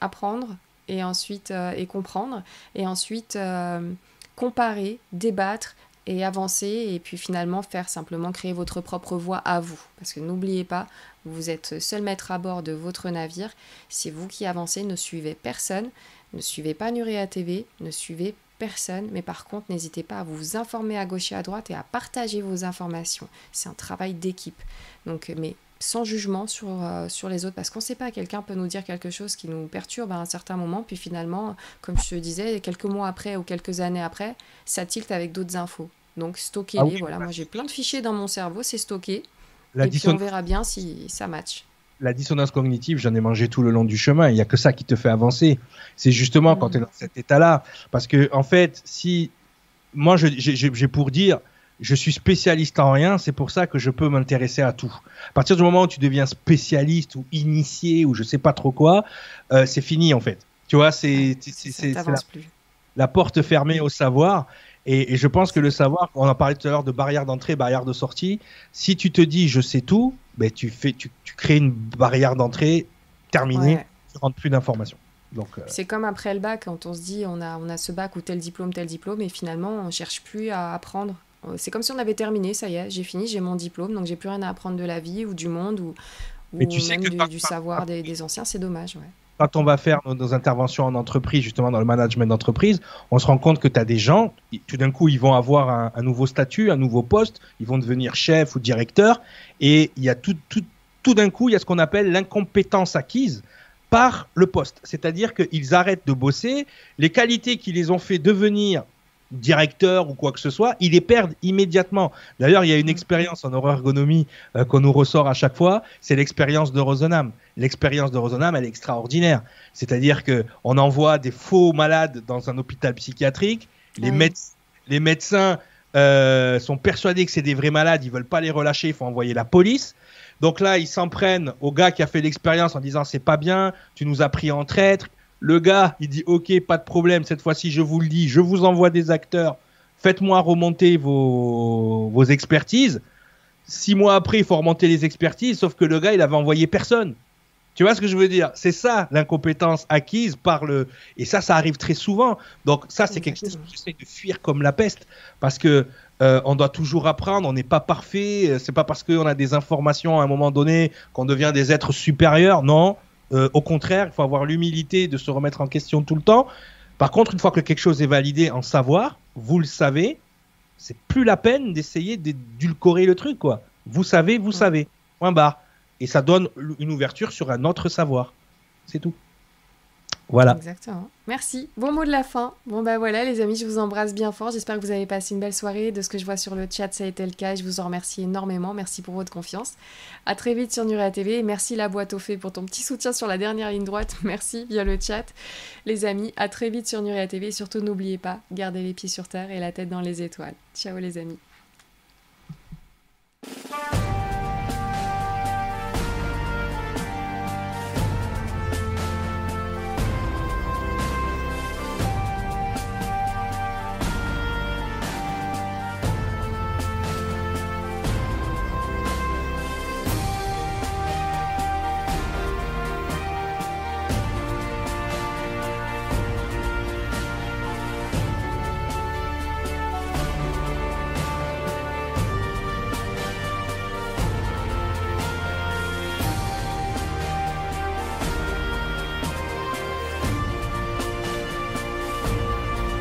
apprendre et ensuite euh, et comprendre et ensuite euh, comparer, débattre et avancer et puis finalement faire simplement créer votre propre voie à vous. Parce que n'oubliez pas, vous êtes seul maître à bord de votre navire. C'est vous qui avancez, ne suivez personne, ne suivez pas Nurea TV, ne suivez personne, mais par contre, n'hésitez pas à vous informer à gauche et à droite et à partager vos informations. C'est un travail d'équipe. Donc, mais sans jugement sur, euh, sur les autres, parce qu'on ne sait pas, quelqu'un peut nous dire quelque chose qui nous perturbe à un certain moment, puis finalement, comme je te disais, quelques mois après ou quelques années après, ça tilte avec d'autres infos. Donc stockez-les, ah voilà, moi j'ai plein de fichiers dans mon cerveau, c'est stocké, et puis on verra bien si ça match la dissonance cognitive, j'en ai mangé tout le long du chemin. Il n'y a que ça qui te fait avancer. C'est justement quand tu es dans cet état-là. Parce que, en fait, si. Moi, j'ai pour dire, je suis spécialiste en rien, c'est pour ça que je peux m'intéresser à tout. À partir du moment où tu deviens spécialiste ou initié ou je sais pas trop quoi, euh, c'est fini, en fait. Tu vois, c'est la, la, porte fermée au savoir. Et, je pense que le savoir, on en parlait tout à l'heure de barrière d'entrée, barrière de sortie. Si tu te dis je sais tout, ben tu fais, tu, crées une barrière d'entrée terminée. Tu rentres plus d'informations. Euh, C'est comme après le bac, quand on se dit on a, on a ce bac ou tel diplôme, tel diplôme, et finalement on cherche plus à apprendre. Euh, c'est comme si on avait terminé, ça y est, j'ai fini, j'ai mon diplôme, donc j'ai plus rien à apprendre de la vie ou du monde ou, ou tu sais même du, savoir des, des, anciens, c'est dommage. Ouais. Quand on va faire nos, interventions en entreprise, justement dans le management d'entreprise, on se rend compte que tu as des gens, tout d'un coup, ils vont avoir un, nouveau statut, un nouveau poste, ils vont devenir chef ou directeur, et il y a tout d'un coup, il y a ce qu'on appelle l'incompétence acquise par le poste. C'est-à-dire qu'ils arrêtent de bosser, les qualités qui les ont fait devenir directeur ou quoi que ce soit, ils les perdent immédiatement. D'ailleurs, il y a une expérience en neuroergonomie euh, qu'on nous ressort à chaque fois, c'est l'expérience de Rosenham. L'expérience de Rosenham, elle est extraordinaire. C'est-à-dire que on envoie des faux malades dans un hôpital psychiatrique, les, les médecins euh, sont persuadés que c'est des vrais malades, ils veulent pas les relâcher, il faut envoyer la police. Donc là, ils s'en prennent au gars qui a fait l'expérience en disant c'est pas bien, tu nous as pris en traître. Le gars, il dit ok, pas de problème, cette fois-ci je vous le dis, je vous envoie des acteurs, faites-moi remonter vos, vos expertises. Six mois après, il faut remonter les expertises, sauf que le gars, il avait envoyé personne. Tu vois ce que je veux dire? C'est ça l'incompétence acquise par le et ça ça arrive très souvent. Donc ça c'est quelque chose que j'essaie de fuir comme la peste parce que euh, on doit toujours apprendre, on n'est pas parfait, euh, c'est pas parce qu'on a des informations à un moment donné qu'on devient des êtres supérieurs, non. Euh, au contraire, il faut avoir l'humilité de se remettre en question tout le temps. Par contre, une fois que quelque chose est validé en savoir, vous le savez, c'est plus la peine d'essayer d'édulcorer le truc, quoi. Vous savez, vous savez. Point barre et ça donne une ouverture sur un autre savoir. C'est tout. Voilà. Exactement. Merci. Bon mot de la fin. Bon bah voilà les amis, je vous embrasse bien fort. J'espère que vous avez passé une belle soirée. De ce que je vois sur le chat, ça a été le cas. Je vous en remercie énormément. Merci pour votre confiance. À très vite sur Nuria TV. Merci la boîte au fait pour ton petit soutien sur la dernière ligne droite. Merci via le chat. Les amis, à très vite sur Nuria TV. Et surtout n'oubliez pas, gardez les pieds sur terre et la tête dans les étoiles. Ciao les amis.